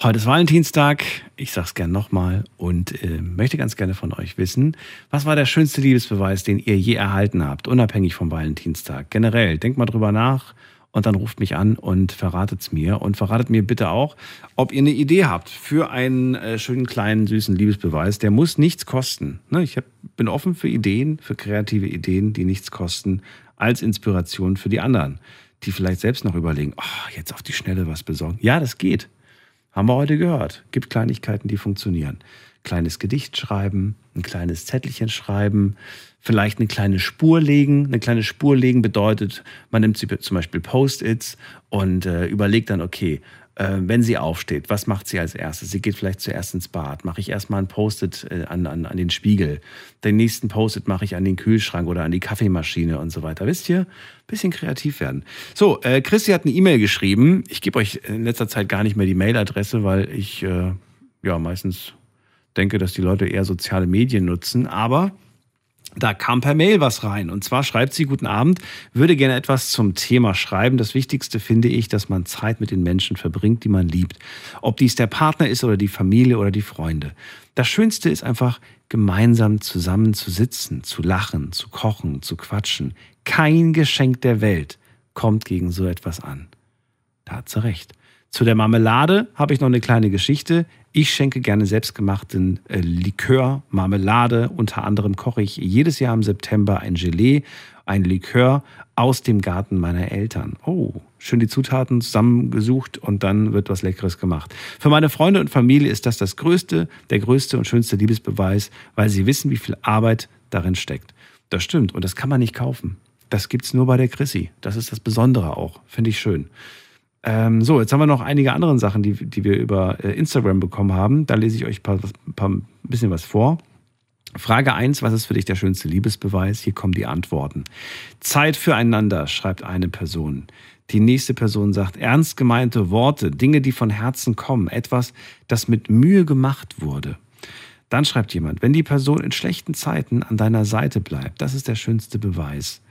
Heute ist Valentinstag, ich sag's gern nochmal und äh, möchte ganz gerne von euch wissen, was war der schönste Liebesbeweis, den ihr je erhalten habt, unabhängig vom Valentinstag? Generell, denkt mal drüber nach und dann ruft mich an und verratet's mir und verratet mir bitte auch, ob ihr eine Idee habt für einen äh, schönen kleinen süßen Liebesbeweis. Der muss nichts kosten. Ne? Ich hab, bin offen für Ideen, für kreative Ideen, die nichts kosten, als Inspiration für die anderen, die vielleicht selbst noch überlegen, oh, jetzt auf die Schnelle was besorgen. Ja, das geht. Haben wir heute gehört. Gibt Kleinigkeiten, die funktionieren. Kleines Gedicht schreiben, ein kleines Zettelchen schreiben, vielleicht eine kleine Spur legen. Eine kleine Spur legen bedeutet, man nimmt sie zum Beispiel Post-its und äh, überlegt dann, okay, wenn sie aufsteht, was macht sie als erstes? Sie geht vielleicht zuerst ins Bad. Mache ich erstmal ein Post-it äh, an, an, an den Spiegel. Den nächsten Post-it mache ich an den Kühlschrank oder an die Kaffeemaschine und so weiter. Wisst ihr? Bisschen kreativ werden. So, äh, Christi hat eine E-Mail geschrieben. Ich gebe euch in letzter Zeit gar nicht mehr die Mailadresse, weil ich äh, ja meistens denke, dass die Leute eher soziale Medien nutzen. Aber da kam per Mail was rein. Und zwar schreibt sie, guten Abend, würde gerne etwas zum Thema schreiben. Das Wichtigste finde ich, dass man Zeit mit den Menschen verbringt, die man liebt. Ob dies der Partner ist oder die Familie oder die Freunde. Das Schönste ist einfach, gemeinsam zusammen zu sitzen, zu lachen, zu kochen, zu quatschen. Kein Geschenk der Welt kommt gegen so etwas an. Da hat sie recht. Zu der Marmelade habe ich noch eine kleine Geschichte. Ich schenke gerne selbstgemachten äh, Likör, Marmelade. Unter anderem koche ich jedes Jahr im September ein Gelee, ein Likör aus dem Garten meiner Eltern. Oh, schön die Zutaten zusammengesucht und dann wird was Leckeres gemacht. Für meine Freunde und Familie ist das das größte, der größte und schönste Liebesbeweis, weil sie wissen, wie viel Arbeit darin steckt. Das stimmt und das kann man nicht kaufen. Das gibt's nur bei der Chrissy. Das ist das Besondere auch. Finde ich schön. Ähm, so, jetzt haben wir noch einige andere Sachen, die, die wir über äh, Instagram bekommen haben. Da lese ich euch ein bisschen was vor. Frage 1, was ist für dich der schönste Liebesbeweis? Hier kommen die Antworten. Zeit füreinander, schreibt eine Person. Die nächste Person sagt, ernst gemeinte Worte, Dinge, die von Herzen kommen, etwas, das mit Mühe gemacht wurde. Dann schreibt jemand, wenn die Person in schlechten Zeiten an deiner Seite bleibt, das ist der schönste Beweis.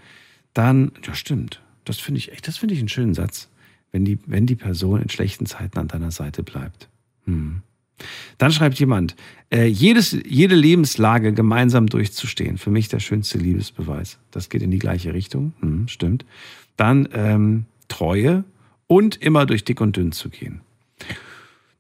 Dann, ja stimmt, das finde ich echt, das finde ich einen schönen Satz wenn die, wenn die Person in schlechten Zeiten an deiner Seite bleibt. Hm. Dann schreibt jemand, äh, jedes, jede Lebenslage gemeinsam durchzustehen, für mich der schönste Liebesbeweis. Das geht in die gleiche Richtung, hm, stimmt. Dann ähm, Treue und immer durch dick und dünn zu gehen.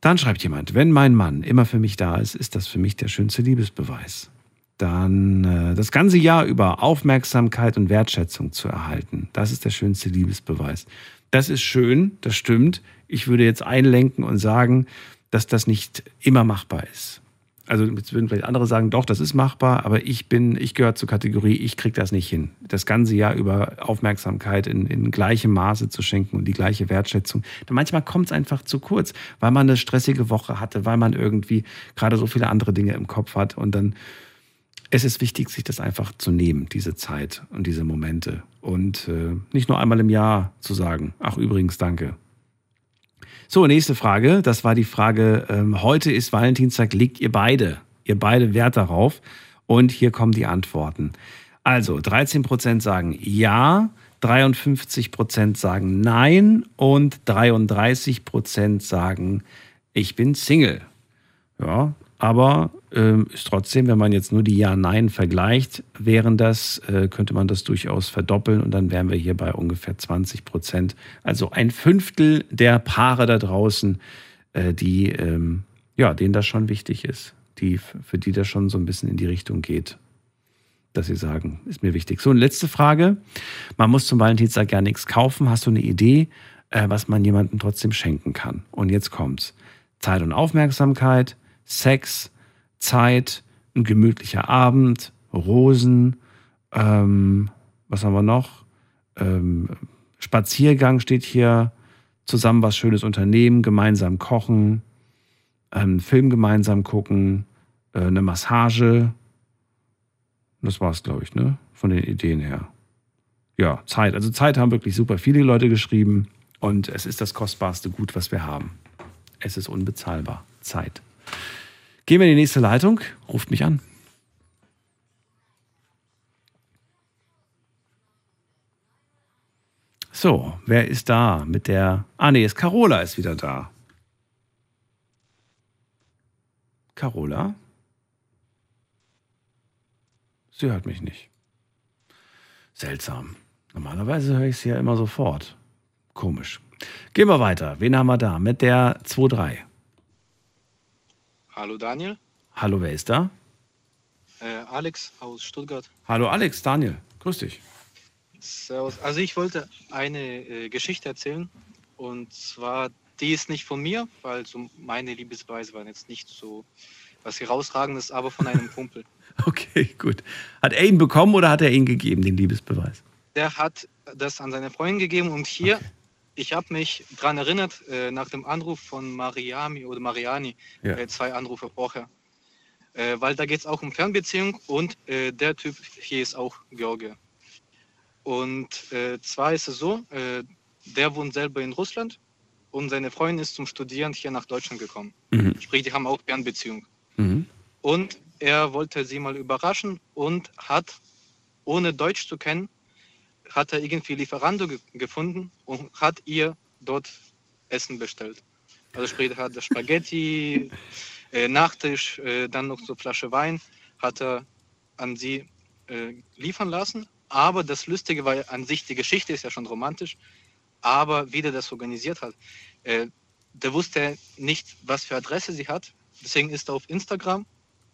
Dann schreibt jemand, wenn mein Mann immer für mich da ist, ist das für mich der schönste Liebesbeweis. Dann äh, das ganze Jahr über Aufmerksamkeit und Wertschätzung zu erhalten. Das ist der schönste Liebesbeweis. Das ist schön, das stimmt. Ich würde jetzt einlenken und sagen, dass das nicht immer machbar ist. Also jetzt würden vielleicht andere sagen, doch, das ist machbar, aber ich bin, ich gehöre zur Kategorie, ich kriege das nicht hin. Das ganze Jahr über Aufmerksamkeit in, in gleichem Maße zu schenken und die gleiche Wertschätzung. Denn manchmal kommt es einfach zu kurz, weil man eine stressige Woche hatte, weil man irgendwie gerade so viele andere Dinge im Kopf hat und dann es ist wichtig, sich das einfach zu nehmen, diese Zeit und diese Momente. Und äh, nicht nur einmal im Jahr zu sagen, ach übrigens, danke. So, nächste Frage. Das war die Frage, ähm, heute ist Valentinstag, legt ihr beide, ihr beide Wert darauf? Und hier kommen die Antworten. Also, 13 Prozent sagen ja, 53 Prozent sagen nein und 33 Prozent sagen, ich bin Single. Ja, aber äh, ist trotzdem, wenn man jetzt nur die Ja-Nein vergleicht, wären das, äh, könnte man das durchaus verdoppeln und dann wären wir hier bei ungefähr 20 Prozent. Also ein Fünftel der Paare da draußen, äh, die, ähm, ja, denen das schon wichtig ist, die, für die das schon so ein bisschen in die Richtung geht, dass sie sagen, ist mir wichtig. So, eine letzte Frage. Man muss zum Valentinstag ja nichts kaufen. Hast du eine Idee, äh, was man jemandem trotzdem schenken kann? Und jetzt kommt's. Zeit und Aufmerksamkeit, Sex, Zeit, ein gemütlicher Abend, Rosen, ähm, was haben wir noch? Ähm, Spaziergang steht hier, zusammen was Schönes unternehmen, gemeinsam kochen, einen Film gemeinsam gucken, äh, eine Massage. Das war's, glaube ich, ne? Von den Ideen her. Ja, Zeit. Also Zeit haben wirklich super viele Leute geschrieben und es ist das kostbarste Gut, was wir haben. Es ist unbezahlbar. Zeit. Gehen wir in die nächste Leitung. Ruft mich an. So, wer ist da mit der. Ah, nee, ist Carola ist wieder da. Carola? Sie hört mich nicht. Seltsam. Normalerweise höre ich sie ja immer sofort. Komisch. Gehen wir weiter. Wen haben wir da? Mit der 2-3. Hallo Daniel. Hallo, wer ist da? Äh, Alex aus Stuttgart. Hallo Alex, Daniel. Grüß dich. Servus. Also ich wollte eine äh, Geschichte erzählen. Und zwar, die ist nicht von mir, weil so meine Liebesbeweise waren jetzt nicht so was herausragendes, aber von einem Kumpel. Okay, gut. Hat er ihn bekommen oder hat er ihn gegeben, den Liebesbeweis? Der hat das an seine Freundin gegeben und hier okay ich habe mich daran erinnert, äh, nach dem Anruf von Mariami oder Mariani, ja. äh, zwei Anrufe vorher. Äh, weil da geht es auch um Fernbeziehung und äh, der Typ hier ist auch George. Und äh, zwar ist es so, äh, der wohnt selber in Russland und seine Freundin ist zum Studieren hier nach Deutschland gekommen. Mhm. Sprich, die haben auch Fernbeziehung. Mhm. Und er wollte sie mal überraschen und hat, ohne Deutsch zu kennen, hat er irgendwie Lieferando ge gefunden und hat ihr dort Essen bestellt. Also sprich, er hat Spaghetti, äh, Nachtisch, äh, dann noch so Flasche Wein, hat er an sie äh, liefern lassen. Aber das Lustige war an sich, die Geschichte ist ja schon romantisch, aber wie der das organisiert hat, äh, der wusste nicht, was für Adresse sie hat Deswegen ist er auf Instagram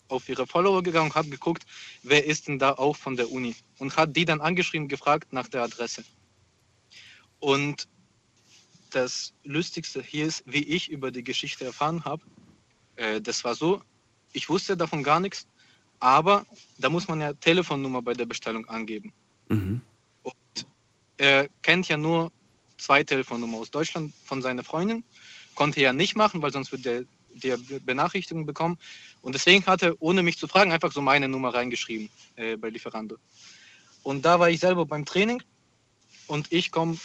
auf ihre Follower gegangen und hat geguckt, wer ist denn da auch von der Uni. Und hat die dann angeschrieben, gefragt nach der Adresse. Und das Lustigste hier ist, wie ich über die Geschichte erfahren habe. Äh, das war so, ich wusste davon gar nichts, aber da muss man ja Telefonnummer bei der Bestellung angeben. Mhm. Und er kennt ja nur zwei Telefonnummern aus Deutschland von seiner Freundin. Konnte ja nicht machen, weil sonst würde der die Benachrichtigung bekommen. Und deswegen hat er, ohne mich zu fragen, einfach so meine Nummer reingeschrieben äh, bei Lieferando. Und da war ich selber beim Training und ich komme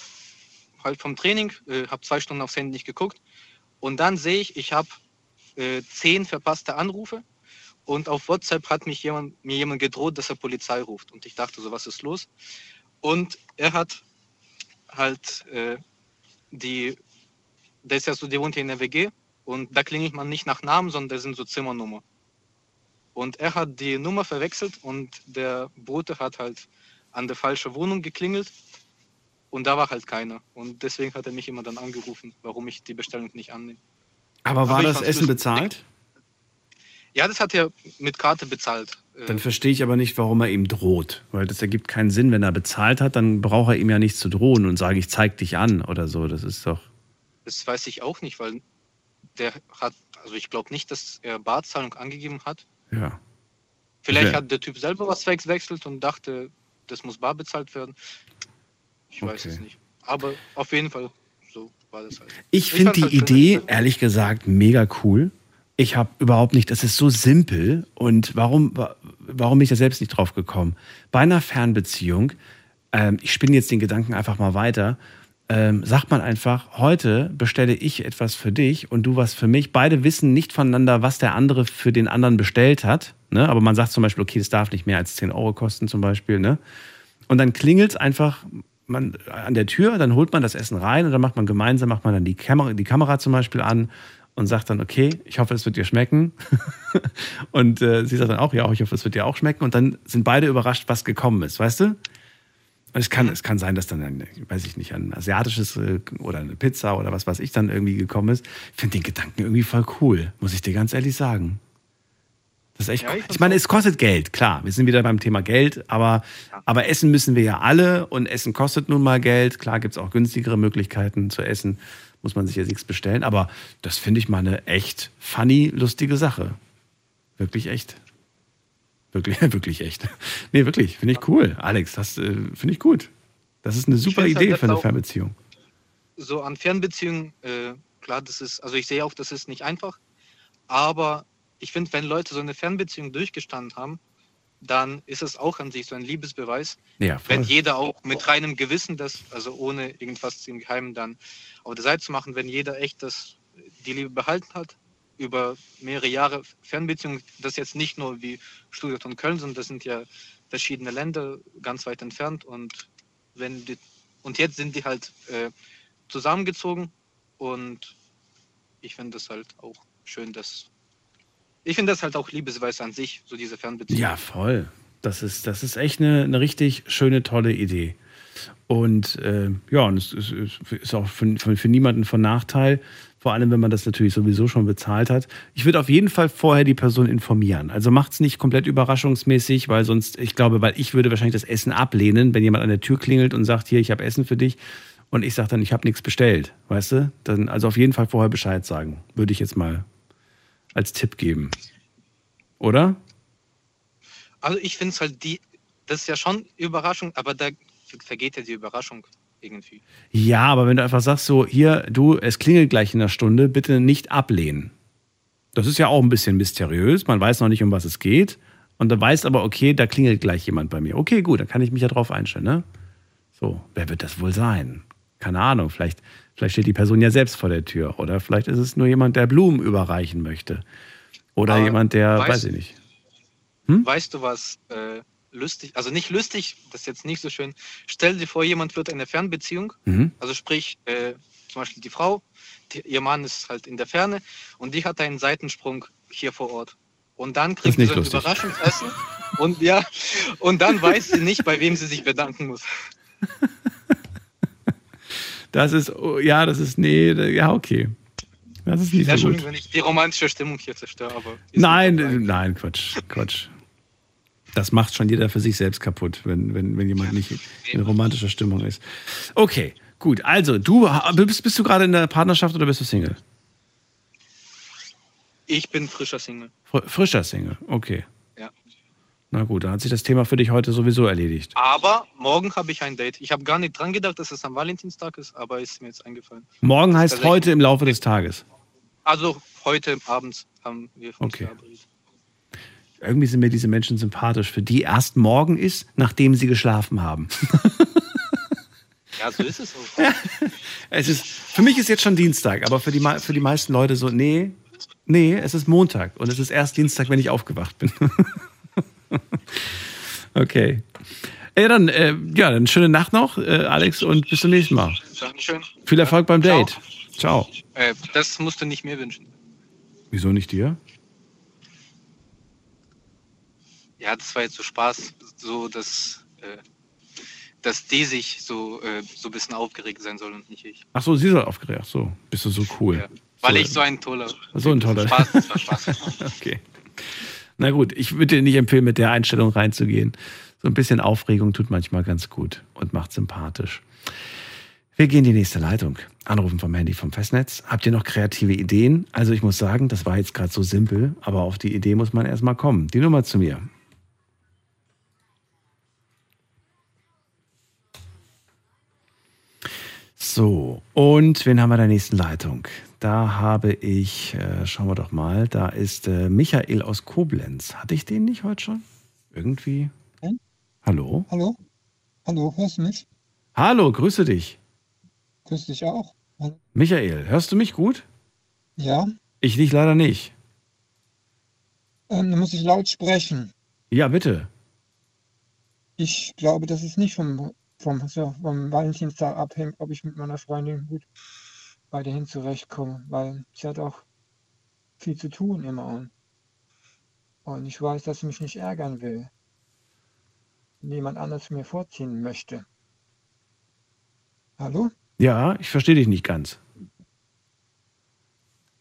halt vom Training, äh, habe zwei Stunden aufs Handy nicht geguckt und dann sehe ich, ich habe äh, zehn verpasste Anrufe und auf WhatsApp hat mich jemand, mir jemand gedroht, dass er Polizei ruft. Und ich dachte so, was ist los? Und er hat halt äh, die, der ist ja so, der wohnt hier in der WG und da klingelt man nicht nach Namen, sondern das sind so Zimmernummer. Und er hat die Nummer verwechselt und der Bote hat halt an der falschen Wohnung geklingelt und da war halt keiner. Und deswegen hat er mich immer dann angerufen, warum ich die Bestellung nicht annehme. Aber war aber das Essen bezahlt? Ja, das hat er mit Karte bezahlt. Äh, dann verstehe ich aber nicht, warum er ihm droht. Weil das ergibt keinen Sinn. Wenn er bezahlt hat, dann braucht er ihm ja nichts zu drohen und sage, ich zeig dich an oder so. Das ist doch. Das weiß ich auch nicht, weil der hat, also ich glaube nicht, dass er Barzahlung angegeben hat. Ja. Vielleicht hat der Typ selber was wechselt und dachte, das muss bar bezahlt werden. Ich weiß okay. es nicht. Aber auf jeden Fall, so war das halt. Ich finde die halt Idee, ehrlich gesagt, mega cool. Ich habe überhaupt nicht, das ist so simpel. Und warum, warum bin ich da selbst nicht drauf gekommen? Bei einer Fernbeziehung, ähm, ich spinne jetzt den Gedanken einfach mal weiter, ähm, sagt man einfach, heute bestelle ich etwas für dich und du was für mich. Beide wissen nicht voneinander, was der andere für den anderen bestellt hat. Ne? Aber man sagt zum Beispiel, okay, das darf nicht mehr als 10 Euro kosten zum Beispiel. Ne? Und dann klingelt es einfach man, an der Tür, dann holt man das Essen rein und dann macht man gemeinsam, macht man dann die Kamera, die Kamera zum Beispiel an und sagt dann, okay, ich hoffe, es wird dir schmecken. und äh, sie sagt dann auch, ja, ich hoffe, es wird dir auch schmecken. Und dann sind beide überrascht, was gekommen ist, weißt du? Es kann, es kann sein, dass dann, ein, weiß ich nicht, ein asiatisches äh, oder eine Pizza oder was weiß ich dann irgendwie gekommen ist. Ich finde den Gedanken irgendwie voll cool, muss ich dir ganz ehrlich sagen. Das ist echt ja, ich, ich meine, es kostet Geld, klar. Wir sind wieder beim Thema Geld, aber, ja. aber essen müssen wir ja alle und Essen kostet nun mal Geld. Klar gibt es auch günstigere Möglichkeiten zu essen, muss man sich jetzt nichts bestellen. Aber das finde ich mal eine echt funny, lustige Sache. Wirklich echt. Wirklich, wirklich echt. Nee, wirklich, finde ich cool. Alex, das äh, finde ich gut. Das ist eine super Idee halt für eine Fernbeziehung. So an Fernbeziehungen, äh, klar, das ist, also ich sehe auch, das ist nicht einfach. Aber ich finde, wenn Leute so eine Fernbeziehung durchgestanden haben, dann ist es auch an sich so ein Liebesbeweis. Ja, wenn jeder auch mit reinem Gewissen das, also ohne irgendwas im Geheimen dann auf der Seite zu machen, wenn jeder echt das, die Liebe behalten hat, über mehrere Jahre Fernbeziehung, das jetzt nicht nur wie Stuttgart und Köln sind, das sind ja verschiedene Länder ganz weit entfernt und wenn die, und jetzt sind die halt äh, zusammengezogen und ich finde das halt auch schön, dass ich finde das halt auch Liebesweise an sich, so diese Fernbeziehung. Ja, voll. Das ist, das ist echt eine, eine richtig schöne, tolle Idee. Und äh, ja, und es ist, ist auch für, für, für niemanden von Nachteil. Vor allem, wenn man das natürlich sowieso schon bezahlt hat. Ich würde auf jeden Fall vorher die Person informieren. Also macht es nicht komplett überraschungsmäßig, weil sonst, ich glaube, weil ich würde wahrscheinlich das Essen ablehnen, wenn jemand an der Tür klingelt und sagt, hier, ich habe Essen für dich. Und ich sage dann, ich habe nichts bestellt. Weißt du? Dann, also auf jeden Fall vorher Bescheid sagen. Würde ich jetzt mal als Tipp geben. Oder? Also ich finde es halt die, das ist ja schon Überraschung, aber da vergeht ja die Überraschung irgendwie. Ja, aber wenn du einfach sagst, so, hier, du, es klingelt gleich in einer Stunde, bitte nicht ablehnen. Das ist ja auch ein bisschen mysteriös. Man weiß noch nicht, um was es geht. Und dann weiß aber, okay, da klingelt gleich jemand bei mir. Okay, gut, dann kann ich mich ja drauf einstellen, ne? So, wer wird das wohl sein? Keine Ahnung, vielleicht, vielleicht steht die Person ja selbst vor der Tür. Oder vielleicht ist es nur jemand, der Blumen überreichen möchte. Oder aber jemand, der, weißt, weiß ich nicht. Hm? Weißt du, was äh, lustig, also nicht lustig, das ist jetzt nicht so schön. Stell dir vor, jemand wird in einer Fernbeziehung, mhm. also sprich, äh, zum Beispiel die Frau, die, ihr Mann ist halt in der Ferne und die hat einen Seitensprung hier vor Ort. Und dann kriegt sie so ein lustig. Überraschungsessen und ja, und dann weiß sie nicht, bei wem sie sich bedanken muss. Das ist, oh, ja, das ist, nee, ja, okay. Das ist nicht Ja, so Entschuldigung, gut. wenn ich die romantische Stimmung hier zerstöre, aber Nein, nein, Quatsch, Quatsch. Das macht schon jeder für sich selbst kaputt, wenn, wenn, wenn jemand nicht in romantischer Stimmung ist. Okay, gut. Also, du bist, bist du gerade in der Partnerschaft oder bist du Single? ich bin frischer Single. Fr frischer Single, okay. Ja. Na gut, dann hat sich das Thema für dich heute sowieso erledigt. Aber morgen habe ich ein Date. Ich habe gar nicht dran gedacht, dass es am Valentinstag ist, aber ist mir jetzt eingefallen. Morgen heißt heute im Laufe des Tages. Also heute Abend haben wir uns Okay. verabredet. Irgendwie sind mir diese Menschen sympathisch, für die erst morgen ist, nachdem sie geschlafen haben. Ja, so ist es auch. Es ist, für mich ist jetzt schon Dienstag, aber für die, für die meisten Leute so, nee, nee, es ist Montag und es ist erst Dienstag, wenn ich aufgewacht bin. okay. Ja, dann, äh, ja, dann schöne Nacht noch, äh, Alex, und bis zum nächsten Mal. Dankeschön. Viel Erfolg beim Ciao. Date. Ciao. Äh, das musst du nicht mir wünschen. Wieso nicht dir? Ja, das war jetzt so Spaß, so dass, äh, dass die sich so, äh, so ein bisschen aufgeregt sein soll und nicht ich. Ach so, sie soll aufgeregt. Ach so, bist du so cool. Weil so, ich so ein toller. So ein toller. Spaß, das war Spaß. okay. Na gut, ich würde dir nicht empfehlen, mit der Einstellung reinzugehen. So ein bisschen Aufregung tut manchmal ganz gut und macht sympathisch. Wir gehen in die nächste Leitung. Anrufen vom Handy vom Festnetz. Habt ihr noch kreative Ideen? Also ich muss sagen, das war jetzt gerade so simpel, aber auf die Idee muss man erstmal kommen. Die Nummer zu mir. So, und wen haben wir in der nächsten Leitung? Da habe ich, äh, schauen wir doch mal, da ist äh, Michael aus Koblenz. Hatte ich den nicht heute schon? Irgendwie? Hm? Hallo? Hallo? Hallo, hörst du mich? Hallo, grüße dich. Grüß dich auch. Hallo. Michael, hörst du mich gut? Ja, Ich dich leider nicht. ähm, dann muss ich laut sprechen. Ja, bitte. Ich glaube, dass es nicht vom, vom, so, vom Valentinstag abhängt, ob ich mit meiner Freundin gut weiterhin zurechtkomme, weil sie hat auch viel zu tun immer und, und ich weiß, dass sie mich nicht ärgern will. Jemand anderes mir vorziehen möchte. Hallo? Ja, ich verstehe dich nicht ganz.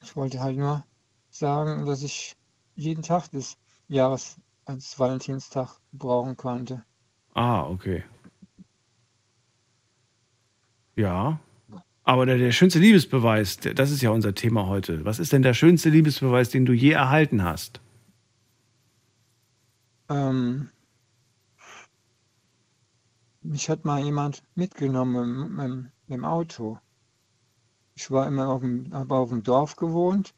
Ich wollte halt nur sagen, dass ich jeden Tag des Jahres als Valentinstag brauchen konnte. Ah, okay. Ja. Aber der, der schönste Liebesbeweis, der, das ist ja unser Thema heute. Was ist denn der schönste Liebesbeweis, den du je erhalten hast? Ähm, mich hat mal jemand mitgenommen mit, mit, mit dem Auto. Ich war immer auf dem, habe auf dem Dorf gewohnt.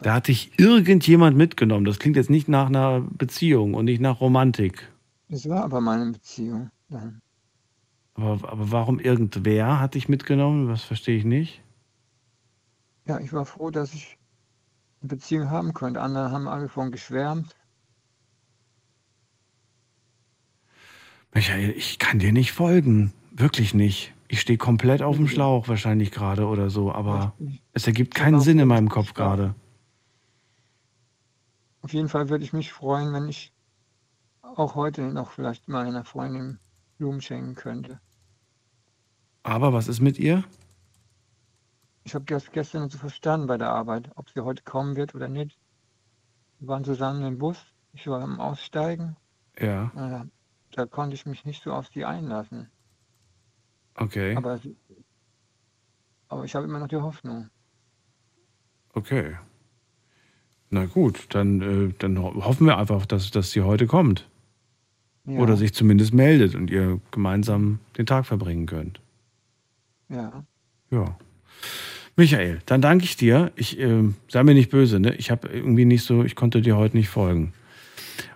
Da hat dich irgendjemand mitgenommen. Das klingt jetzt nicht nach einer Beziehung und nicht nach Romantik. Es war aber meine Beziehung dann. Aber, aber warum irgendwer hat dich mitgenommen? Das verstehe ich nicht. Ja, ich war froh, dass ich eine Beziehung haben konnte. Andere haben alle von geschwärmt. Michael, ich kann dir nicht folgen. Wirklich nicht. Ich stehe komplett auf dem Schlauch wahrscheinlich gerade oder so, aber es ergibt keinen Sinn in meinem Kopf gerade. Auf jeden Fall würde ich mich freuen, wenn ich auch heute noch vielleicht meiner Freundin Blumen schenken könnte. Aber was ist mit ihr? Ich habe das gestern nicht so verstanden bei der Arbeit, ob sie heute kommen wird oder nicht. Wir waren zusammen im Bus. Ich war am Aussteigen. Ja, Äh, da konnte ich mich nicht so auf sie einlassen. okay. Aber, aber ich habe immer noch die Hoffnung. Okay. Na gut, dann, äh, dann ho- hoffen wir einfach, dass, dass sie heute kommt. Ja. Oder sich zumindest meldet und ihr gemeinsam den Tag verbringen könnt. Ja. Ja. Michael, dann danke ich dir. Ich äh, sei mir nicht böse, ne? Ich habe irgendwie nicht so, ich konnte dir heute nicht folgen.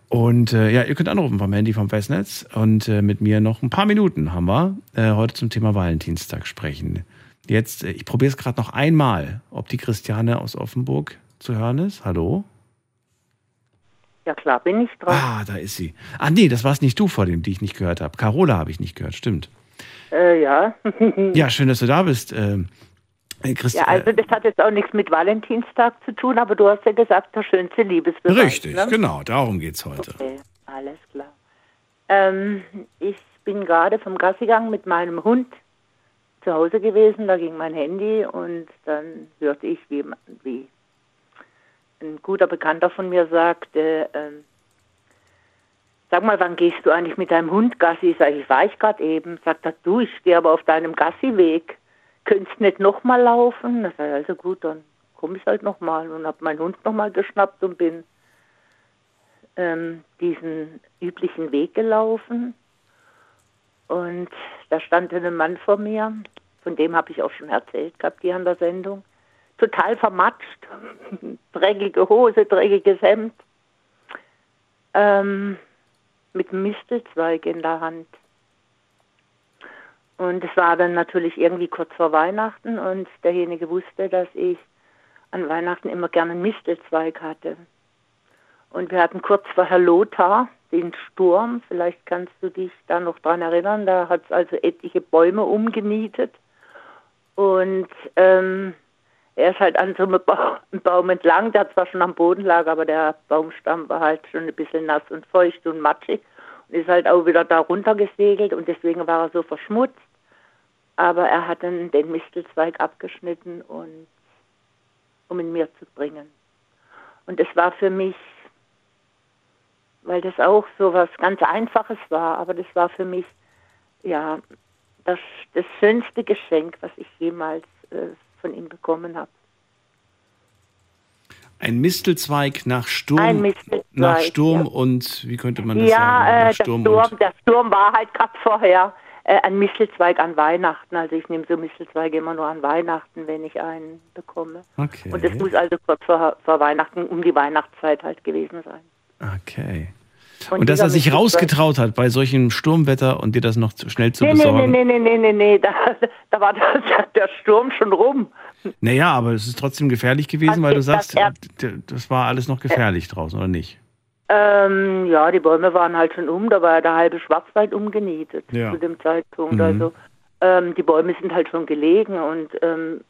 Und äh, ja, ihr könnt anrufen vom Handy vom Festnetz und äh, mit mir noch ein paar Minuten haben wir äh, heute zum Thema Valentinstag sprechen. Jetzt, äh, ich probiere es gerade noch einmal, ob die Christiane aus Offenburg zu hören ist. Hallo? Ja klar, bin ich dran. Ah, da ist sie. Ah, nee, das war es nicht du vor dem, die ich nicht gehört habe. Carola habe ich nicht gehört, stimmt. Äh, ja. Ja, schön, dass du da bist. Ähm, äh, Christi ja, also das hat jetzt auch nichts mit Valentinstag zu tun, aber du hast ja gesagt, der schönste Liebesbeweis. Richtig, ne? genau, darum geht's heute. Okay, alles klar. Ähm, ich bin gerade vom Gassigang mit meinem Hund zu Hause gewesen, da ging mein Handy und dann hörte ich, wie, wie ein guter Bekannter von mir sagte, ähm, sag mal, wann gehst du eigentlich mit deinem Hund Gassi? Sag ich, war ich gerade eben. Sagt er, du, ich gehe aber auf deinem Gassi-Weg. Könntest nicht nochmal laufen? Das war also gut, dann komme ich halt nochmal und habe meinen Hund nochmal geschnappt und bin ähm, diesen üblichen Weg gelaufen. Und da stand ein Mann vor mir, von dem habe ich auch schon erzählt gehabt hier an der Sendung. Total vermatscht, dreckige Hose, dreckiges Hemd, ähm, mit Mistelzweig in der Hand. Und es war dann natürlich irgendwie kurz vor Weihnachten und derjenige wusste, dass ich an Weihnachten immer gerne einen Mistelzweig hatte. Und wir hatten kurz vorher Lothar, den Sturm, vielleicht kannst du dich da noch dran erinnern, da hat es also etliche Bäume umgenietet. Und ähm, er ist halt an so einem ba Baum entlang, der zwar schon am Boden lag, aber der Baumstamm war halt schon ein bisschen nass und feucht und matschig und ist halt auch wieder da runtergesegelt und deswegen war er so verschmutzt. Aber er hat dann den Mistelzweig abgeschnitten und um ihn mir zu bringen. Und es war für mich weil das auch so was ganz Einfaches war, aber das war für mich ja das, das schönste Geschenk, was ich jemals äh, von ihm bekommen habe. Ein Mistelzweig nach Sturm, Mistelzweig, nach Sturm ja. und wie könnte man das ja, sagen? äh, Nach der, Sturm Sturm, der Sturm war halt gerade vorher äh, ein Mistelzweig an Weihnachten. Also ich nehme so Mistelzweige immer nur an Weihnachten, wenn ich einen bekomme. Okay. Und das muss also kurz vor, vor Weihnachten, um die Weihnachtszeit halt gewesen sein. Okay. Und Und, dass er sich rausgetraut hat bei solchem Sturmwetter und dir das noch zu- schnell zu Nee, nee, besorgen. nee, nee, nee, nee, nee, da, da war der, der Sturm schon rum. Naja, aber es ist trotzdem gefährlich gewesen, weil du Also, sagst, er- das war alles noch gefährlich draußen, oder nicht? Ähm, ja, die Bäume waren halt schon um, da war ja der halbe Schwarzwald umgenietet Ja. zu dem Zeitpunkt. Mhm. Also ähm, die Bäume sind halt schon gelegen und ähm,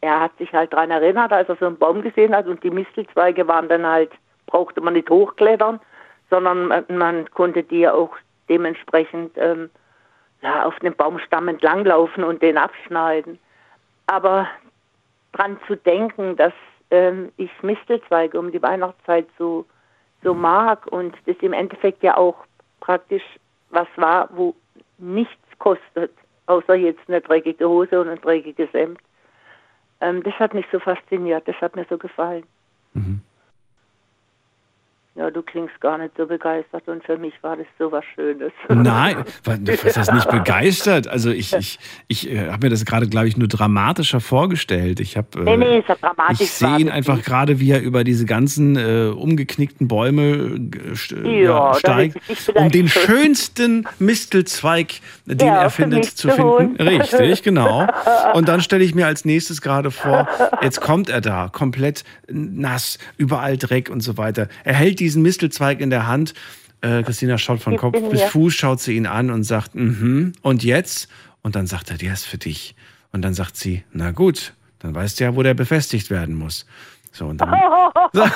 er hat sich halt daran erinnert, als er so einen Baum gesehen hat und die Mistelzweige waren dann halt, brauchte man nicht hochklettern, sondern man, man konnte die ja auch dementsprechend ähm, ja, auf den Baumstamm entlanglaufen und den abschneiden. Aber dran zu denken, dass ähm, ich Mistelzweige um die Weihnachtszeit so, so mag und das im Endeffekt ja auch praktisch was war, wo nichts kostet, außer jetzt eine dreckige Hose und ein dreckiges Hemd. Ähm, das hat mich so fasziniert, das hat mir so gefallen. Ja, du klingst gar nicht so begeistert und für mich war das so was Schönes. Nein, was, was das nicht begeistert? Also ich, ich, ich äh, habe mir das gerade, glaube ich, nur dramatischer vorgestellt. Ich habe, Nee, nee, so dramatisch ich sehe ihn einfach gerade, wie er über diese ganzen äh, umgeknickten Bäume äh, st- Ja, steigt, um den schönsten Mistelzweig, den Ja, er findet, zu zu finden. holen. Richtig, genau. Und dann stelle ich mir als nächstes gerade vor, jetzt kommt er da, komplett nass, überall Dreck und so weiter. Er hält diesen Mistelzweig in der Hand. Äh, Christina schaut von Gib Kopf bis. Fuß, schaut sie ihn an und sagt, mhm, und jetzt? Und dann sagt er, der ist für dich. Und dann sagt sie, na gut, dann weißt du ja, wo der befestigt werden muss. So, und dann,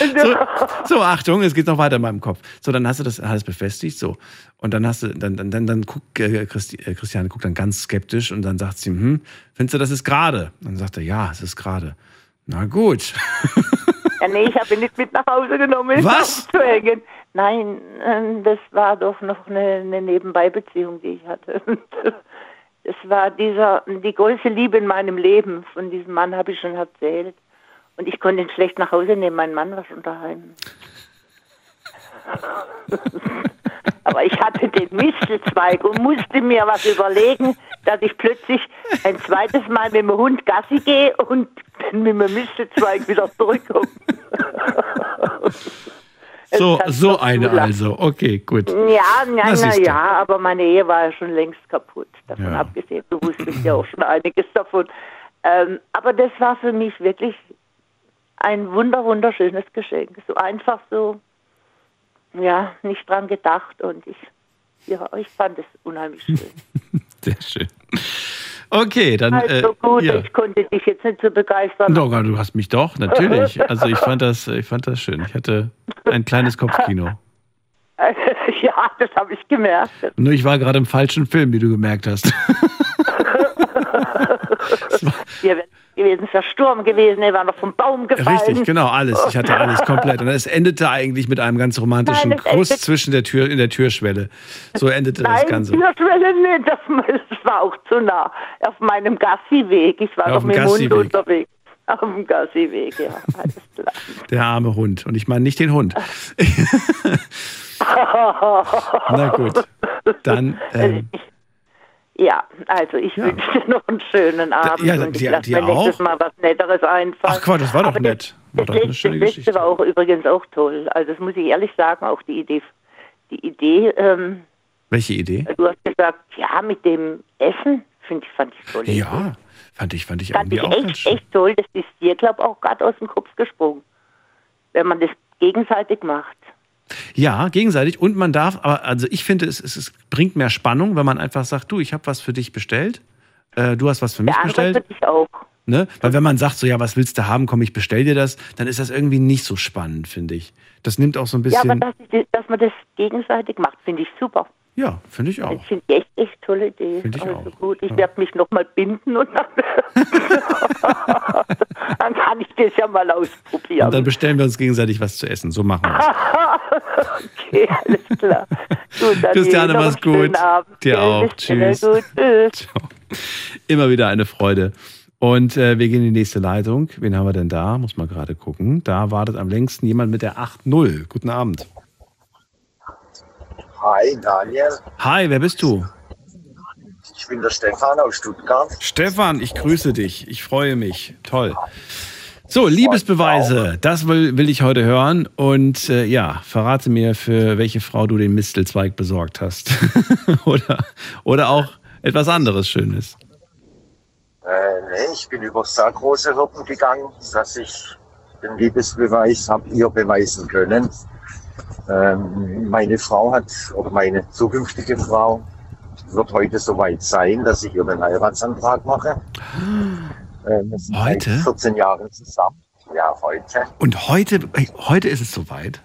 so, so, Achtung, es geht noch weiter in meinem Kopf. So, dann hast du das alles befestigt, so. Und dann hast du, dann, dann, dann, dann guckt äh, Christi, äh, Christiane guckt dann ganz skeptisch und dann sagt sie, hm, findest du, das ist gerade? Dann sagt er, ja, es ist gerade. Na gut. Ja, nee, ich habe ihn nicht mit nach Hause genommen, Was? Nein, ähm, das war doch noch eine, eine Nebenbeibeziehung, die ich hatte. Das war dieser, die größte Liebe in meinem Leben. Von diesem Mann habe ich schon erzählt. Und ich konnte ihn schlecht nach Hause nehmen. Mein Mann war schon daheim. Aber ich hatte den Mistelzweig und musste mir was überlegen, dass ich plötzlich ein zweites Mal mit dem Hund Gassi gehe und dann mit dem Mistelzweig wieder zurückkomme. So, so eine also. Okay, gut. Ja, Na, na, ja, aber meine Ehe war ja schon längst kaputt. Davon Ja. abgesehen, du wusstest ja auch schon einiges davon. Ähm, aber das war für mich wirklich ein wunder, wunderschönes Geschenk. So einfach so, ja, nicht dran gedacht und ich, ja, ich fand es unheimlich schön. Sehr schön. Okay, dann. also äh, gut, ja. ich konnte dich jetzt nicht so begeistern. Doch, du hast mich doch, natürlich. Also ich fand das, ich fand das schön. Ich hatte ein kleines Kopfkino. Ja, das habe ich gemerkt. Nur ich war gerade im falschen Film, wie du gemerkt hast. Hier wäre gewesen, es wäre Sturm gewesen, er war noch vom Baum gefallen. Richtig, genau, alles. Ich hatte alles komplett. Und es endete eigentlich mit einem ganz romantischen Nein, Kuss zwischen der Tür, in der Türschwelle. So endete das Nein, Ganze. Türschwelle nicht, das, das war auch zu nah. Auf meinem Gassiweg, ich war Ja, dem mit dem Hund unterwegs. Auf dem Gassiweg, ja, alles klar. Der arme Hund. Und ich meine nicht den Hund. Na gut. Dann, ähm, Ja, also ich wünsche dir noch einen schönen Abend ja, und ich dir- dir mir nächstes auch. Mal was Netteres einfallen. ach Quatsch, das war doch Aber nett. War Das doch eine letzte, schöne das letzte war auch übrigens auch toll. Also das muss ich ehrlich sagen, auch die Idee, die Idee, ähm, Welche Idee? du hast gesagt, ja, mit dem Essen, finde ich, fand ich toll. Ja, fand ich, fand ich Fand irgendwie ich auch ganz echt, schön. echt toll. Das ist dir, glaube ich, auch gerade aus dem Kopf gesprungen. Wenn man das gegenseitig macht. Ja, gegenseitig. Und man darf, aber also ich finde, es, es, es bringt mehr Spannung, wenn man einfach sagt, du, ich habe was für dich bestellt. Äh, du hast was für mich Der bestellt. für dich auch. Ne? Weil wenn man sagt, so ja, was willst du haben, komm, ich bestell dir das, dann ist das irgendwie nicht so spannend, finde ich. Das nimmt auch so ein Ja, aber bisschen. dass, dass man das gegenseitig macht, finde ich super. Ja, finde ich auch. Das finde ich echt, echt tolle Idee. Finde ich also gut, ich werde mich nochmal binden und dann, dann kann ich das ja mal ausprobieren. Und dann bestellen wir uns gegenseitig was zu essen. So machen wir es. okay, alles klar. Gut, dann Christiane, mach's gut. Abend. Dir auch. Tschüss. Tschüss. Immer wieder eine Freude. Und äh, wir gehen in die nächste Leitung. Wen haben wir denn da? Muss mal gerade gucken. Da wartet am längsten jemand mit der 8.0. Guten Abend. Hi, Daniel. Hi, wer bist du? Ich bin der Stefan aus Stuttgart. Stefan, ich grüße dich. Ich freue mich. Toll. So, Liebesbeweise, das will, will ich heute hören. Und äh, ja, verrate mir, für welche Frau du den Mistelzweig besorgt hast. oder, oder auch etwas anderes Schönes. Äh, nee, ich bin über sehr große Hürden gegangen, dass ich den Liebesbeweis habe ihr beweisen können. Ähm, meine Frau hat, oder meine zukünftige Frau, wird heute soweit sein, dass ich ihr den Heiratsantrag mache. Ähm, Heute? seit 14 Jahren zusammen. Ja, heute. Und heute, äh, heute ist es soweit.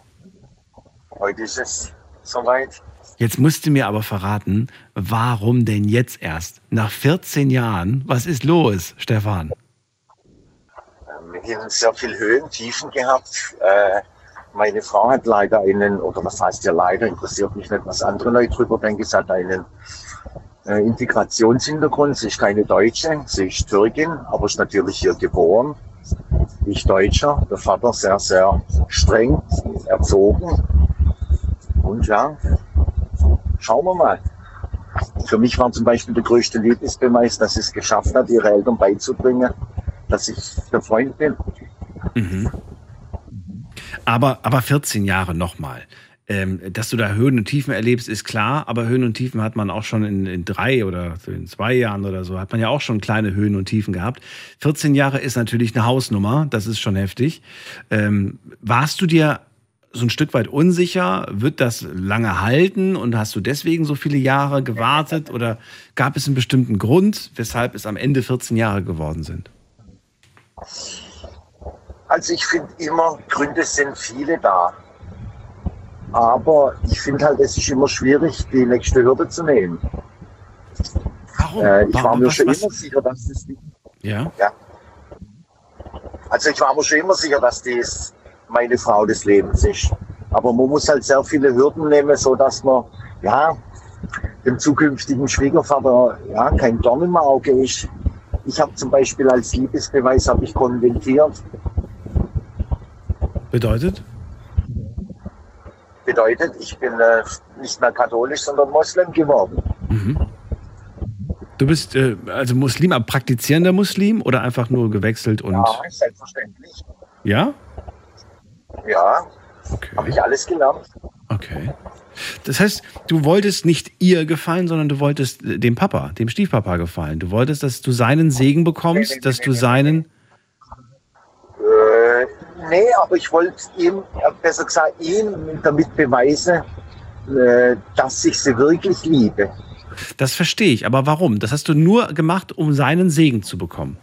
Heute ist es soweit. Jetzt musst du mir aber verraten, warum denn jetzt erst? Nach 14 Jahren, was ist los, Stefan? Wir haben sehr viel Höhen, Tiefen gehabt. Äh, meine Frau hat leider einen, oder was heißt ja leider, interessiert mich nicht, was andere Leute drüber denken, sie hat einen äh, Integrationshintergrund. Sie ist keine Deutsche, sie ist Türkin, aber ist natürlich hier geboren. Ich Deutscher, der Vater sehr, sehr streng erzogen. Und ja, schauen wir mal. Für mich war zum Beispiel der größte Liebesbeweis, dass sie es geschafft hat, ihre Eltern beizubringen, dass ich der Freund bin. Mhm. Aber, aber 14 Jahre nochmal. Ähm, dass du da Höhen und Tiefen erlebst, ist klar, aber Höhen und Tiefen hat man auch schon in, in drei oder in zwei Jahren oder so, hat man ja auch schon kleine Höhen und Tiefen gehabt. 14 Jahre ist natürlich eine Hausnummer, das ist schon heftig. Ähm, warst du dir so ein Stück weit unsicher? Wird das lange halten und hast du deswegen so viele Jahre gewartet oder gab es einen bestimmten Grund, weshalb es am Ende 14 Jahre geworden sind? Also ich finde immer, Gründe sind viele da. Aber ich finde halt, es ist immer schwierig, die nächste Hürde zu nehmen. Warum? Äh, ich war Warum? mir Was- schon was- immer sicher, dass das nicht. Ja. Ja. Also ich war mir schon immer sicher, dass das meine Frau des Lebens ist. Aber man muss halt sehr viele Hürden nehmen, so dass man ja dem zukünftigen Schwiegervater ja kein Dorn im Auge ist. Ich habe zum Beispiel als Liebesbeweis habe ich konventiert. Bedeutet? Bedeutet, ich bin äh, nicht mehr katholisch, sondern Moslem geworden. Mhm. Du bist äh, also Muslim, aber praktizierender Muslim oder einfach nur gewechselt und. Ja, selbstverständlich. Ja? Ja, habe ich alles gelernt. Okay. Das heißt, du wolltest nicht ihr gefallen, sondern du wolltest äh, dem Papa, dem Stiefpapa gefallen. Du wolltest, dass du seinen Segen bekommst, dass du seinen. Nee, aber ich wollte ihm, äh, besser gesagt, ihm damit beweisen, äh, dass ich sie wirklich liebe. Das verstehe ich, aber warum? Das hast du nur gemacht, um seinen Segen zu bekommen.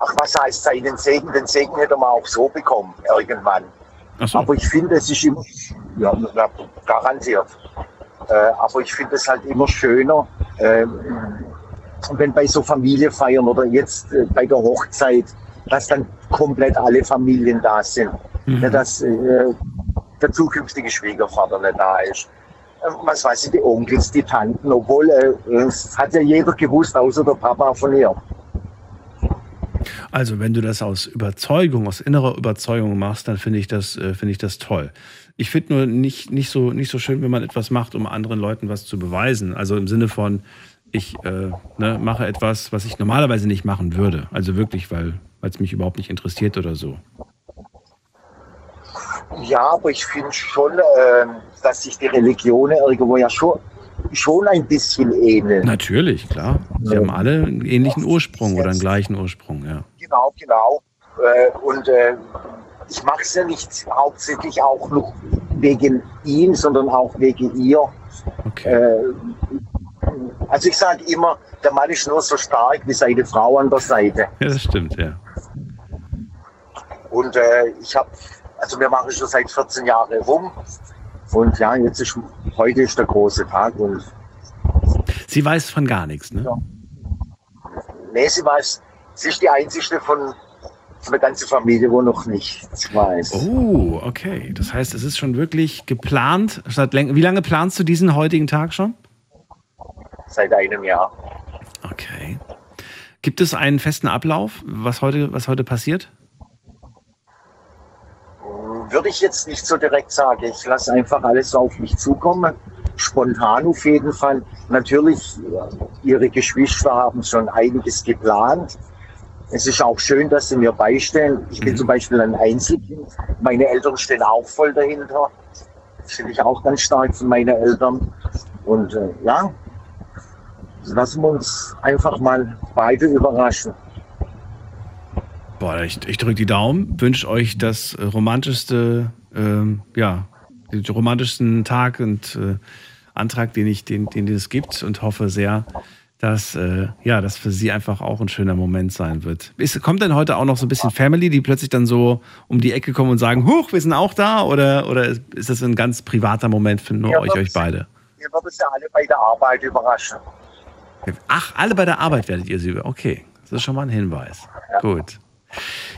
Ach, was heißt seinen Segen? Den Segen hätte man auch so bekommen, irgendwann. So. Aber ich finde, es ist immer, ja, garantiert. Äh, aber ich finde es halt immer schöner, äh, wenn bei so Familienfeiern oder jetzt äh, bei der Hochzeit, dass dann komplett alle Familien da sind. Mhm. Ja, dass äh, der zukünftige Schwiegervater nicht da ist. Ähm, was weiß ich, die Onkels, die Tanten, obwohl äh, es hat ja jeder gewusst, außer der Papa von ihr. Also, wenn du das aus Überzeugung, aus innerer Überzeugung machst, dann finde ich das, äh, finde ich das toll. Ich finde nur nicht, nicht, so, nicht so schön, wenn man etwas macht, um anderen Leuten was zu beweisen. Also im Sinne von, ich äh, ne, mache etwas, was ich normalerweise nicht machen würde. Also wirklich, weil es mich überhaupt nicht interessiert oder so. Ja, aber ich finde schon, äh, dass sich die Religionen irgendwo ja schon, schon ein bisschen ähneln. Natürlich, klar. Sie ja. haben alle einen ähnlichen Ursprung oder einen gleichen Ursprung, ja. Genau, genau. Äh, und äh, ich mache es ja nicht hauptsächlich auch noch wegen ihm, sondern auch wegen ihr. Okay. Also ich sage immer, der Mann ist nur so stark wie seine Frau an der Seite. Ja, das stimmt, ja. Und äh, ich habe also wir machen schon seit 14 Jahren rum. Und ja, jetzt ist heute ist der große Tag und Sie weiß von gar nichts, ne? Ja. Nee, sie weiß, sie ist die einzige von, von der ganzen Familie, wo noch nichts weiß. Oh, okay. Das heißt, es ist schon wirklich geplant. Wie lange planst du diesen heutigen Tag schon? Seit einem Jahr. Okay. Gibt es einen festen Ablauf, was heute, was heute passiert? würde ich jetzt nicht so direkt sagen. Ich lasse einfach alles auf mich zukommen. Spontan auf jeden Fall. Natürlich, Ihre Geschwister haben schon einiges geplant. Es ist auch schön, dass Sie mir beistehen. Ich bin mhm. zum Beispiel ein Einzelkind. Meine Eltern stehen auch voll dahinter. Finde ich auch ganz stark von meinen Eltern. Und äh, ja, lassen wir uns einfach mal beide überraschen. Boah, ich, ich drücke die Daumen, wünsche euch das romantischste, ähm, ja, den romantischsten Tag und äh, Antrag, den, ich, den, den es gibt und hoffe sehr, dass äh, ja, das für sie einfach auch ein schöner Moment sein wird. Ist, kommt denn heute auch noch so ein bisschen Family, die plötzlich dann so um die Ecke kommen und sagen, huch, wir sind auch da? Oder, oder ist das ein ganz privater Moment für nur euch, euch beide? Ihr werdet ja alle bei der Arbeit überraschen. Ach, alle bei der Arbeit werdet ihr sie. Okay, das ist schon mal ein Hinweis. Ja. Gut.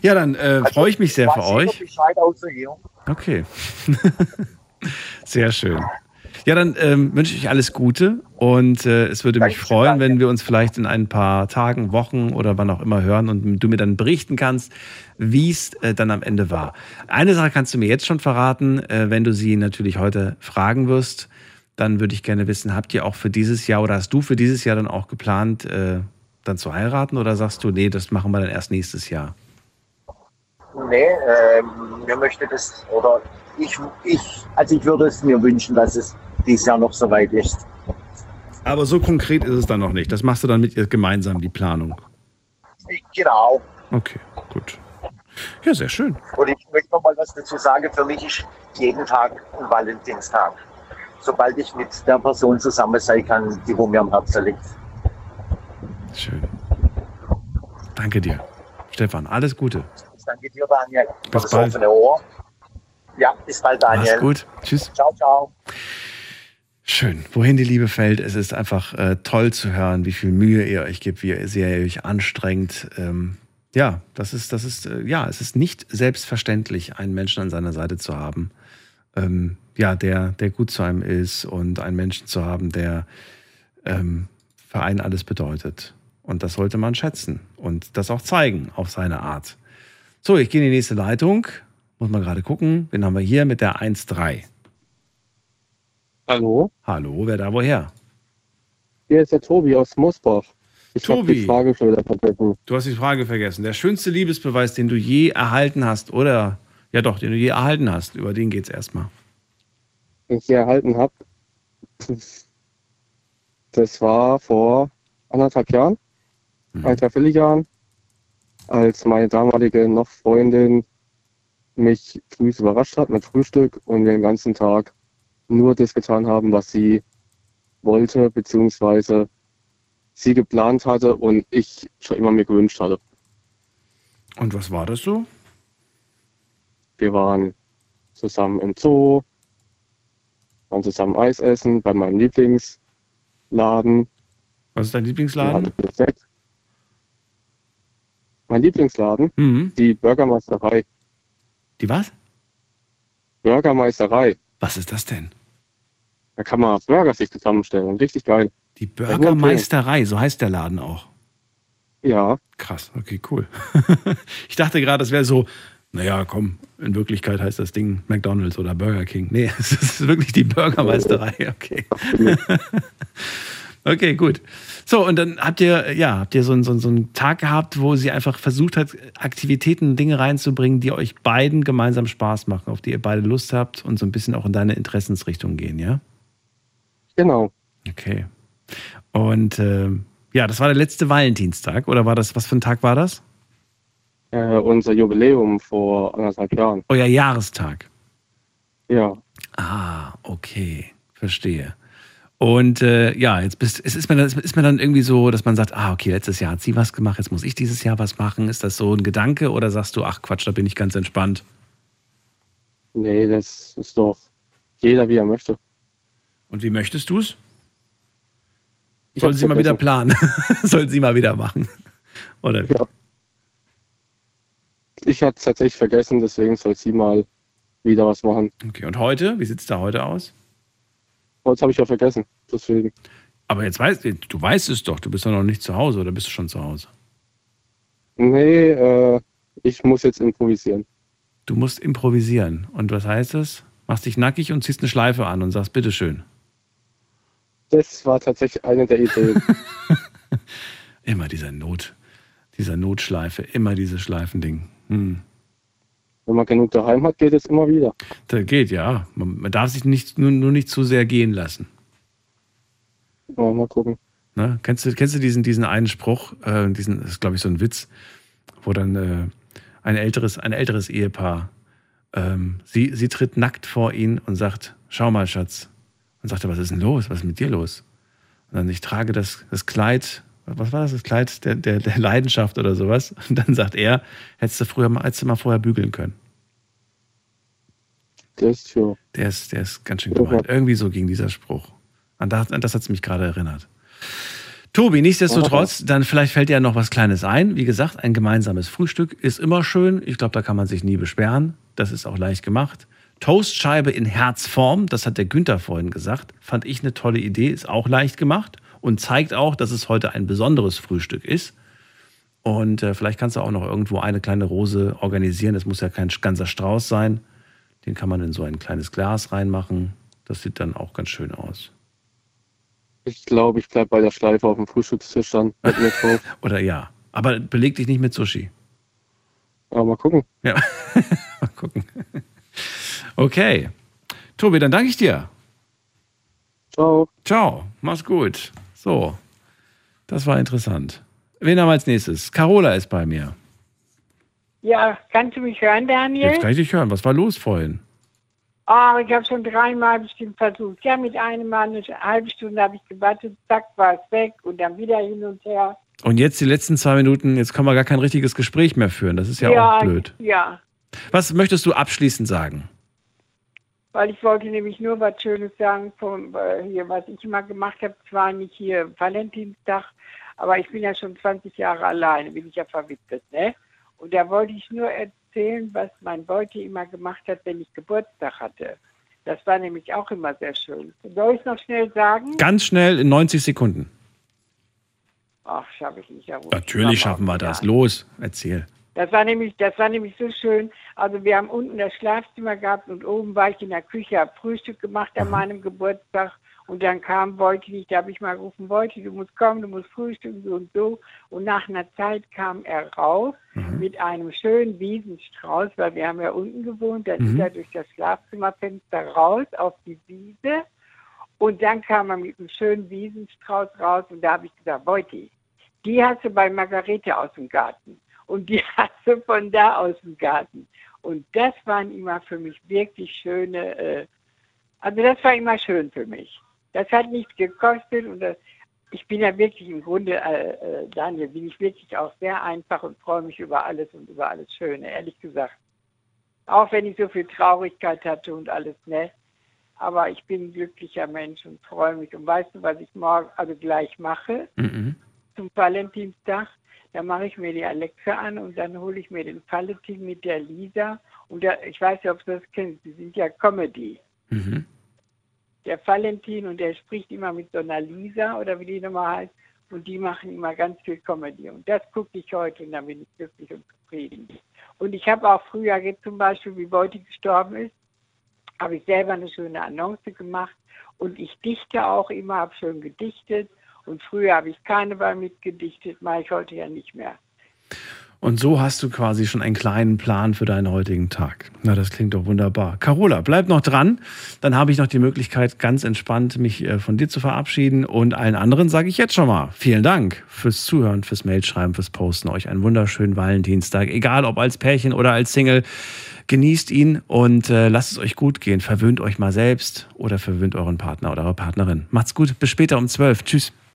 Ja, dann äh, also, freue ich mich sehr für euch. Okay. sehr schön. Ja, dann ähm, wünsche ich alles Gute und äh, es würde mich freuen, wenn wir uns vielleicht in ein paar Tagen, Wochen oder wann auch immer hören und du mir dann berichten kannst, wie es äh, dann am Ende war. Eine Sache kannst du mir jetzt schon verraten, äh, wenn du sie natürlich heute fragen wirst, dann würde ich gerne wissen, habt ihr auch für dieses Jahr oder hast du für dieses Jahr dann auch geplant, äh, dann zu heiraten oder sagst du, nee, das machen wir dann erst nächstes Jahr? Nee, äh, mir möchte das, oder ich, ich, also ich würde es mir wünschen, dass es dieses Jahr noch so weit ist. Aber so konkret ist es dann noch nicht. Das machst du dann mit ihr gemeinsam, die Planung. Genau. Okay, gut. Ja, sehr schön. Und ich möchte noch mal was dazu sagen. Für mich ist jeden Tag ein Valentinstag. Sobald ich mit der Person zusammen sein kann, die wo mir am Herzen liegt. Schön. Danke dir. Stefan, alles Gute. Danke dir, Daniel. Bis bald. Ohr. Ja, bis bald, Daniel. Mach's gut. Tschüss. Ciao, ciao. Schön. Wohin die Liebe fällt, es ist einfach äh, toll zu hören, wie viel Mühe ihr euch gibt, wie sehr ihr euch anstrengt. Ähm, ja, das ist, das ist, äh, ja, es ist nicht selbstverständlich, einen Menschen an seiner Seite zu haben, ähm, ja, der, der gut zu einem ist und einen Menschen zu haben, der ähm, für einen alles bedeutet. Und das sollte man schätzen und das auch zeigen auf seine Art. So, ich gehe in die nächste Leitung. Muss mal gerade gucken. Wen haben wir hier mit der 1.3? Hallo? Hallo, wer da woher? Hier ist der Tobi aus Mosbach. Ich habe die Frage schon wieder vergessen. Du hast die Frage vergessen. Der schönste Liebesbeweis, den du je erhalten hast, oder? Ja doch, den du je erhalten hast. Über den geht es erstmal. Ich je erhalten habe. Das war vor anderthalb Jahren, mhm. ein Jahren als meine damalige noch Freundin mich früh überrascht hat mit Frühstück und wir den ganzen Tag nur das getan haben, was sie wollte, beziehungsweise sie geplant hatte und ich schon immer mir gewünscht hatte. Und was war das so? Wir waren zusammen im Zoo, dann zusammen Eis essen bei meinem Lieblingsladen. Was ist dein Lieblingsladen? Mein Lieblingsladen, die Bürgermeisterei. Die was? Bürgermeisterei. Was ist das denn? Da kann man Burger sich zusammenstellen. Richtig geil. Die Bürgermeisterei, so heißt der Laden auch. Ja. Krass, okay, cool. ich dachte gerade, das wäre so, naja, komm, in Wirklichkeit heißt das Ding McDonalds oder Burger King. Nee, es ist wirklich die Bürgermeisterei, okay. okay, gut. So, und dann habt ihr, ja, habt ihr so einen, so, einen, so einen Tag gehabt, wo sie einfach versucht hat, Aktivitäten, Dinge reinzubringen, die euch beiden gemeinsam Spaß machen, auf die ihr beide Lust habt und so ein bisschen auch in deine Interessensrichtung gehen, ja? Genau. Okay. Und äh, ja, das war der letzte Valentinstag, oder war das, was für ein Tag war das? Äh, unser Jubiläum vor anderthalb Jahren. Euer Jahrestag. Ja. Ah, okay. Verstehe. Und äh, ja, jetzt bist, ist mir, dann, ist mir dann irgendwie so, dass man sagt, ah, okay, letztes Jahr hat sie was gemacht, jetzt muss ich dieses Jahr was machen. Ist das so ein Gedanke oder sagst du, ach Quatsch, da bin ich ganz entspannt? Nee, das ist doch jeder, wie er möchte. Und wie möchtest du es? Sollen sie mal wieder planen? Sollen sie mal wieder machen? Oder? Ja. Ich hatte es tatsächlich vergessen, deswegen soll sie mal wieder was machen. Okay, und heute? Wie sieht es da heute aus? Heute habe ich ja vergessen, deswegen. Aber jetzt weißt du, weißt es doch, du bist doch noch nicht zu Hause oder bist du schon zu Hause? Nee, äh, ich muss jetzt improvisieren. Du musst improvisieren. Und was heißt das? Machst dich nackig und ziehst eine Schleife an und sagst, bitteschön. Das war tatsächlich eine der Ideen. immer dieser Not, dieser Notschleife, immer dieses Schleifending. Hm. Wenn man genug daheim hat, geht es immer wieder. Das geht, ja. Man, man darf sich nicht, nur, nur nicht zu sehr gehen lassen. Ja, mal gucken. Ne? Kennst, du, kennst du diesen, diesen einen Spruch, äh, diesen, das ist glaube ich so ein Witz, wo dann äh, ein, älteres, ein älteres Ehepaar, ähm, sie, sie tritt nackt vor ihn und sagt, schau mal, Schatz. Und sagt er, was ist denn los? Was ist mit dir los? Und dann, ich trage das, das Kleid, was war das, das Kleid der, der, der Leidenschaft oder sowas. Und dann sagt er, hättest du früher mal, hättest du mal vorher bügeln können. Der ist schon. Der ist, der ist ganz schön gemeint. Irgendwie so ging dieser Spruch. An das, an das hat es mich gerade erinnert. Tobi, nichtsdestotrotz, dann vielleicht fällt dir ja noch was Kleines ein. Wie gesagt, ein gemeinsames Frühstück ist immer schön. Ich glaube, da kann man sich nie beschweren. Das ist auch leicht gemacht. Toastscheibe in Herzform, das hat der Günther vorhin gesagt, fand ich eine tolle Idee, ist auch leicht gemacht und zeigt auch, dass es heute ein besonderes Frühstück ist. Und äh, vielleicht kannst du auch noch irgendwo eine kleine Rose organisieren. Das muss ja kein ganzer Strauß sein. Den kann man in so ein kleines Glas reinmachen. Das sieht dann auch ganz schön aus. Ich glaube, ich bleibe bei der Schleife auf dem Frühstückstisch dann. Oder ja. Aber beleg dich nicht mit Sushi. Aber mal gucken. Ja, mal gucken. Okay. Tobi, dann danke ich dir. Ciao. Ciao. Mach's gut. So. Das war interessant. Wen haben wir als nächstes? Carola ist bei mir. Ja, kannst du mich hören, Daniel? Jetzt kann ich dich hören. Was war los vorhin? Ah, ich habe schon dreimal bestimmt versucht. Ja, mit einem Mal eine halbe Stunde habe ich gewartet, zack, war es weg und dann wieder hin und her. Und jetzt die letzten zwei Minuten, jetzt können wir gar kein richtiges Gespräch mehr führen. Das ist ja, auch blöd. Ja, Was möchtest du abschließend sagen? Weil ich wollte nämlich nur was Schönes sagen von äh, hier, was ich immer gemacht habe. Zwar nicht hier Valentinstag, aber ich bin ja schon 20 Jahre alleine, bin ich ja verwitwet, ne? Und da wollte ich nur erzählen, was mein Beuti immer gemacht hat, wenn ich Geburtstag hatte. Das war nämlich auch immer sehr schön. Soll ich es noch schnell sagen? Ganz schnell in 90 Sekunden. Ach, schaffe ich nicht. Ja. Natürlich schaffen wir das. Los, erzähl. Das war nämlich, das war nämlich so schön. Also wir haben unten das Schlafzimmer gehabt und oben war ich in der Küche, habe Frühstück gemacht an meinem Geburtstag und dann kam Beute nicht, da habe ich mal gerufen, Beute, du musst kommen, du musst frühstücken, so und so. Und nach einer Zeit kam er raus mit einem schönen Wiesenstrauß, weil wir haben ja unten gewohnt, dann Mhm. ist er durch das Schlafzimmerfenster raus auf die Wiese und dann kam er mit einem schönen Wiesenstrauß raus und da habe ich gesagt, Beute, die hast du bei Margarete aus dem Garten und die hast du von da aus dem Garten. Und das waren immer für mich wirklich schöne, äh, also das war immer schön für mich. Das hat nichts gekostet und das, ich bin ja wirklich im Grunde, äh, äh, Daniel, bin ich wirklich auch sehr einfach und freue mich über alles und über alles Schöne, ehrlich gesagt. Auch wenn ich so viel Traurigkeit hatte und alles, ne? Aber ich bin ein glücklicher Mensch und freue mich. Und weißt du, was ich morgen, also gleich mache? Mhm. Zum Valentinstag? Da mache ich mir die Alexa an und dann hole ich mir den Valentin mit der Lisa. Und der, ich weiß ja, ob du das kennst, die sind ja Comedy. Mhm. Der Valentin und der spricht immer mit so einer Lisa oder wie die nochmal heißt. Und die machen immer ganz viel Comedy. Und das gucke ich heute und dann bin ich glücklich und zufrieden. Und ich habe auch früher jetzt zum Beispiel, wie Beuti gestorben ist, habe ich selber eine schöne Annonce gemacht. Und ich dichte auch immer, habe schön gedichtet. Und früher habe ich Karneval mitgedichtet, mache ich heute ja nicht mehr. Und so hast du quasi schon einen kleinen Plan für deinen heutigen Tag. Na, das klingt doch wunderbar. Carola, bleib noch dran. Dann habe ich noch die Möglichkeit, ganz entspannt mich äh, von dir zu verabschieden. Und allen anderen sage ich jetzt schon mal vielen Dank fürs Zuhören, fürs Mailschreiben, fürs Posten. Euch einen wunderschönen Valentinstag. Egal ob als Pärchen oder als Single. Genießt ihn und äh, lasst es euch gut gehen. Verwöhnt euch mal selbst oder verwöhnt euren Partner oder eure Partnerin. Macht's gut. Bis später um 12. Tschüss.